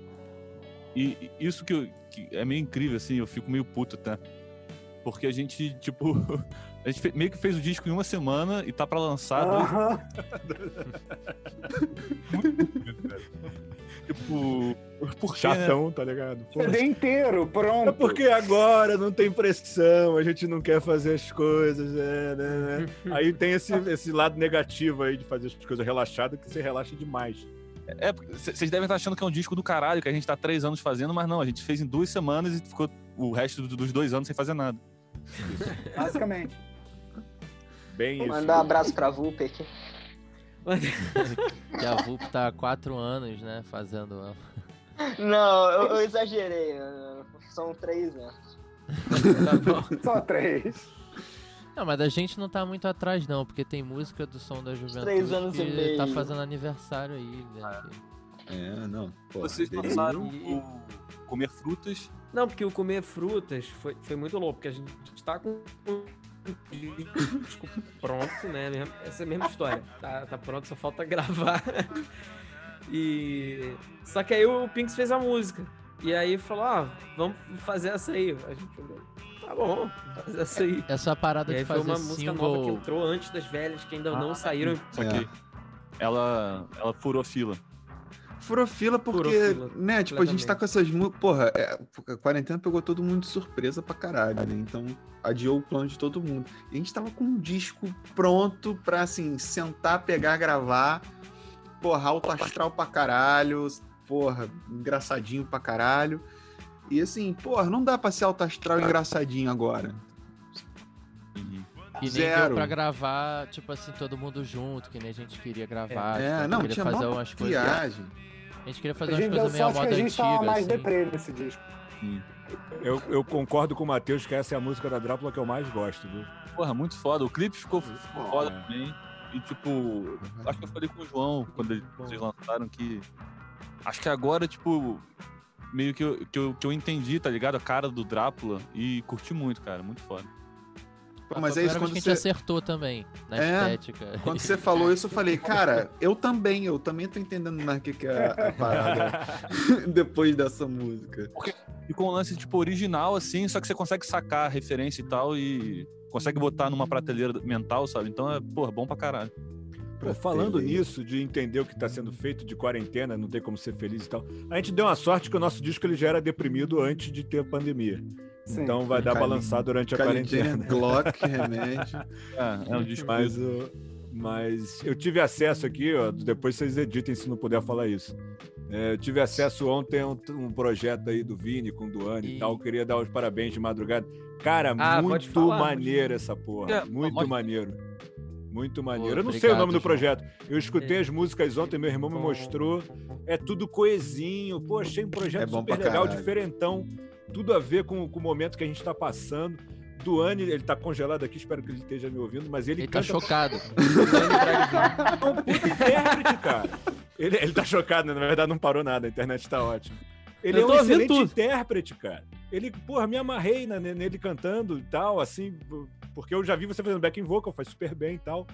H: e e isso que, eu- que é meio incrível, assim, eu fico meio puto até. Porque a gente, tipo, a gente meio que fez o disco em uma semana e tá pra lançar dois
G: Aham.
H: Tipo, por né?
F: Chatão, tá ligado? Pô,
G: CD inteiro, pronto.
F: é porque agora não tem pressão, a gente não quer fazer as coisas, é, né, né? Aí tem esse, esse lado negativo aí de fazer as coisas relaxado, que você relaxa demais.
H: É, porque c- vocês devem estar achando que é um disco do caralho, que a gente tá três anos fazendo, mas não, a gente fez em duas semanas e ficou o resto do- dos dois anos sem fazer nada.
G: Basicamente.
F: Bem
C: Vou
F: isso.
C: mandar um abraço pra Vulpe aqui.
A: Que a VUP tá há quatro anos, né? Fazendo.
C: Não, eu, eu exagerei. uh, São três anos.
A: Tá bom.
G: Só três.
A: Não, mas a gente não tá muito atrás, não, porque tem música do Som da Juventude
C: três anos
A: que
C: e meio.
A: tá fazendo aniversário aí, né?
B: É, não. Porra,
H: Vocês
D: E-
H: o Comer Frutas.
D: Não, porque o comer frutas foi, foi muito louco, porque a gente tá com disco pronto, né? Essa é a mesma história. Tá, tá pronto, só falta gravar. E. Só que aí o Pinks fez a música. E aí falou, ah, vamos fazer essa aí. A gente falou, tá bom, vamos fazer essa aí.
A: Essa parada
D: E aí
A: de
D: foi
A: fazer
D: uma música nova que
A: single.
D: entrou antes das velhas, que ainda não
H: Ah,
D: saíram.
H: Só
B: É.
H: que ela, ela furou fila.
B: Furou fila porque,
D: Furou fila,
B: né, tipo, a gente tá com essas músicas. Porra, é, a quarentena pegou todo mundo de surpresa pra caralho, né? Então adiou o plano de todo mundo. E a gente tava com um disco pronto pra, assim, sentar, pegar, gravar. Porra, alto astral pra caralho. Porra, engraçadinho pra caralho. E assim, porra, não dá pra ser alto astral e engraçadinho agora.
A: E nem
B: Zero.
A: deu pra gravar, tipo assim, todo mundo junto, que nem a gente queria gravar. tipo, a
B: É, não,
A: queria
B: tinha
A: fazer umas coisas.
B: viagem.
A: A gente queria
G: A
A: fazer umas
G: gente deu
A: coisas meio moda
G: a gente tava
A: antiga,
G: mais
A: assim.
G: deprê nesse disco.
F: Eu, eu concordo com o Matheus que essa é a música da Drácula que eu mais gosto, viu?
H: Porra, muito foda. O clipe ficou, foda
F: É.
H: também. E tipo, acho que eu falei com o João quando ele- vocês lançaram que. Acho que agora, tipo, meio que eu, que, eu, que eu entendi, tá ligado? A cara do Drácula e curti muito, cara. Muito foda.
B: Mas é
A: a
B: isso quando
A: que a gente
B: você,
A: acertou também na
B: É,
A: estética.
B: quando você falou isso, eu falei, cara, eu também, eu também tô entendendo mais o que, que é a, a parada depois dessa música.
H: E com um lance, tipo, original, assim, só que você consegue sacar a referência e tal e consegue botar numa prateleira mental, sabe? Então é, porra, bom pra caralho.
F: Pô, falando nisso, de entender o que está sendo feito de quarentena, não tem como ser feliz e tal. A gente deu uma sorte que o nosso disco ele já era deprimido antes de ter a pandemia.
G: Sim.
F: Então vai dar
B: Cali-
F: balançar durante a quarentena.
B: Glock, remédio.
H: É, é um disco.
F: Mas, mas eu tive acesso aqui, ó, depois vocês editem se não puder falar isso. É, eu tive acesso ontem a um, um projeto aí do Vini com o Duane e
A: E-
F: tal. Queria dar os parabéns de madrugada. Cara,
D: Ah,
F: muito maneiro essa porra.
H: É,
F: muito
H: pode-
F: maneiro. Muito maneiro.
A: Pô,
F: eu não sei o nome
A: obrigado,
F: do projeto. Eu escutei
D: É.
F: as músicas ontem, meu irmão me mostrou. É tudo coesinho. Pô, achei um projeto
B: É
F: super legal,
B: caralho.
F: diferentão. Tudo a ver com, com o momento que a gente tá passando. Duane, ele tá congelado aqui, espero que ele esteja me ouvindo, mas ele,
A: Ele tá
F: canta
A: chocado.
F: é um puta intérprete, cara. Ele, ele tá chocado, né? Na verdade, não parou nada, a internet tá ótima. Ele é um excelente
D: tudo.
F: intérprete, cara. Ele, porra, me amarrei na- nele cantando e tal, assim, porque eu já vi você fazendo backing vocal, faz super bem e tal.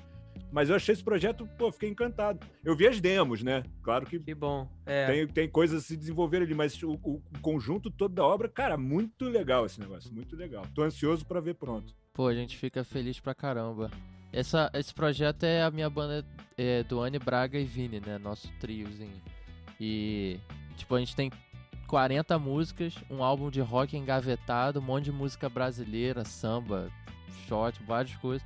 F: Mas eu achei esse projeto, pô, fiquei encantado. Eu vi as demos, né? Claro que
D: Que bom. É.
F: tem, tem coisas a se desenvolver ali, mas o, o conjunto todo da obra, cara, muito legal esse negócio, muito legal. Tô ansioso pra ver pronto.
A: Pô, a gente fica feliz pra caramba. Essa, esse projeto é a minha banda é, do Anne Braga e Vini, né? Nosso triozinho. E, tipo, a gente tem 40 músicas, um álbum de rock engavetado, um monte de música brasileira, samba, shot, várias coisas.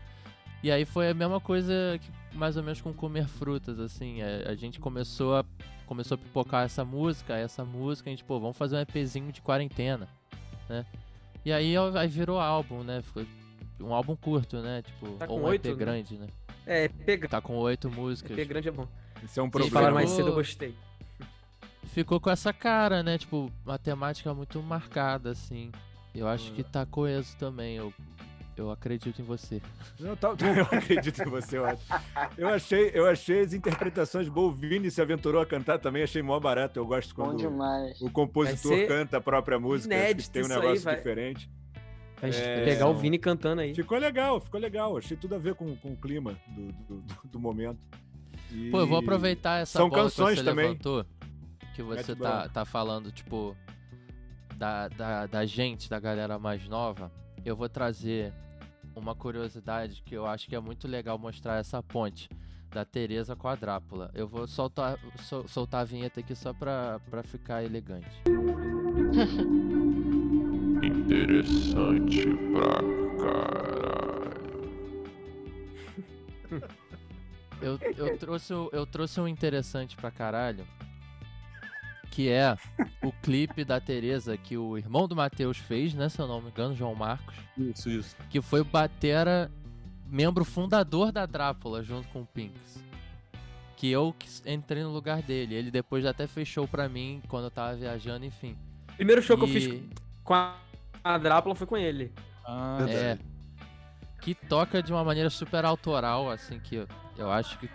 A: E aí foi a mesma coisa que mais ou menos com comer frutas, assim. A, a gente começou a, começou a pipocar essa música, essa música, a gente, pô, vamos fazer um EPzinho de quarentena, né? E aí, aí virou álbum, né? Ficou um álbum curto, né? Tipo,
D: Tá
A: ou
D: com
A: um
D: oito,
A: EP
D: né?
A: grande, né?
D: É, pega.
A: Tá com oito músicas.
D: EP grande é bom.
F: Esse é um problema.
D: falaram mais
A: Ficou-
D: cedo, eu gostei.
A: Ficou com essa cara, né? Tipo, uma temática muito marcada, assim. Eu acho que tá coeso também. Eu, eu acredito em você.
F: Não, tá- eu acredito em você, eu acho. Eu achei, eu achei as interpretações boas. O Vini se aventurou a cantar também, achei mó barato. Eu gosto
C: Bom
F: quando
C: demais.
F: o compositor canta a própria música, tem um
D: aí,
F: negócio
D: vai.
F: diferente.
D: Gente
F: É,
D: pegar o. Vini cantando aí.
F: Ficou legal, ficou legal. Achei tudo a ver com, com o clima do, do, do- do momento. E-
A: Pô, eu vou aproveitar essa
F: São
A: bola
F: canções
A: que você
F: também.
A: levantou. Que você tá, tá falando, tipo, da, da, da gente, da galera mais nova. Eu vou trazer uma curiosidade que eu acho que é muito legal mostrar essa ponte da Tereza com a Drácula. Eu vou soltar, sol- soltar a vinheta aqui só pra, pra ficar elegante.
I: Interessante pra caralho.
A: Eu, eu, trouxe, eu trouxe um interessante pra caralho. Que é o clipe da Tereza que o irmão do Matheus fez, né? Se eu não me engano, João Marcos.
H: Isso, isso.
A: Que foi o Batera, membro fundador da Drácula, junto com o Pinks. Que eu que entrei no lugar dele. Ele depois até fechou pra mim quando eu tava viajando, enfim.
D: Primeiro show que eu
A: E-
D: fiz com a, a Drácula foi com ele.
H: Ah,
A: É. Que toca de uma maneira super autoral, assim, que eu, eu acho que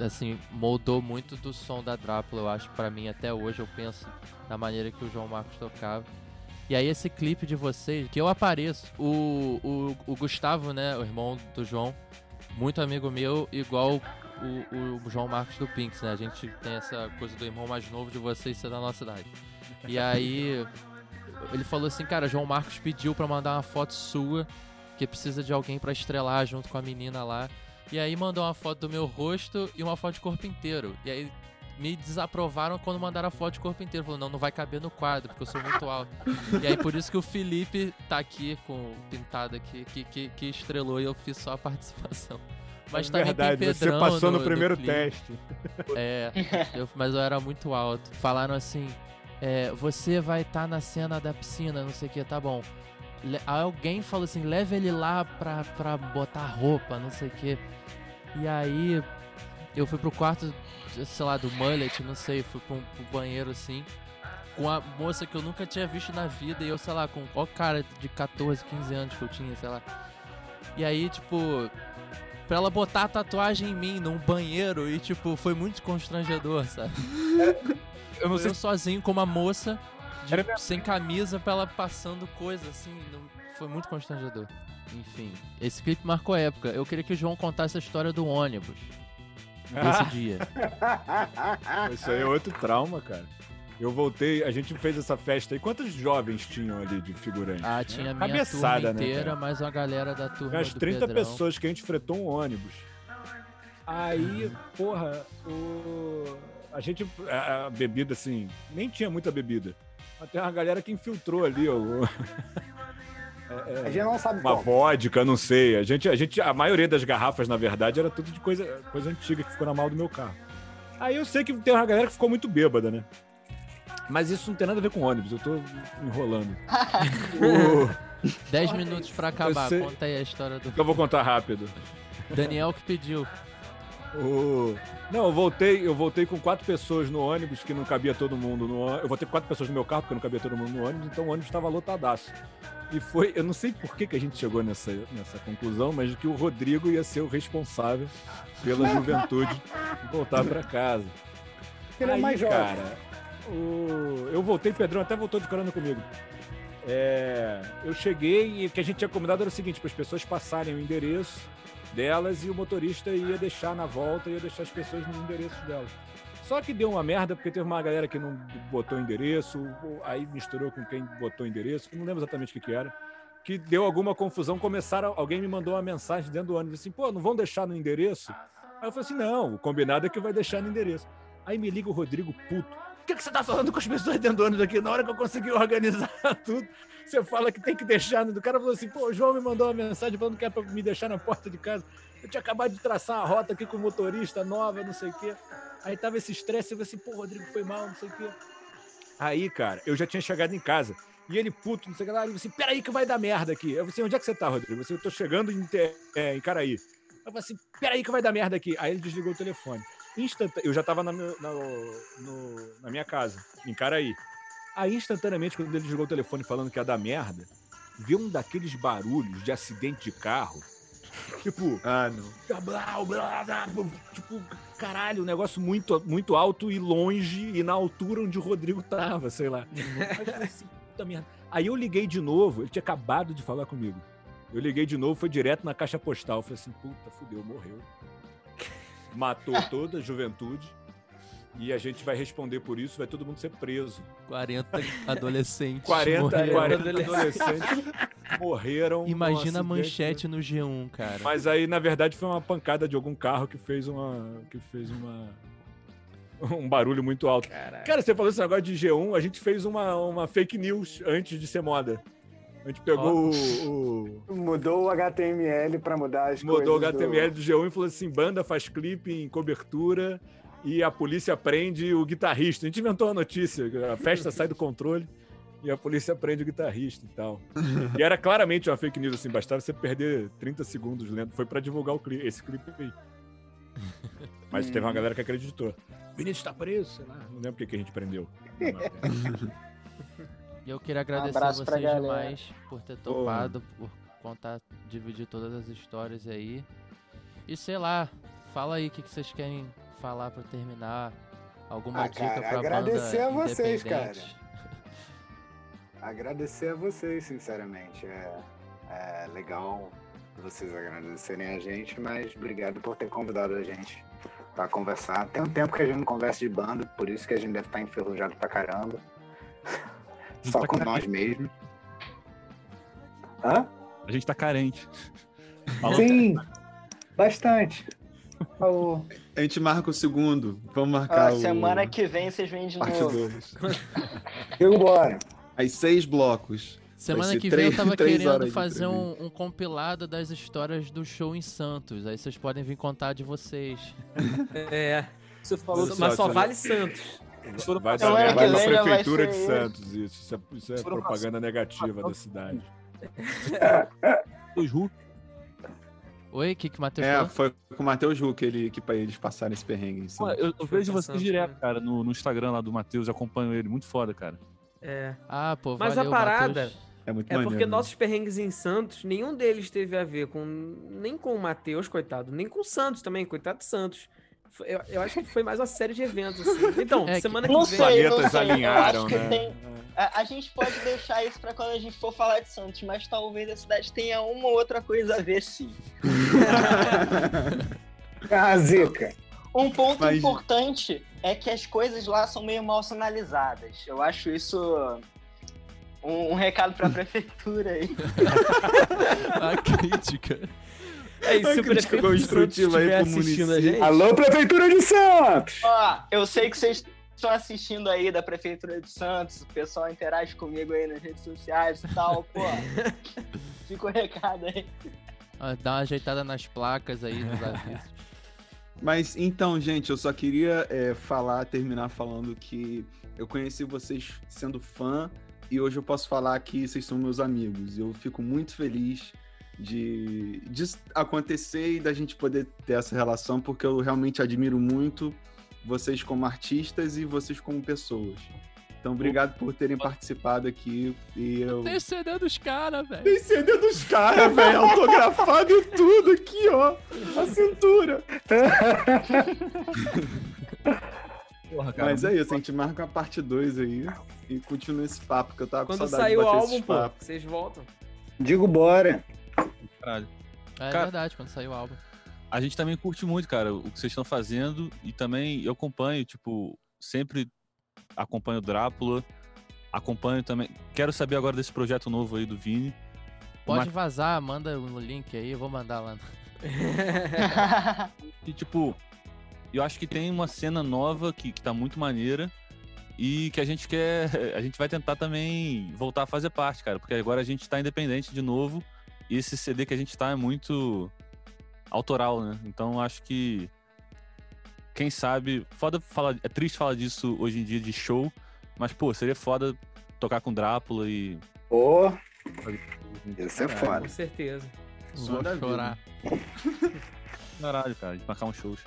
A: assim, moldou muito do som da Drácula, eu acho, pra mim até hoje, eu penso na maneira que o João Marcos tocava. E aí esse clipe de vocês, que eu apareço, o, o, o Gustavo, né, o irmão do João, muito amigo meu, igual o, o João Marcos do Pinks, né? A gente tem essa coisa do irmão mais novo de vocês ser da nossa idade. E aí ele falou assim, cara, João Marcos pediu pra mandar uma foto sua, que precisa de alguém pra estrelar junto com a menina lá. E aí mandou uma foto do meu rosto e uma foto de corpo inteiro. E aí me desaprovaram quando mandaram a foto de corpo inteiro. Falou, não, não vai caber no quadro, porque eu sou muito alto. e aí por isso que o Felipe tá aqui com pintado aqui, que, que, que estrelou e eu fiz só a participação. Mas
F: É
A: também
F: verdade,
A: tem
F: você
A: Pedrão
F: passou no,
A: no
F: primeiro
A: clipe.
F: teste.
A: É, eu- mas eu era muito alto. Falaram assim: é, você vai estar na cena da piscina, não sei o que, tá bom. Alguém falou assim: leva ele lá pra, pra botar roupa, não sei o que. E aí eu fui pro quarto, sei lá, do mullet, não sei, fui pro, pro banheiro assim. Com a moça que eu nunca tinha visto na vida, e eu, sei lá, com qual cara de 14, 15 anos que eu tinha, sei lá. E aí, tipo, pra ela botar a tatuagem em mim num banheiro e, tipo, foi muito constrangedor, sabe?
H: eu não sei
A: Eu sozinho com uma moça de- sem camisa pra ela passando coisa, assim. não- foi muito constrangedor. Enfim, esse clipe marcou a época. Eu queria que o João contasse a história do ônibus desse dia.
F: Isso aí é outro trauma, cara. Eu voltei, a gente fez essa festa aí. Quantos jovens tinham ali de figurantes?
A: Ah,
F: né?
A: tinha a minha
F: Cabeçada,
A: turma
F: né,
A: inteira,
F: cara?
A: mais uma galera da turma
F: Umas
A: do
F: 30
A: Pedrão.
F: pessoas que a gente fretou um ônibus. Aí, porra, o... a gente. A, a bebida, assim, nem tinha muita bebida. Mas tem uma galera que infiltrou ali, ó. É, é,
G: A gente não sabe
F: uma
G: como.
F: vodka, não sei. A gente, a gente, a maioria das garrafas, na verdade, era tudo de coisa, coisa antiga que ficou na mala do meu carro. Aí eu sei que tem uma galera que ficou muito bêbada, né? Mas isso não tem nada a ver com ônibus, eu tô enrolando. O-
A: 10 minutos pra acabar.
F: sei.
A: Conta aí a história do
F: Eu vou contar rápido.
A: Daniel que pediu.
F: O- Não, eu voltei, eu voltei com quatro pessoas no ônibus, que não cabia todo mundo no ônibus. Eu voltei com quatro pessoas no meu carro, porque não cabia todo mundo no ônibus, então o ônibus estava lotadaço. E foi, eu não sei por que, que a gente chegou nessa, nessa conclusão, mas que o Rodrigo ia ser o responsável pela juventude voltar para casa.
G: Ele é mais jovem.
F: cara, o- eu voltei, Pedrão até voltou de carona comigo. É, eu cheguei e o que a gente tinha combinado era o seguinte, para as pessoas passarem o endereço delas e o motorista ia deixar na volta, ia deixar as pessoas no endereço delas. Só que deu uma merda, porque teve uma galera que não botou endereço, aí misturou com quem botou endereço, não lembro exatamente o que, que era, que deu alguma confusão, começaram, alguém me mandou uma mensagem dentro do ônibus, assim, pô, não vão deixar no endereço? Aí eu falei assim, não, o combinado é que vai deixar no endereço. Aí me liga o Rodrigo puto. O que, que você tá falando com as pessoas dentro do ônibus aqui? Na hora que eu consegui organizar tudo, você fala que tem que deixar. no- O cara falou assim, pô, o João me mandou uma mensagem falando que é pra me deixar na porta de casa. Eu tinha acabado de traçar a rota aqui com o motorista nova, não sei o quê. Aí tava esse estresse, eu falei assim, pô, Rodrigo foi mal, não sei o quê. Aí, cara, eu já tinha chegado em casa. E ele, puto, não sei o que lá, ele falou assim, peraí que vai dar merda aqui. Eu falei assim, onde é que você tá, Rodrigo? Eu, falei, eu tô chegando em, é, em Caraí. Eu falei assim, peraí que vai dar merda aqui. Aí ele desligou o telefone. Instantane... Eu já tava na, na, no- na minha casa, em Caraí. Aí, instantaneamente, quando ele desligou o telefone falando que ia dar merda, veio um daqueles barulhos de acidente de carro. Tipo,
B: Ah, não.
F: blá, blá, blá, tipo, caralho, um negócio muito, muito alto e longe e na altura onde o Rodrigo tava, sei lá. Aí eu assim. Aí eu liguei de novo, ele tinha acabado de falar comigo. Eu liguei de novo, foi direto na caixa postal. Falei assim, puta, fudeu, morreu. Matou toda a juventude. E a gente vai responder por isso, vai todo mundo ser preso.
A: 40 adolescentes.
F: 40,
A: morreram.
F: 40 adolescentes morreram.
A: Imagina a manchete no G1, cara.
F: Mas aí, na verdade, foi uma pancada de algum carro que fez uma. que fez uma. Um barulho muito alto.
D: Caralho.
F: Cara, você falou esse negócio de G1, a gente fez uma, uma fake news antes de ser moda. A gente pegou o, o-
G: Mudou o HTML pra mudar as
F: Mudou o
G: coisas. do-
F: HTML do... G1 e falou assim: banda faz clipe em cobertura e a polícia prende o guitarrista. A gente inventou uma notícia: a festa sai do controle e a polícia prende o guitarrista e tal. E era claramente uma fake news, assim, bastava você perder 30 segundos lendo. Foi pra divulgar o clipe, esse clipe aí. Mas teve uma galera que acreditou. Vinícius tá preso, sei lá. Não lembro porque que a gente prendeu.
A: E eu queria agradecer
C: abraço pra
A: vocês demais por ter topado, por contar, dividir todas as histórias aí. E sei lá, fala aí o que, que vocês querem falar pra terminar. Alguma
G: Ah,
A: dica
G: cara,
A: pra
G: agradecer
A: banda
G: a vocês,
A: independente?
G: Agradecer a vocês, sinceramente. É, é legal vocês agradecerem a gente, mas obrigado por ter convidado a gente pra conversar. Tem um tempo que a gente não conversa de banda, por isso que a gente deve estar enferrujado pra caramba. Só com nós mesmo. Hã?
H: A gente tá carente.
G: Sim, bastante. Falou.
B: A gente marca o segundo. Vamos marcar
C: Ó,
B: o.
C: semana que vem vocês vêm de
B: Parte
C: novo.
B: 2.
G: Vambora.
B: Aí seis blocos.
A: Semana que vem eu tava querendo fazer um, um compilado das histórias do show em Santos. Aí vocês podem vir contar de vocês.
D: É.
H: Você falou
D: Mas
F: só,
D: vale Santos.
F: Vai na
C: vai
F: prefeitura de. Santos, isso. Isso é, isso é propaganda negativa da cidade.
H: Dois Hulk.
A: Oi, o que, que o Matheus
B: É,
A: falou?
B: foi com o Matheus Huck ele, que pra eles passarem esse perrengue
H: Pô,
B: cima.
H: eu, eu vejo
D: Santos,
H: direto,
D: né?
H: cara, no, no Instagram lá do Matheus, eu acompanho ele, muito foda, cara.
D: É.
A: Ah, pô,
D: Mas a
A: valeu,
D: parada-
A: Matheus.
B: É muito
D: É
B: maneiro.
D: porque
B: né?
D: nossos perrengues em Santos, nenhum deles teve a ver com. Nem com o Matheus, coitado, nem com o Santos também, coitado de Santos. Eu, eu acho que foi mais uma série de eventos, assim. Então,
A: É que-
D: semana
C: Não
D: que vem.
C: não
F: Planetas alinharam,
C: que
F: né?
C: tem- A, a gente pode deixar isso pra quando a gente for falar de Santos, mas talvez a cidade tenha uma ou outra coisa a ver, sim.
G: Ah, zica.
C: Um ponto
B: Mas-
C: importante é que as coisas lá são meio mal sinalizadas. Eu acho isso um, um recado pra prefeitura aí.
A: A crítica.
D: É isso, prefeito
B: construtiva aí pro
D: assistindo a gente.
G: Alô, Prefeitura de Santos!
C: Ó, eu sei que vocês estão assistindo aí da Prefeitura de Santos, o pessoal interage comigo aí nas redes sociais e tal, pô. Fica o recado aí.
A: Ah, Dá uma ajeitada nas placas aí dos avisos.
B: Mas então, gente, eu só queria é, falar, terminar falando que eu conheci vocês sendo fã e hoje eu posso falar que vocês são meus amigos. Eu fico muito feliz de disso acontecer e da gente poder ter essa relação, porque eu realmente admiro muito vocês como artistas e vocês como pessoas. Então, obrigado por terem participado aqui. E eu.
A: Tem CD dos caras, velho.
B: Tem CD dos caras, velho, autografado e tudo aqui, ó. A cintura.
H: Porra, cara.
B: Mas é isso, a gente marca a parte 2 aí e continua esse papo, que eu tava com
D: Quando
B: saudade
D: sair o
B: de bater
D: álbum,
B: esses
D: pô, vocês voltam.
G: Digo bora.
H: Caralho.
A: É
H: Cara-
A: verdade, quando saiu o álbum.
H: A gente também curte muito, cara, o que vocês estão fazendo e também eu acompanho, tipo, sempre acompanho o Drácula, acompanho também. Quero saber agora desse projeto novo aí do Vini.
A: Pode vazar, manda o link aí, eu vou mandar lá.
H: E, tipo, eu acho que tem uma cena nova que, que tá muito maneira e que a gente quer. A gente vai tentar também voltar a fazer parte, cara, porque agora a gente tá independente de novo e esse CD que a gente tá é muito autoral, né? Então acho que. Quem sabe. Foda falar. É triste falar disso hoje em dia de show, mas, pô, seria foda tocar com Drácula e.
G: Ô, isso é foda.
D: Com certeza.
B: Só
A: Vou chorar.
H: Caralho, cara, de marcar uns shows.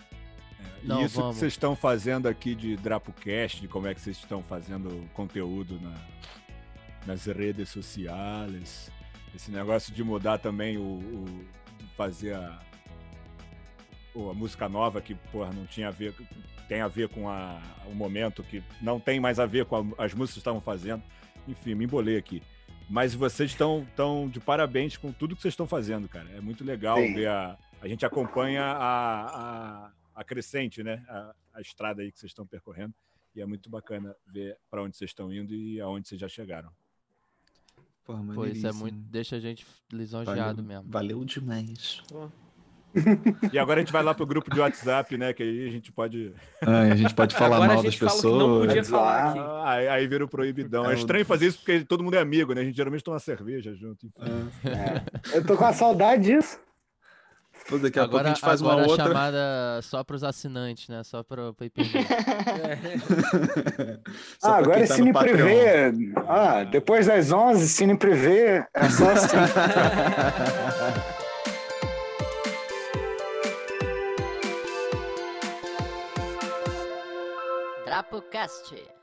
F: E
A: Não,
F: isso
A: vamos.
F: que vocês estão fazendo aqui de DrapoCast, de como é que vocês estão fazendo conteúdo na- nas redes sociais. Esse negócio de mudar também o. o- fazer a, a música nova que, porra, não tinha a ver. Tem a ver com a, o momento que não tem mais a ver com a- as músicas que estavam fazendo. Enfim, me embolei aqui. Mas vocês estão tão de parabéns com tudo que vocês estão fazendo, cara. É muito legal
G: Sim.
F: ver a. A gente acompanha a, a, a crescente, né? A, a estrada aí que vocês estão percorrendo. E é muito bacana ver para onde vocês estão indo e aonde vocês já chegaram.
B: Porra,
A: Pô, isso é muito. Deixa a gente
B: Valeu,
A: lisonjeado mesmo.
B: valeu demais.
F: E agora a gente vai lá pro grupo de WhatsApp, né? Que aí a gente pode.
B: a gente pode falar
D: Agora a
B: mal das
D: que não
B: pessoas.
D: podia falar aqui.
F: Ah, aí, aí vira o proibidão. É
B: É,
F: estranho fazer isso porque todo mundo é amigo, né? A gente geralmente toma cerveja junto. enfim.
G: É. Eu tô com a saudade disso.
B: Pô, daqui a pouco a
A: Agora,
B: gente faz uma
A: agora a
B: outra.
A: chamada só pros assinantes, né? Só per view.
B: Só
G: ah, agora é
B: tá no
G: Cine. Privé. Ah, depois das 11, Cine Privé. É só assim.
E: DrapoCast.